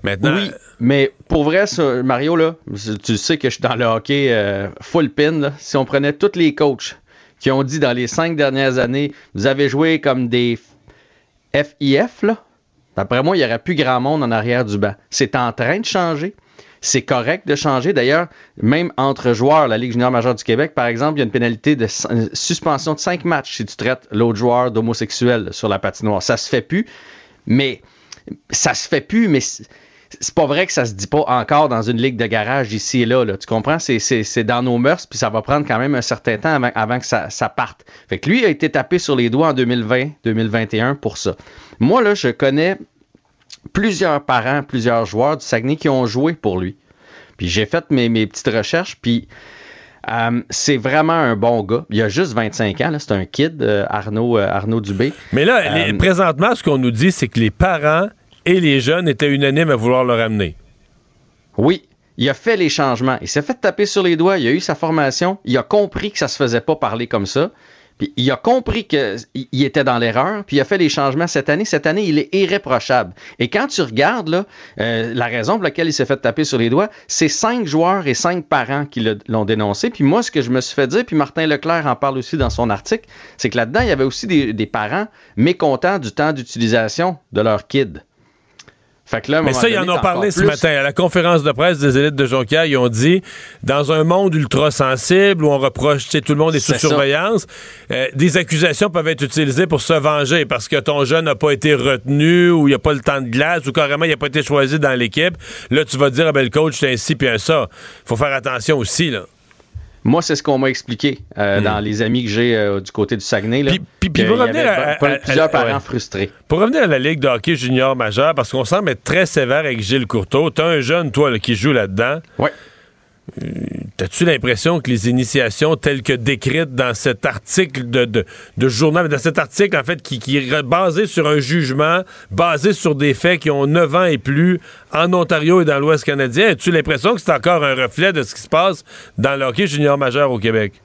Maintenant, Oui, mais pour vrai, ça, Mario, là, tu sais que je suis dans le hockey euh, full pin. là. Si on prenait tous les coachs qui ont dit dans les cinq dernières années, vous avez joué comme des FIF, là, d'après moi, il n'y aurait plus grand monde en arrière du banc. C'est en train de changer. C'est correct de changer. D'ailleurs, même entre joueurs, la Ligue junior majeure du Québec, par exemple, il y a une pénalité de suspension de cinq matchs si tu traites l'autre joueur d'homosexuel sur la patinoire. Ça se fait plus, mais ça se fait plus, mais c'est pas vrai que ça se dit pas encore dans une ligue de garage ici et là. là. Tu comprends? C'est- C'est c'est dans nos mœurs, puis ça va prendre quand même un certain temps avant, avant que ça, ça parte. Fait que lui a été tapé sur les doigts en 2020-2021 pour ça. Moi, là, je connais plusieurs parents, plusieurs joueurs du Saguenay qui ont joué pour lui. Puis j'ai fait mes, mes petites recherches, puis euh, c'est vraiment un bon gars. Il a juste 25 ans, là, c'est un kid, euh, Arnaud, euh, Arnaud Dubé. mais là, les- présentement, ce qu'on nous dit, c'est que les parents et les jeunes étaient unanimes à vouloir le ramener. Oui, il a fait les changements. Il s'est fait taper sur les doigts. Il a eu sa formation. Il a compris que ça se faisait pas parler comme ça. Il a compris qu'il était dans l'erreur. Puis il a fait les changements cette année. Cette année, il est irréprochable. Et quand tu regardes euh, la raison pour laquelle il s'est fait taper sur les doigts, c'est cinq joueurs et cinq parents qui l'ont dénoncé. Puis moi, ce que je me suis fait dire, puis Martin Leclerc en parle aussi dans son article, c'est que là-dedans, il y avait aussi des, des parents mécontents du temps d'utilisation de leur kid. Fait que là, à un Mais ça, ils en ont parlé ce plus- matin à la conférence de presse des élites de Jonquière. Ils ont dit, dans un monde ultra sensible où on reproche, tu sais, tout le monde est sous surveillance, euh, des accusations peuvent être utilisées pour se venger parce que ton jeune n'a pas été retenu ou il n'y a pas le temps de glace ou carrément il n'a pas été choisi dans l'équipe. Là, tu vas dire, ah ben, le coach, c'est ainsi puis un ça. faut faire attention aussi, là. Moi, c'est ce qu'on m'a expliqué euh, dans les amis que j'ai euh, du côté du Saguenay. Là, Hmm. puis qu'il pour revenir à- plusieurs à- parents ouais. frustrés. Pour revenir à la Ligue de hockey junior majeur, parce qu'on semble être très sévère avec Gilles Courteau, t'as un jeune, toi, là, qui joue là-dedans. Oui. T'as-tu l'impression que les initiations telles que décrites dans cet article de, de, de journal, dans cet article, en fait, qui, qui est basé sur un jugement, basé sur des faits qui ont 9 ans et plus en Ontario et dans l'Ouest canadien, as-tu l'impression que c'est encore un reflet de ce qui se passe dans le hockey junior majeur au Québec?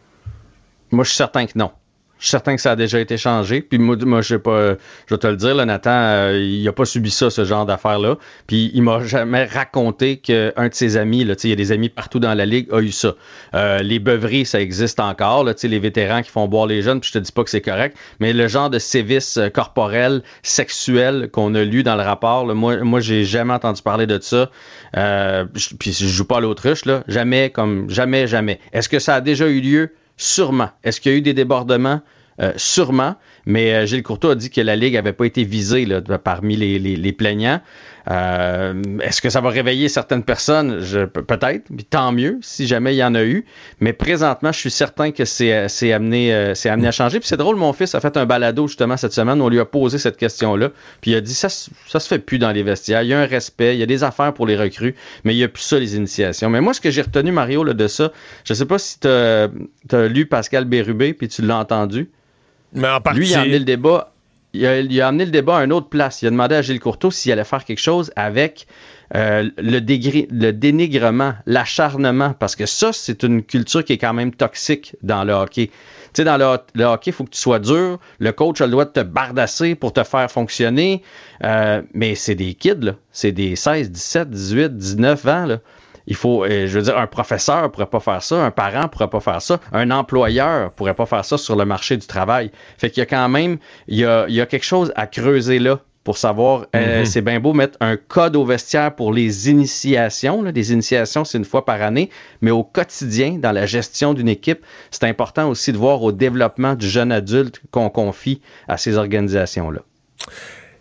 Moi, je suis certain que non. Je suis certain que ça a déjà été changé. Puis moi, je sais pas, je vais te le dire, Nathan, euh, il n'a pas subi ça, ce genre d'affaires-là. Puis il m'a jamais raconté qu'un de ses amis, il y a des amis partout dans la ligue, a eu ça. Euh, les beuveries, ça existe encore, les vétérans qui font boire les jeunes, puis je te dis pas que c'est correct, mais le genre de sévices euh, corporels, sexuels qu'on a lu dans le rapport, moi, moi j'ai jamais entendu parler de ça. Puis je joue pas à l'autruche, jamais, comme jamais, jamais. Est-ce que ça a déjà eu lieu? Sûrement. Est-ce qu'il y a eu des débordements? Euh, sûrement. Mais euh, Gilles Courtois a dit que la Ligue n'avait pas été visée parmi les, les, plaignants. Euh, est-ce que ça va réveiller certaines personnes? peut-être, tant mieux si jamais il y en a eu. Mais présentement, je suis certain que c'est, amené, amené à changer. Puis c'est drôle, mon fils a fait un balado justement cette semaine. On lui a posé cette question-là. Puis il a dit ça, ça se fait plus dans les vestiaires. Il y a un respect, il y a des affaires pour les recrues, mais il n'y a plus ça, les initiations. Mais moi, ce que j'ai retenu, Mario, là, de ça, je ne sais pas si tu as, lu Pascal Bérubé puis tu l'as entendu. Mais en partie... Lui, il a amené le débat. Il a, amené le débat à une autre place. Il a demandé à Gilles Courteau s'il allait faire quelque chose avec euh, le, le dénigrement, l'acharnement, parce que ça, c'est une culture qui est quand même toxique dans le hockey. Tu sais, dans le, hockey, il faut que tu sois dur. Le coach a le droit de te bardasser pour te faire fonctionner. Euh, mais c'est des kids, là. C'est des 16, 17, 18, 19 ans, là. Il faut, euh, je veux dire, un professeur pourrait pas faire ça, un parent pourrait pas faire ça, un employeur pourrait pas faire ça sur le marché du travail. Fait qu'il y a quand même, il y a, il y a quelque chose à creuser là pour savoir, euh, mhm. c'est bien beau mettre un code au vestiaire pour les initiations. Là. Les initiations, c'est une fois par année, mais au quotidien, dans la gestion d'une équipe, c'est important aussi de voir au développement du jeune adulte qu'on confie à ces organisations-là.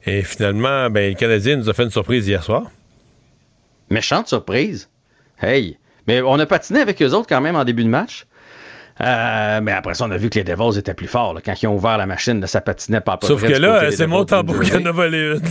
Et finalement, ben, le Canadien nous a fait une surprise hier soir. Méchante surprise. Hey! Mais on a patiné avec eux autres quand même en début de match. Euh, mais après ça, on a vu que les Devils étaient plus forts. Quand ils ont ouvert la machine, ça patinait pas. Sauf que là, c'est mon tambour qui en a volé une.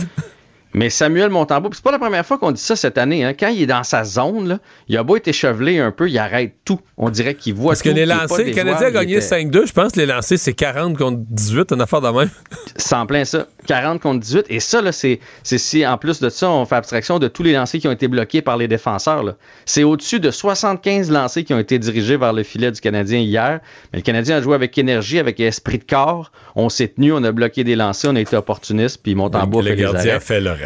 Mais Samuel Montembeau, c'est pas la première fois qu'on dit ça cette année. Hein. Quand il est dans sa zone, là, il a beau être échevelé un peu, il arrête tout. On dirait qu'il voit Parce que les lancers, le Canadien a gagné 5-2, je pense les lancers, c'est 40 contre 18, une affaire de même. *laughs* C'est en plein ça. 40 contre 18. Et ça, là, c'est, si en plus de ça, on fait abstraction de tous les lancers qui ont été bloqués par les défenseurs. C'est au-dessus de 75 lancers qui ont été dirigés vers le filet du Canadien hier. Mais le Canadien a joué avec énergie, avec esprit de corps. On s'est tenu, on a bloqué des lancers, on a été opportuniste, puis Montembeau a fait les arrêts. fait le reste.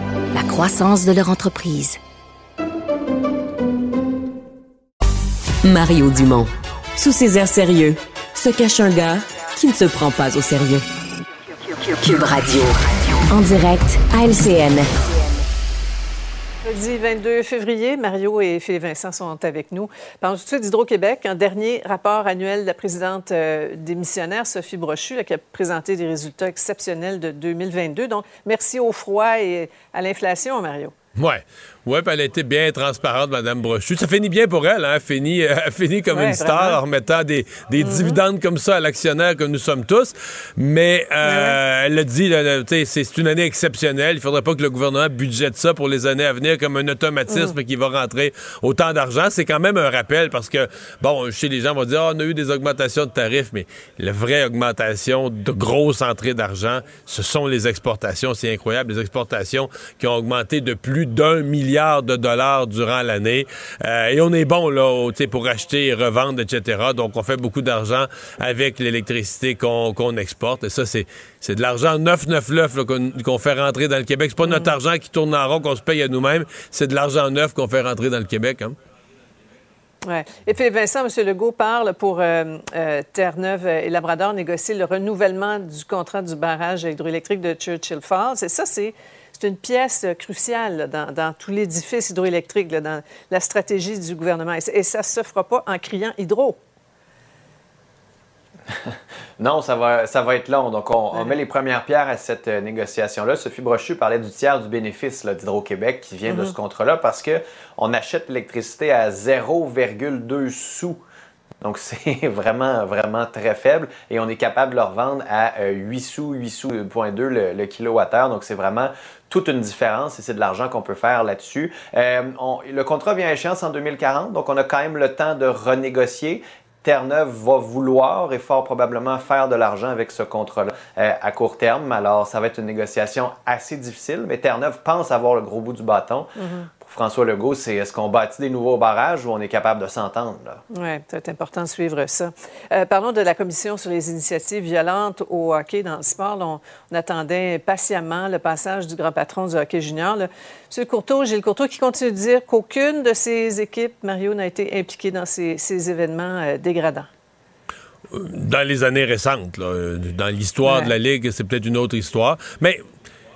la croissance de leur entreprise. Mario Dumont. Sous ses airs sérieux, se cache un gars qui ne se prend pas au sérieux. Cube Radio. En direct à LCN. Jeudi 22 février, Mario et Philippe Vincent sont avec nous. Parlons tout de suite d'Hydro-Québec. Un dernier rapport annuel de la présidente euh, démissionnaire, Sophie Brochu, qui a présenté des résultats exceptionnels de 2022. Donc, merci au froid et à l'inflation, Mario. Ouais. Oui, puis elle a été bien transparente, Mme Brochu. Ça finit bien pour elle, hein? Elle finit, euh, finit comme une star en remettant des, des mm-hmm. dividendes comme ça à l'actionnaire que nous sommes tous. Mais euh, elle a dit, c'est une année exceptionnelle. Il faudrait pas que le gouvernement budgète ça pour les années à venir comme un automatisme mm. qui va rentrer autant d'argent. C'est quand même un rappel parce que, bon, chez les gens vont dire, oh, on a eu des augmentations de tarifs, mais la vraie augmentation de grosses entrées d'argent, ce sont les exportations. C'est incroyable. Les exportations qui ont augmenté de plus d'un milliard de dollars durant l'année. Euh, et on est bon là, pour acheter et revendre, etc. Donc, on fait beaucoup d'argent avec l'électricité qu'on exporte. Et ça, c'est de l'argent neuf, neuf, neuf qu'on fait rentrer dans le Québec. C'est pas notre mm. argent qui tourne en rond qu'on se paye à nous-mêmes. C'est de l'argent neuf qu'on fait rentrer dans le Québec. Hein. Ouais. Et puis Vincent, M. Legault parle pour euh, euh, Terre-Neuve et Labrador négocier le renouvellement du contrat du barrage hydroélectrique de Churchill Falls. Et ça, c'est c'est une pièce cruciale dans, tout l'édifice hydroélectrique, dans la stratégie du gouvernement. Et, ça ne se fera pas en criant hydro. *laughs* non, ça va, ça va être long. Donc, on, met les premières pierres à cette euh, négociation-là. Sophie Brochu parlait du tiers du bénéfice d'Hydro-Québec qui vient de mm-hmm. ce contrat-là parce qu'on achète l'électricité à 0,2 sous Donc, *laughs* c'est vraiment, vraiment très faible. Et on est capable de leur vendre à 8 sous, 8 sous, le, le kilowattheure. Donc, c'est vraiment toute une différence et c'est de l'argent qu'on peut faire là-dessus. Euh, le contrat vient à échéance en 2040, donc on a quand même le temps de renégocier. Terre-Neuve va vouloir et fort probablement faire de l'argent avec ce contrat-là euh, à court terme. Alors, ça va être une négociation assez difficile, mais Terre-Neuve pense avoir le gros bout du bâton. Mm-hmm. François Legault, c'est est-ce qu'on bâtit des nouveaux barrages ou on est capable de s'entendre? Oui, c'est important de suivre ça. Euh, parlons de la Commission sur les initiatives violentes au hockey dans le sport. On, attendait patiemment le passage du grand patron du hockey junior. Là. M. Courteau, Gilles Courteau, qui continue de dire qu'aucune de ces équipes, Mario, n'a été impliquée dans ces, événements euh, dégradants? Dans les années récentes. Dans l'histoire de la Ligue, c'est peut-être une autre histoire. Mais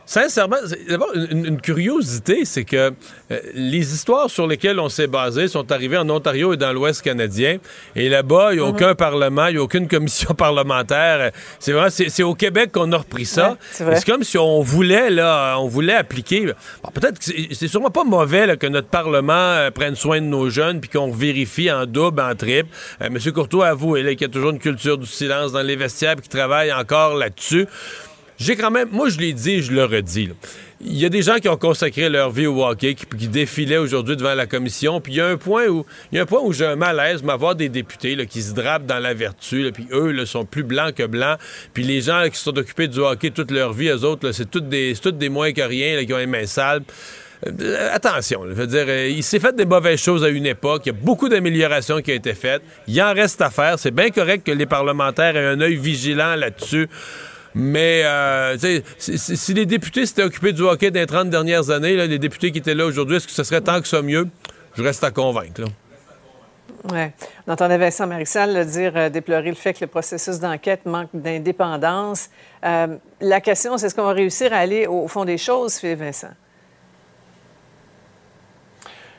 Sincèrement, d'abord, une, curiosité, c'est que euh, les histoires sur lesquelles on s'est basé sont arrivées en Ontario et dans l'Ouest canadien. Et là-bas, il n'y a aucun mhm. parlement, il n'y a aucune commission *laughs* parlementaire. C'est vrai, c'est au Québec qu'on a repris ça. c'est comme si on voulait, là, on voulait appliquer. Peut-être que c'est sûrement pas mauvais que notre Parlement euh, prenne soin de nos jeunes puis qu'on vérifie en double, en triple. Euh, M. Courtois avoue qu'il y a toujours une culture du silence dans les vestiaires qui travaille encore là-dessus. J'ai quand même, moi je l'ai dit, je le redis. Il y a des gens qui ont consacré leur vie au hockey, qui, défilaient aujourd'hui devant la commission. Puis il y a un point où il y a un point où j'ai un malaise, m'avoir des députés qui se drapent dans la vertu, puis eux là, sont plus blancs que blancs. Puis les gens qui sont occupés du hockey toute leur vie, eux autres, c'est toutes des, toutes des moins que rien, qui ont les mains sales. Euh, attention, je veux dire, euh, il s'est fait des mauvaises choses à une époque. Il y a beaucoup d'améliorations qui ont été faites. Il en reste à faire. C'est bien correct que les parlementaires aient un œil vigilant là-dessus. Mais euh, si, les députés s'étaient occupés du hockey les 30 dernières années, les députés qui étaient là aujourd'hui, est-ce que ce serait tant que ça mieux? Je reste à convaincre. Oui. On entendait Vincent Marissal dire, euh, déplorer le fait que le processus d'enquête manque d'indépendance. Euh, la question, c'est est-ce qu'on va réussir à aller au fond des choses, Philippe Vincent?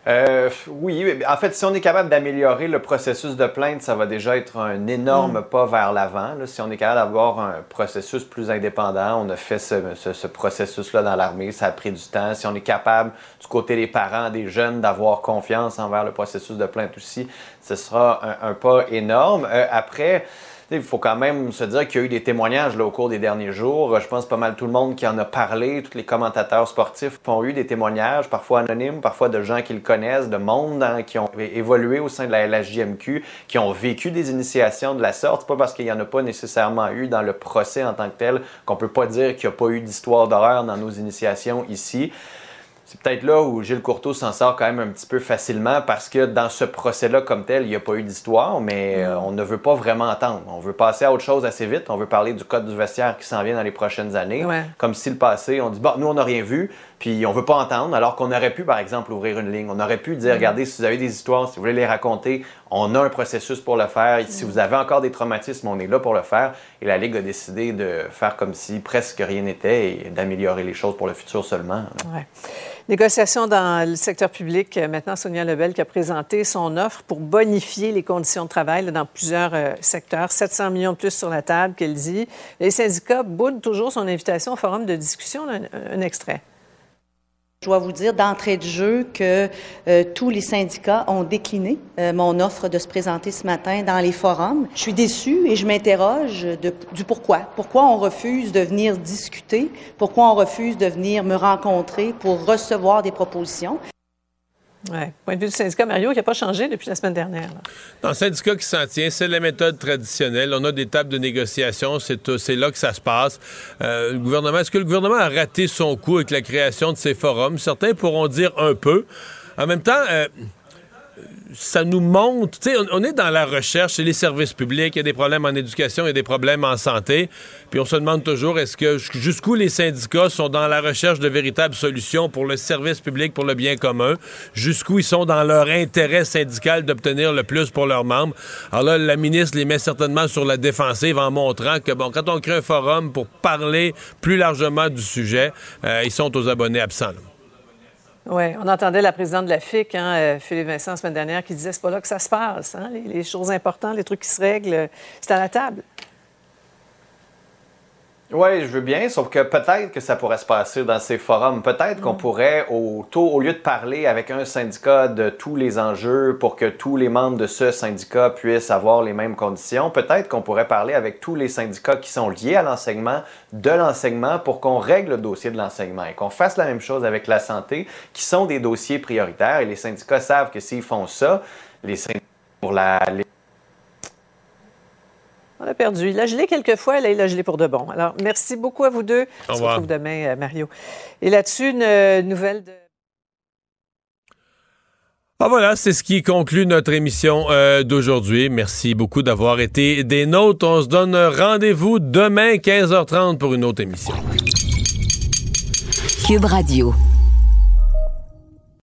Euh, oui, en fait, si on est capable d'améliorer le processus de plainte, ça va déjà être un énorme mm. pas vers l'avant. Si on est capable d'avoir un processus plus indépendant, on a fait ce, processus-là dans l'armée, ça a pris du temps. Si on est capable, du côté des parents, des jeunes, d'avoir confiance envers le processus de plainte aussi, ce sera un, pas énorme. Euh, après, il faut quand même se dire qu'il y a eu des témoignages là, au cours des derniers jours. Je pense pas mal tout le monde qui en a parlé, tous les commentateurs sportifs ont eu des témoignages, parfois anonymes, parfois de gens qu'ils connaissent, de monde hein, qui ont évolué au sein de la LHJMQ, qui ont vécu des initiations de la sorte. Pas parce qu'il n'y en a pas nécessairement eu dans le procès en tant que tel qu'on peut pas dire qu'il n'y a pas eu d'histoire d'horreur dans nos initiations ici c'est peut-être là où Gilles Courteau s'en sort quand même un petit peu facilement parce que dans ce procès-là comme tel, il n'y a pas eu d'histoire, mais euh, on ne veut pas vraiment entendre. On veut passer à autre chose assez vite. On veut parler du code du vestiaire qui s'en vient dans les prochaines années. Comme si le passé, on dit, bon, nous, on n'a rien vu, puis on veut pas entendre, alors qu'on aurait pu, par exemple, ouvrir une ligne. On aurait pu dire, mm-hmm. regardez, si vous avez des histoires, si vous voulez les raconter, on a un processus pour le faire. Si mm-hmm. vous avez encore des traumatismes, on est là pour le faire. Et la Ligue a décidé de faire comme si presque rien n'était et d'améliorer les choses pour le futur seulement. Ouais. Négociation dans le secteur public. Maintenant, Sonia Lebel qui a présenté son offre pour bonifier les conditions de travail dans plusieurs euh, secteurs. 700 millions de plus sur la table, qu'elle dit. Les syndicats boudent toujours son invitation au forum de discussion. un extrait. Je dois vous dire d'entrée de jeu que euh, tous les syndicats ont décliné euh, mon offre de se présenter ce matin dans les forums. Je suis déçue et je m'interroge du pourquoi. Pourquoi on refuse de venir discuter? Pourquoi on refuse de venir me rencontrer pour recevoir des propositions? Oui. Point de vue du syndicat, Mario, qui n'a pas changé depuis la semaine dernière. Dans le syndicat qui s'en tient, c'est la méthode traditionnelle. On a des tables de négociation, c'est euh, là que ça se passe. Euh, le gouvernement, est-ce que le gouvernement a raté son coup avec la création de ces forums? Certains pourront dire un peu. En même temps, euh, ça nous montre, tu sais, on, est dans la recherche, c'est les services publics, il y a des problèmes en éducation, il y a des problèmes en santé, puis on se demande toujours est-ce que jusqu'où les syndicats sont dans la recherche de véritables solutions pour le service public, pour le bien commun, jusqu'où ils sont dans leur intérêt syndical d'obtenir le plus pour leurs membres? Alors là, la ministre les met certainement sur la défensive en montrant que bon, quand on crée un forum pour parler plus largement du sujet, euh, ils sont aux abonnés absents. Oui, on entendait la présidente de la FIC, hein, euh, Philippe Vincent, la semaine dernière, qui disait c'est pas là que ça se passe. Hein, les, choses importantes, les trucs qui se règlent, c'est à la table. Oui, je veux bien, sauf que peut-être que ça pourrait se passer dans ces forums. Peut-être qu'on pourrait, au, lieu de parler avec un syndicat de tous les enjeux pour que tous les membres de ce syndicat puissent avoir les mêmes conditions, peut-être qu'on pourrait parler avec tous les syndicats qui sont liés à l'enseignement, de l'enseignement, pour qu'on règle le dossier de l'enseignement et qu'on fasse la même chose avec la santé, qui sont des dossiers prioritaires. Et les syndicats savent que s'ils font ça, les syndicats pour la... les- On l'a perdu. Il a gelé quelques fois, là, il a gelé pour de bon. Alors, merci beaucoup à vous deux. Au On se retrouve demain, euh, Mario. Et là-dessus, une euh, nouvelle de... Ah voilà, c'est ce qui conclut notre émission euh, d'aujourd'hui. Merci beaucoup d'avoir été des nôtres. On se donne rendez-vous demain 15h30 pour une autre émission. Cube Radio.